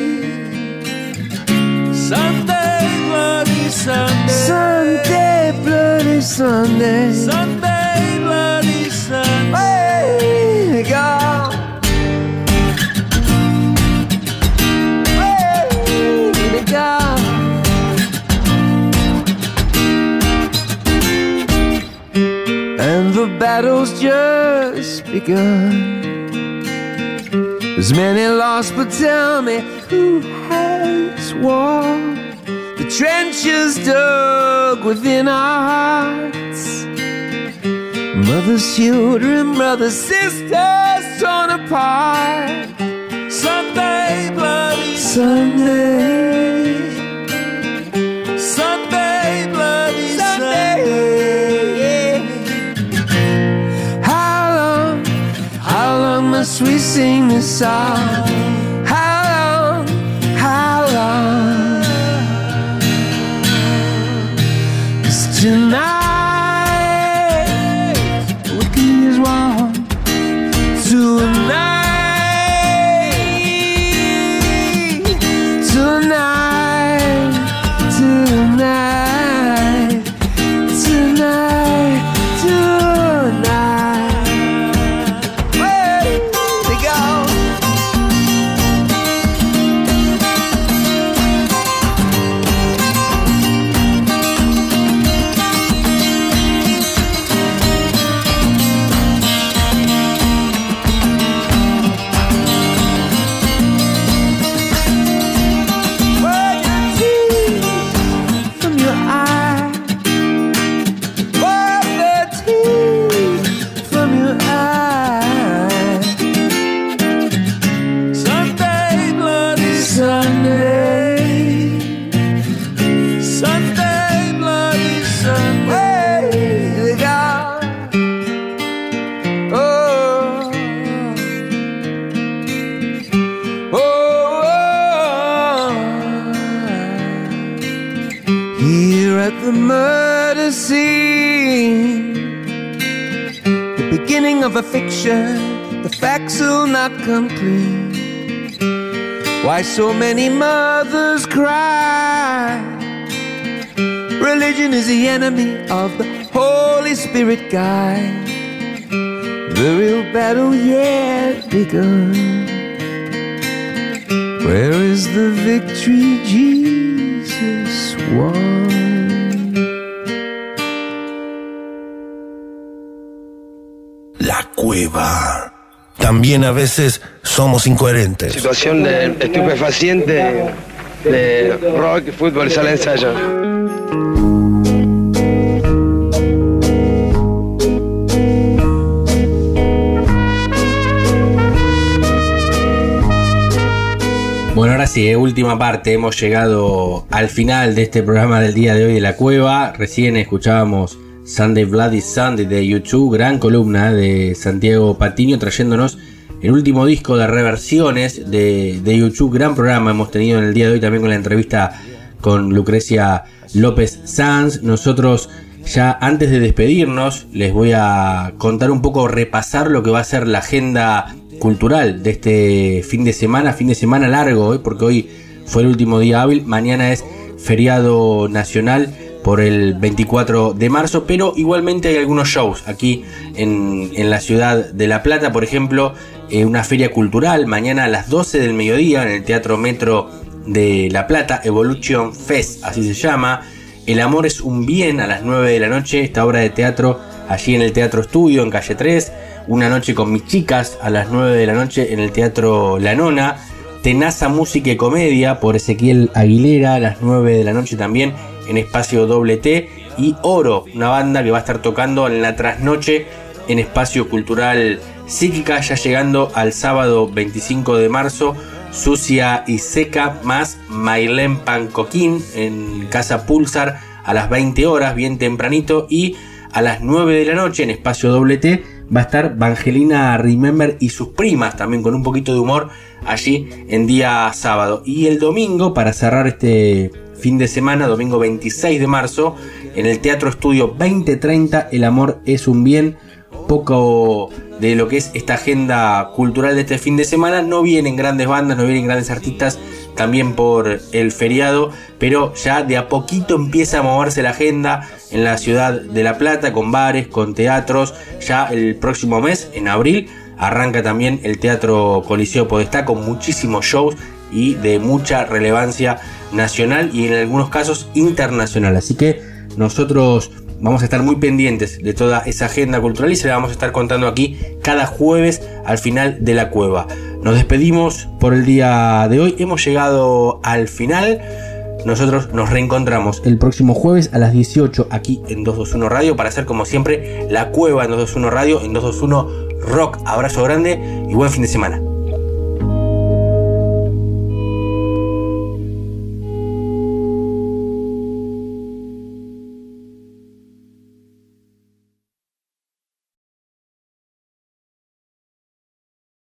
[SPEAKER 13] Sunday, bloody Sunday. Sunday, bloody Sunday. Sunday, bloody Sunday. Way to battle's just begun. There's many lost, but tell me who has won? The trenches dug within our hearts. Mothers, children, brothers, sisters torn apart. Sunday, bloody Sunday. We sing this song? How long, how long? Cause tonight of a fiction, the facts will not come. Why so many mothers cry? Religion is the enemy of the Holy Spirit guide. The real battle yet begun. Where is the victory Jesus won?
[SPEAKER 4] Cueva. También a veces somos incoherentes.
[SPEAKER 16] Situación de estupefaciente de rock, fútbol, sala de ensayo.
[SPEAKER 2] Bueno, ahora sí, eh, última parte. Hemos llegado al final de este programa del día de hoy de la cueva. Recién escuchábamos Sunday Bloody Sunday de YouTube, gran columna de Santiago Patiño trayéndonos el último disco de reversiones de, de YouTube. Gran programa hemos tenido en el día de hoy también con la entrevista con Lucrecia López Sanz. Nosotros ya antes de despedirnos les voy a contar un poco, repasar lo que va a ser la agenda cultural de este fin de semana, fin de semana largo, ¿eh? porque hoy fue el último día hábil, mañana es feriado nacional por el 24 de marzo, pero igualmente hay algunos shows aquí en, en la ciudad de La Plata, por ejemplo, eh, una feria cultural mañana a las 12 del mediodía en el Teatro Metro de La Plata, Evolution Fest, así se llama. El amor es un bien a las 9 de la noche, esta obra de teatro allí en el Teatro Estudio, en calle 3. Una noche con mis chicas a las 9 de la noche en el Teatro La Nona. Tenaza Música y Comedia por Ezequiel Aguilera a las 9 de la noche también en espacio doble T. Y Oro, una banda que va a estar tocando en la trasnoche en espacio cultural psíquica, ya llegando al sábado 25 de marzo. Sucia y Seca más Mailén Pancoquín en Casa Pulsar a las 20 horas, bien tempranito. Y a las 9 de la noche en espacio doble T va a estar Vangelina Remember y sus primas también con un poquito de humor allí en día sábado. Y el domingo, para cerrar este fin de semana, domingo 26 de marzo, en el Teatro Estudio 2030, El amor es un bien. Poco de lo que es esta agenda cultural de este fin de semana. No vienen grandes bandas, no vienen grandes artistas también por el feriado, pero ya de a poquito empieza a moverse la agenda en la ciudad de La Plata con bares, con teatros. Ya el próximo mes, en abril, arranca también el Teatro Coliseo Podestá con muchísimos shows y de mucha relevancia nacional y en algunos casos internacional. Así que nosotros vamos a estar muy pendientes de toda esa agenda cultural y se la vamos a estar contando aquí cada jueves al final de la cueva. Nos despedimos por el día de hoy, hemos llegado al final. Nosotros nos reencontramos el próximo jueves a las 18 aquí en 221 Radio para hacer como siempre la cueva en 221 Radio, en 221 Rock. Abrazo grande y buen fin de semana.